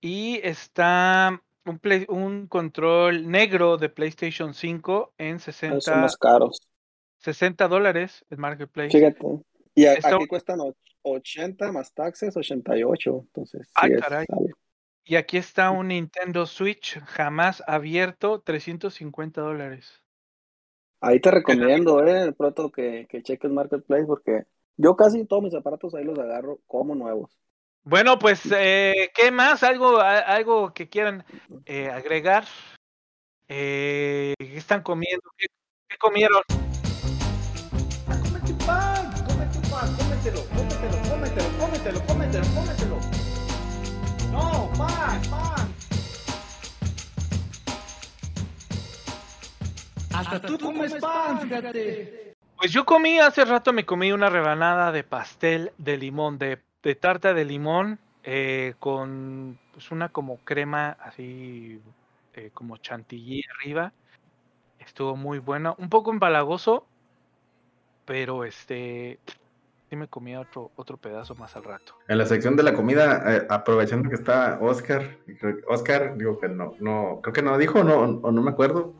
y está un, play- un control negro de PlayStation 5 en Ah, Son 60, más caros. 60 dólares en Marketplace. Fíjate. Y a- Está- aquí cuestan och- 80 más taxes, 88. Entonces, Ah, sí caray. algo. Y aquí está un Nintendo Switch jamás abierto, 350 dólares. Ahí te recomiendo, eh, pronto que, que cheques Marketplace porque yo casi todos mis aparatos ahí los agarro como nuevos. Bueno, pues, eh, ¿qué más? ¿Algo, a- algo que quieran eh, agregar? Eh, ¿Qué están comiendo? ¿Qué, qué comieron? Cómete pan, cómete pan, cómetelo, cómetelo, cómetelo, cómetelo, cómetelo, cómetelo. No, pan, pan. Hasta tú comes pan, fíjate. Pues yo comí hace rato, me comí una rebanada de pastel de limón, de, de tarta de limón, eh, con pues una como crema así, eh, como chantilly arriba. Estuvo muy bueno, un poco empalagoso, pero este, sí me comí otro, otro pedazo más al rato. En la sección de la comida, eh, aprovechando que está Oscar, y creo que- Oscar, digo que no, no, creo que no dijo, no, o no me acuerdo,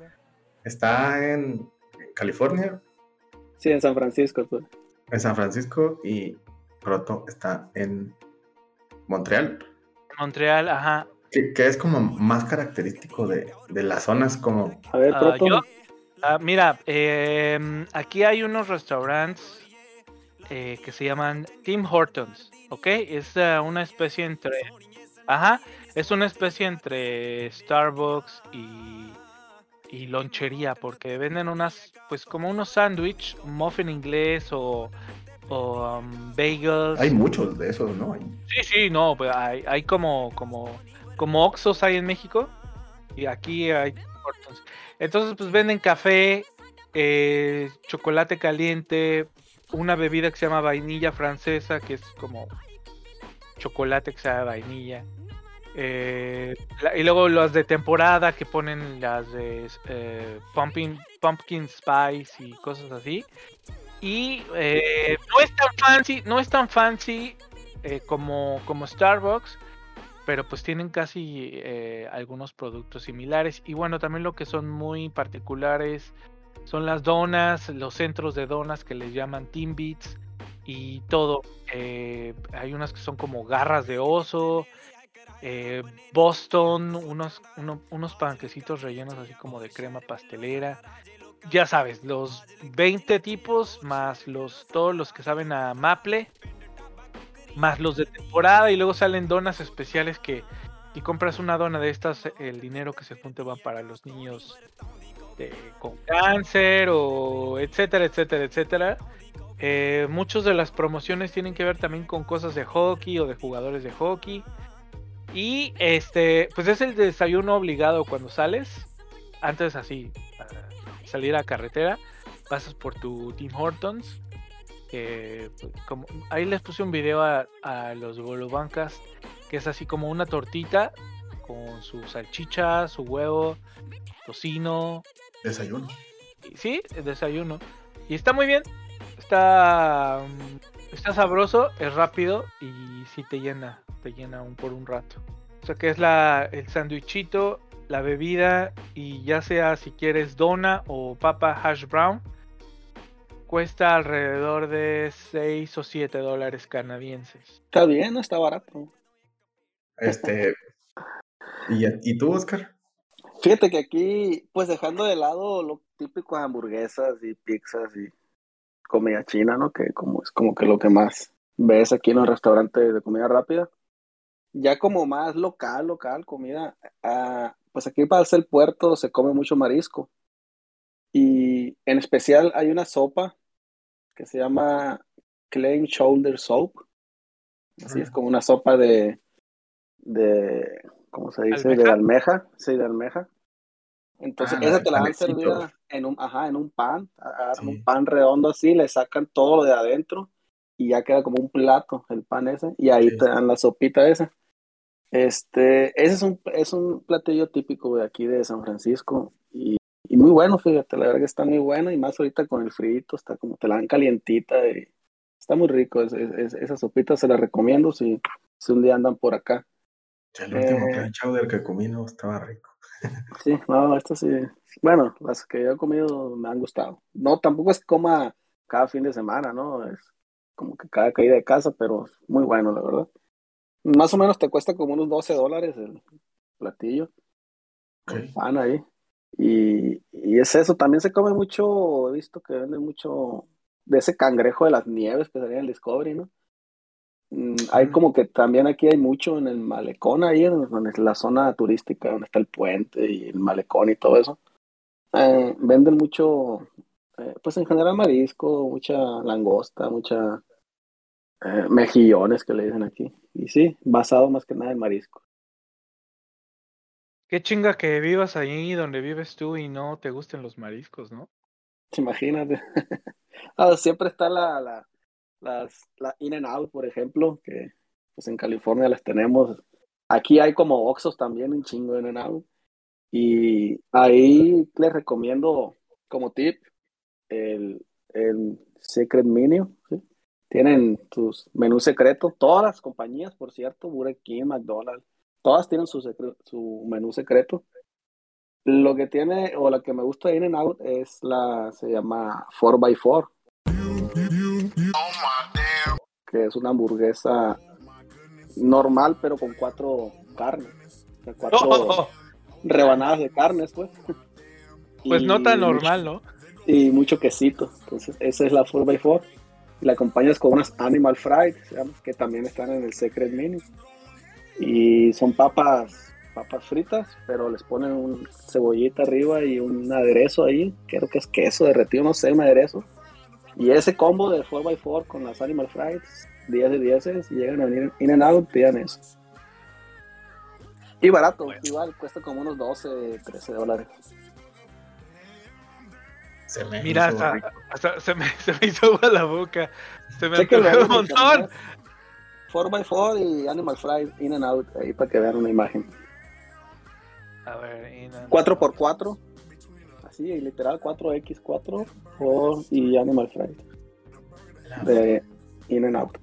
está en California, Sí, en San Francisco. pues. en San Francisco y Proto está en Montreal, Montreal, ajá. que, que es como más característico de, de las zonas como, A ver, Ah, Proto. yo- Ah, mira, em, aquí hay unos restaurantes eh, que se llaman Tim Hortons, ¿ok? Es ah, una especie entre, ajá, es una especie entre Starbucks y, y lonchería, porque venden unas, pues como unos sándwich, muffin inglés o, o um, bagels. Hay muchos de esos, ¿no? Hay- Sí, sí, no, pues hay, hay como, como, como Oxxos hay en México y aquí hay. Entonces, pues venden café, eh, chocolate caliente, una bebida que se llama vainilla francesa, que es como chocolate que sabe a vainilla. eh, la- y luego las de temporada que ponen las de eh, pumpkin, pumpkin spice y cosas así. Y eh, no es tan fancy, no fancy eh, como, como Starbucks, pero pues tienen casi eh, algunos productos similares. Y bueno, también lo que son muy particulares son las donas, los centros de donas que les llaman Timbits y todo. Hay unas que son como garras de oso, Boston, unos, uno- unos panquecitos rellenos así como de crema pastelera. Ya sabes, los 20 tipos más los todos los que saben a maple más los de temporada y luego salen donas especiales que si compras una dona de estas el dinero que se junte va para los niños con cáncer o etcétera etcétera etcétera. Eh, muchas de las promociones tienen que ver también con cosas de hockey o de jugadores de hockey. Y este pues es el desayuno obligado cuando sales. Antes así salir a carretera pasas por tu Tim Hortons que pues, como ahí les puse un video a, a los bolobancas que es así como una tortita con su salchicha, su huevo, tocino, Desayuno. sí, desayuno. Y está muy bien, está mm, está sabroso, es rápido y sí te llena, te llena un por un rato. O sea que es la el sándwichito, la bebida y ya sea si quieres dona o papa hash brown cuesta alrededor de 6 o 7 dólares canadienses. Está bien, no está barato. Este. ¿Y, ¿Y tú, Oscar? Fíjate que aquí, pues dejando de lado lo típico de hamburguesas y pizzas y comida china, ¿no? Que como es como que lo que más ves aquí en los restaurantes de comida rápida. Ya como más local, local, comida, ah, pues aquí para el puerto se come mucho marisco. Y en especial hay una sopa que se llama Clam Shoulder Soup. Así es Mm. como una sopa de, de, ¿cómo se dice? De ¿Almeja? sí, de almeja. Entonces, Ah, esa te la dan servida en un, ajá, en un pan, Sí. un pan redondo así, le sacan todo lo de adentro y ya queda como un plato el pan ese, y ahí Sí. te dan la sopita esa. Este, ese es un, es un platillo típico de aquí de San Francisco y, y muy bueno, fíjate, la verdad que está muy bueno y más ahorita con el frito, está como te la dan calientita y está muy rico, es- es- es- esa sopita se la recomiendo si, si un día andan por acá. El último Eh. chowder que comí no estaba rico. Sí, no, esto sí. Bueno, las que yo he comido me han gustado. No, tampoco es que coma cada fin de semana, ¿no? Es como que cada caída de casa, pero muy bueno, la verdad. Más o menos te cuesta como unos 12 dólares el platillo, Ok. el pan ahí. Y, y es eso, también se come mucho, he visto que venden mucho de ese cangrejo de las nieves que salía en el Discovery, ¿no? Mm, Hay como que también aquí hay mucho en el malecón, ahí en, en la zona turística donde está el puente y el malecón y todo eso. Eh, venden mucho, eh, pues en general marisco, mucha langosta, mucha eh, mejillones que le dicen aquí. Y sí, basado más que nada en marisco. Qué chinga que vivas ahí donde vives tú y no te gusten los mariscos, ¿no? Imagínate. Ah, siempre está la, la, las, la In and Out, por ejemplo, que pues en California las tenemos. Aquí hay como Oxxos también, un chingo In and Out. Y ahí les recomiendo como tip el, el Secret Menu. ¿sí? Tienen sus menús secretos. Todas las compañías, por cierto, Burger King, McDonald's, todas tienen su, su menú secreto. Lo que tiene, o la que me gusta de In and Out es la, se llama 4x4. Que es una hamburguesa normal, pero con cuatro carnes. O sea, cuatro Oh, rebanadas de carnes, pues. pues no Y tan mucho- normal, ¿no? y mucho quesito. Entonces, esa es la 4x4. La acompañas con unas Animal Fried, que también están en el Secret Menu. Y son papas papas fritas, pero les ponen un cebollita arriba y un aderezo ahí, creo que es queso derretido, no sé, un aderezo. Y ese combo de 4x4 con las Animal Fries, 10 de 10, si llegan a venir In and Out, pidan eso. Y barato, igual, cuesta como unos 12, 13 dólares. Se me Mira, hizo hasta, hasta se, me, se me hizo agua la boca. Se me antojó un montón. internet. 4x4 y Animal Fries, In and Out, ahí para que vean una imagen. A ver, in and- 4x4, así, literal, 4x4 o, y Animal Fries de In and Out.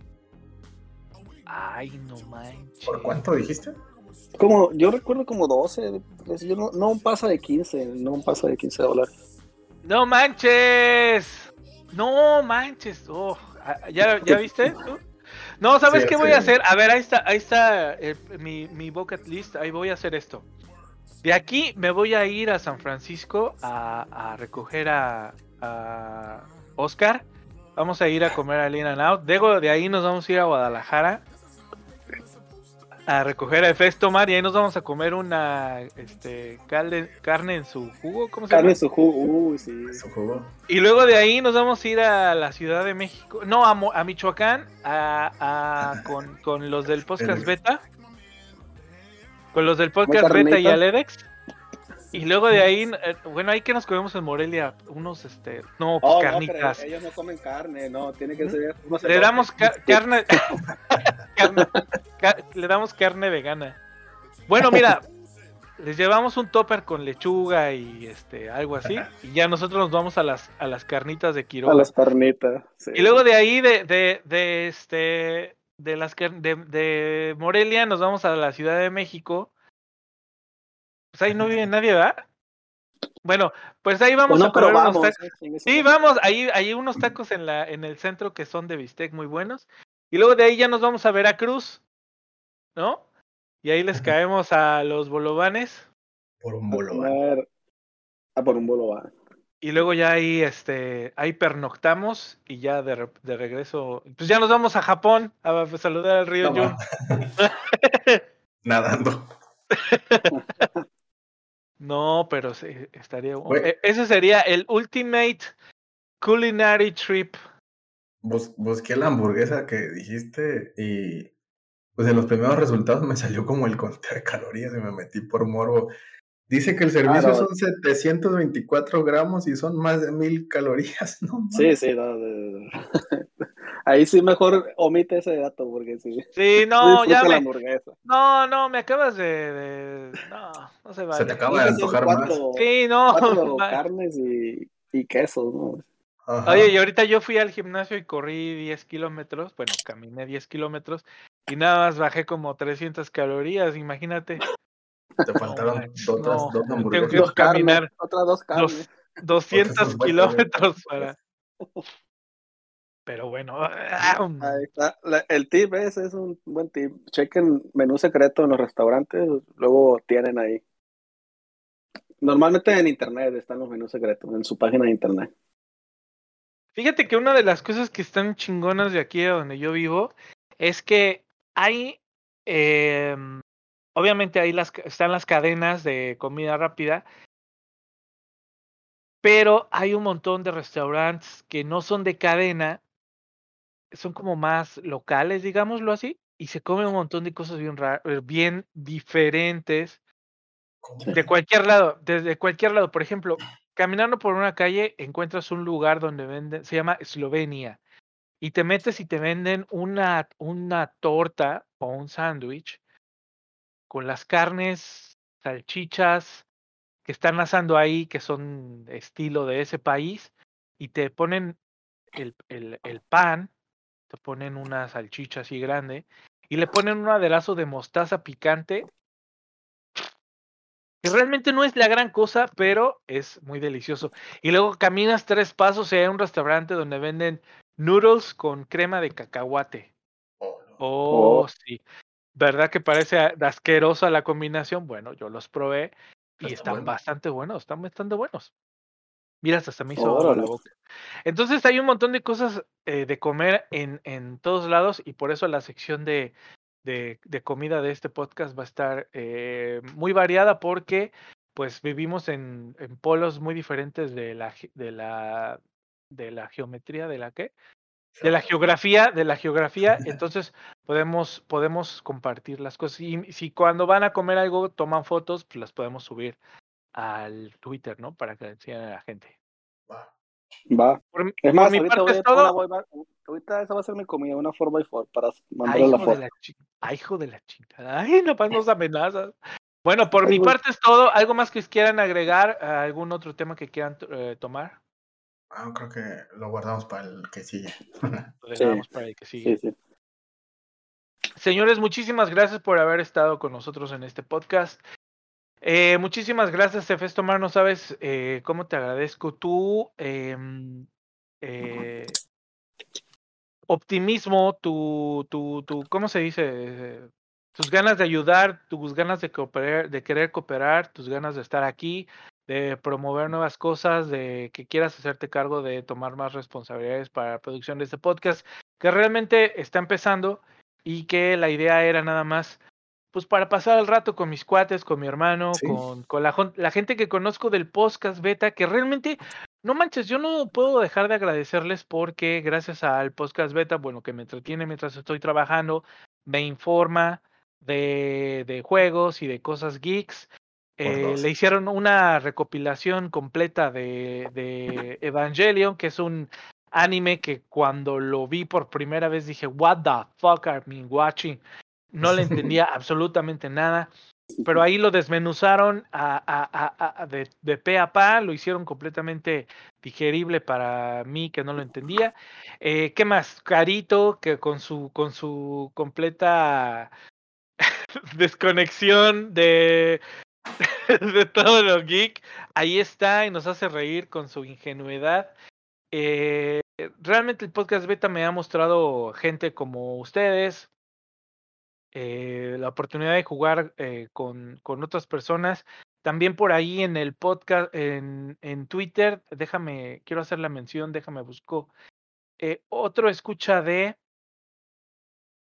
Ay, no manches. ¿Por cuánto dijiste? Como, yo recuerdo como 12, pues, yo no, no pasa de 15, no pasa de 15 dólares. ¡No manches! ¡No manches! Oh, ah, ¿ya, ¿Ya viste tú? No, ¿sabes Sí, qué sí. voy a hacer? A ver, ahí está, ahí está eh, mi, mi bucket list. Ahí voy a hacer esto. De aquí me voy a ir a San Francisco a, a recoger a, a Oscar. Vamos a ir a comer al In and Out. Luego de ahí nos vamos a ir a Guadalajara a recoger a Festomar y ahí nos vamos a comer una este, carne, carne en su jugo. ¿Cómo se llama? Carne en su jugo, uy, sí. Su jugo. Y luego de ahí nos vamos a ir a la Ciudad de México, no, a, Mo- a Michoacán, a, a- con, con los del podcast beta, con los del podcast beta y Aledex. Y luego de ahí, eh, bueno, ahí que nos comemos en Morelia, unos, este, no, pues, Oh, no, pero carnitas. ellos no comen carne, no, tiene que ser. se le lo- damos ca- carne, carne- ca- le damos carne vegana. Bueno, mira, les llevamos un topper con lechuga y este algo así, y ya nosotros nos vamos a las a las carnitas de Quiroga. A las carnitas. sí. Y luego de ahí, de, de, de este, de las de Morelia, nos vamos a la Ciudad de México. Pues ahí no vive nadie, ¿verdad? Bueno, pues ahí vamos Pues no, a pero unos vamos. tacos. Sí, vamos, ahí hay unos tacos en la, en el centro que son de bistec muy buenos. Y luego de ahí ya nos vamos a Veracruz, ¿no? Y ahí les Ajá. caemos a los bolovanes. Por un A bolo. comer- A por un bolo va. Y luego ya ahí, este, ahí pernoctamos y ya de, de regreso, pues ya nos vamos a Japón a saludar al río No, ma. Nadando. No, pero sí, estaría. Güey. e- Ese sería el ultimate culinary trip. Bus- busqué la hamburguesa que dijiste y pues en los primeros resultados me salió como el conteo de calorías y me metí por morbo. Dice que el servicio no. son 724 gramos y son más de mil calorías, ¿no? Sí, sí, no, de- de- Ahí sí mejor omite ese dato porque sí. Sí, no, ya me. No, no, me acabas de. de- No, no se Se vale. te acaba de antojar son más. cuatro, Sí, no. cuatro carnes y, y queso, ¿no? Ajá. Oye, y ahorita yo fui al gimnasio y corrí 10 kilómetros. Bueno, caminé 10 kilómetros y nada más bajé como 300 calorías, imagínate. Te faltaron manches, otras no. dos Tengo hamburguesas. que Dos carnes, caminar otras dos carnes. 200 vueltas, kilómetros para. Pero bueno. Ahí está. La- el tip ese es un buen tip. Chequen menú secreto en los restaurantes, luego tienen ahí. Normalmente en internet están los menús secretos, en su página de internet. Fíjate que una de las cosas que están chingonas de aquí a donde yo vivo es que hay, em, obviamente ahí las, están las cadenas de comida rápida, pero hay un montón de restaurantes que no son de cadena, son como más locales, digámoslo así, y se comen un montón de cosas bien eh, bien diferentes de cualquier lado, desde cualquier lado. Por ejemplo, caminando por una calle encuentras un lugar donde venden, se llama Eslovenia, y te metes y te venden una, una torta o un sándwich con las carnes, salchichas que están asando ahí, que son estilo de ese país, y te ponen el, el, el pan, te ponen una salchicha así grande, y le ponen un aderezo de mostaza picante que realmente no es la gran cosa, pero es muy delicioso. Y luego caminas tres pasos y hay un restaurante donde venden noodles con crema de cacahuate. Oh, no. Oh, Oh. sí. ¿Verdad que parece asquerosa la combinación? Bueno, yo los probé y Está están bueno. bastante buenos, están bastante buenos. Mira, hasta me hizo agua la boca. Entonces hay un montón de cosas eh, de comer en, en todos lados y por eso la sección de, de, de comida de este podcast va a estar eh, muy variada porque pues vivimos en, en polos muy diferentes de la, de la, de la geometría, de la qué? De la geografía, de la geografía, entonces podemos, podemos compartir las cosas. Y si cuando van a comer algo toman fotos, pues las podemos subir al Twitter, ¿no? Para que le enseñen a la gente. Va. Va. Por, mi- Es por más, mi ahorita, parte voy, es todo. voy ahorita esa va a ser mi comida, una 4x4 para Ay, mandarle la foto. ay, hijo de la chingada. Ay, no nos amenazas. Bueno, por Ay, mi parte es todo. ¿Algo más que quieran agregar? ¿Algún otro tema que quieran eh, tomar? Ah, creo que lo guardamos para el que sigue. Lo Sí. para el que sigue. Sí, sí. Señores, muchísimas gracias por haber estado con nosotros en este podcast. Eh, muchísimas gracias, Efes Tomar. No sabes eh, cómo te agradezco tú. em, eh, optimismo, tu, tu, tu, ¿cómo se dice? Tus ganas de ayudar, tus ganas de cooperar, de querer cooperar, tus ganas de estar aquí, de promover nuevas cosas, de que quieras hacerte cargo de tomar más responsabilidades para la producción de este podcast, que realmente está empezando y que la idea era nada más, pues para pasar el rato con mis cuates, con mi hermano, Sí. con, con la, gente que conozco del podcast beta, que realmente, no manches, yo no puedo dejar de agradecerles porque gracias al podcast beta, bueno, que me entretiene mientras estoy trabajando, me informa de, de juegos y de cosas geeks. Eh, le hicieron una recopilación completa de, de Evangelion, que es un anime que cuando lo vi por primera vez dije, what the fuck are me watching? No le entendía absolutamente nada, pero ahí lo desmenuzaron a, a- a- de, de pe a pa, lo hicieron completamente digerible para mí que no lo entendía. Eh, ¿Qué más? Carito, que con su, con su completa desconexión de, de todo lo geek, ahí está y nos hace reír con su ingenuidad. Eh, realmente el podcast beta me ha mostrado gente como ustedes, eh, la oportunidad de jugar eh, con, con otras personas. También por ahí en el podcast, en, en Twitter, déjame, quiero hacer la mención, déjame busco. eh, otro escucha de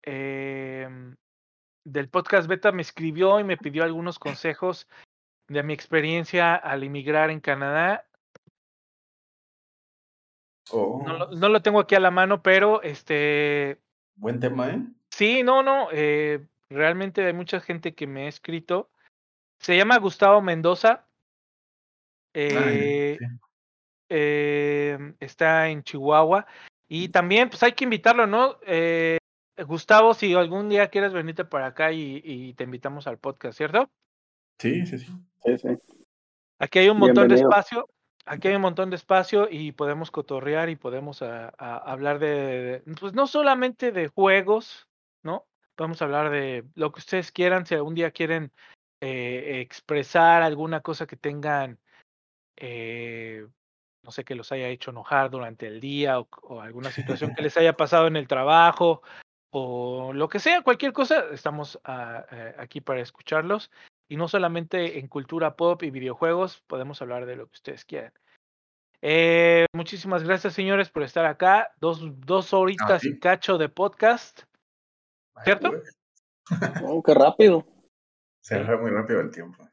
em, del podcast beta me escribió y me pidió algunos consejos de mi experiencia al emigrar en Canadá. Oh, No, lo- no lo tengo aquí a la mano, pero este Buen tema, ¿eh? Sí, no, no, eh, realmente hay mucha gente que me ha escrito. Se llama Gustavo Mendoza. Eh, sí. eh, está en Chihuahua. Y también, pues hay que invitarlo, ¿no? Eh, Gustavo, si algún día quieres venirte para acá y, y te invitamos al podcast, ¿cierto? Sí, sí, sí. Sí, sí. Aquí hay un montón de espacio. Aquí hay un montón de espacio y podemos cotorrear y podemos a- a hablar de, pues no solamente de juegos, ¿no? Podemos hablar de lo que ustedes quieran, si algún día quieren eh, expresar alguna cosa que tengan, eh, no sé, que los haya hecho enojar durante el día o, o alguna situación que les haya pasado en el trabajo o lo que sea, cualquier cosa, estamos ah, eh, aquí para escucharlos. Y no solamente en cultura pop y videojuegos, podemos hablar de lo que ustedes quieran. Eh, muchísimas gracias, señores, por estar acá. Dos, dos horitas y cacho de podcast. ¿Cierto? güey, Oh, qué rápido. Se fue muy rápido el tiempo.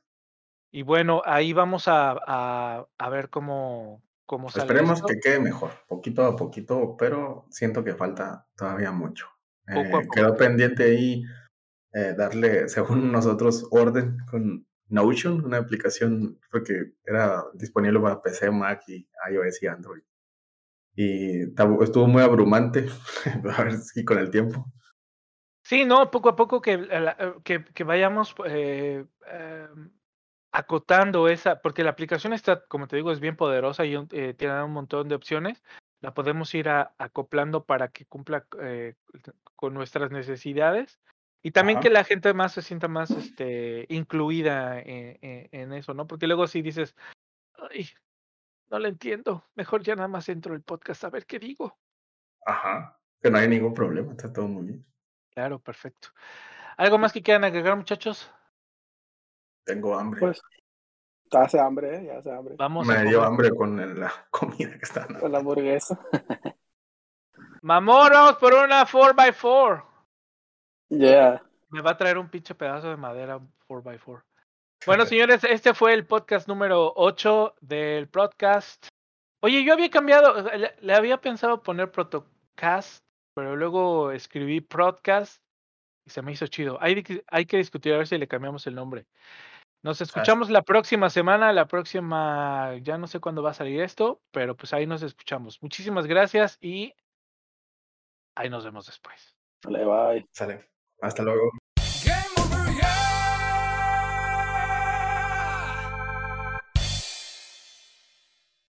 Y bueno, ahí vamos a, a, a ver cómo, cómo sale Esperemos esto. que quede mejor, poquito a poquito, pero siento que falta todavía mucho. Eh, poco. quedó pendiente ahí eh, darle, según nosotros, orden con Notion, una aplicación porque era disponible para PC, Mac y iOS y Android. Y estuvo muy abrumante, a ver si con el tiempo. Sí, no, poco a poco que, la- eh, que, que vayamos eh, em, acotando esa, porque la aplicación está, como te digo, es bien poderosa y eh, tiene un montón de opciones. La podemos ir a- acoplando para que cumpla eh, con nuestras necesidades y también Ajá. que la gente más se sienta más este, incluida en, en- en eso, ¿no? Porque luego si dices, ay, no lo entiendo, mejor ya nada más entro el podcast a ver qué digo. Ajá, que no hay ningún problema, está todo muy bien. Claro, perfecto. ¿Algo más que quieran agregar, muchachos? Tengo hambre. Pues, ya hace hambre, ¿eh? Ya hace hambre. Vamos a Me dio hambre con la comida que están Con la hamburguesa. Mamón, vamos por una 4x4. Yeah. me va a traer un pinche pedazo de madera 4x4. Bueno, señores, este fue el podcast número 8 del podcast. Oye, yo había cambiado, le, le había pensado poner protocast, pero luego escribí podcast y se me hizo chido. Hay, que- hay que discutir a ver si le cambiamos el nombre. Nos escuchamos la próxima semana, la próxima, ya no sé cuándo va a salir esto, pero pues ahí nos escuchamos. Muchísimas gracias y ahí nos vemos después. Vale, bye. Sale. Hasta luego.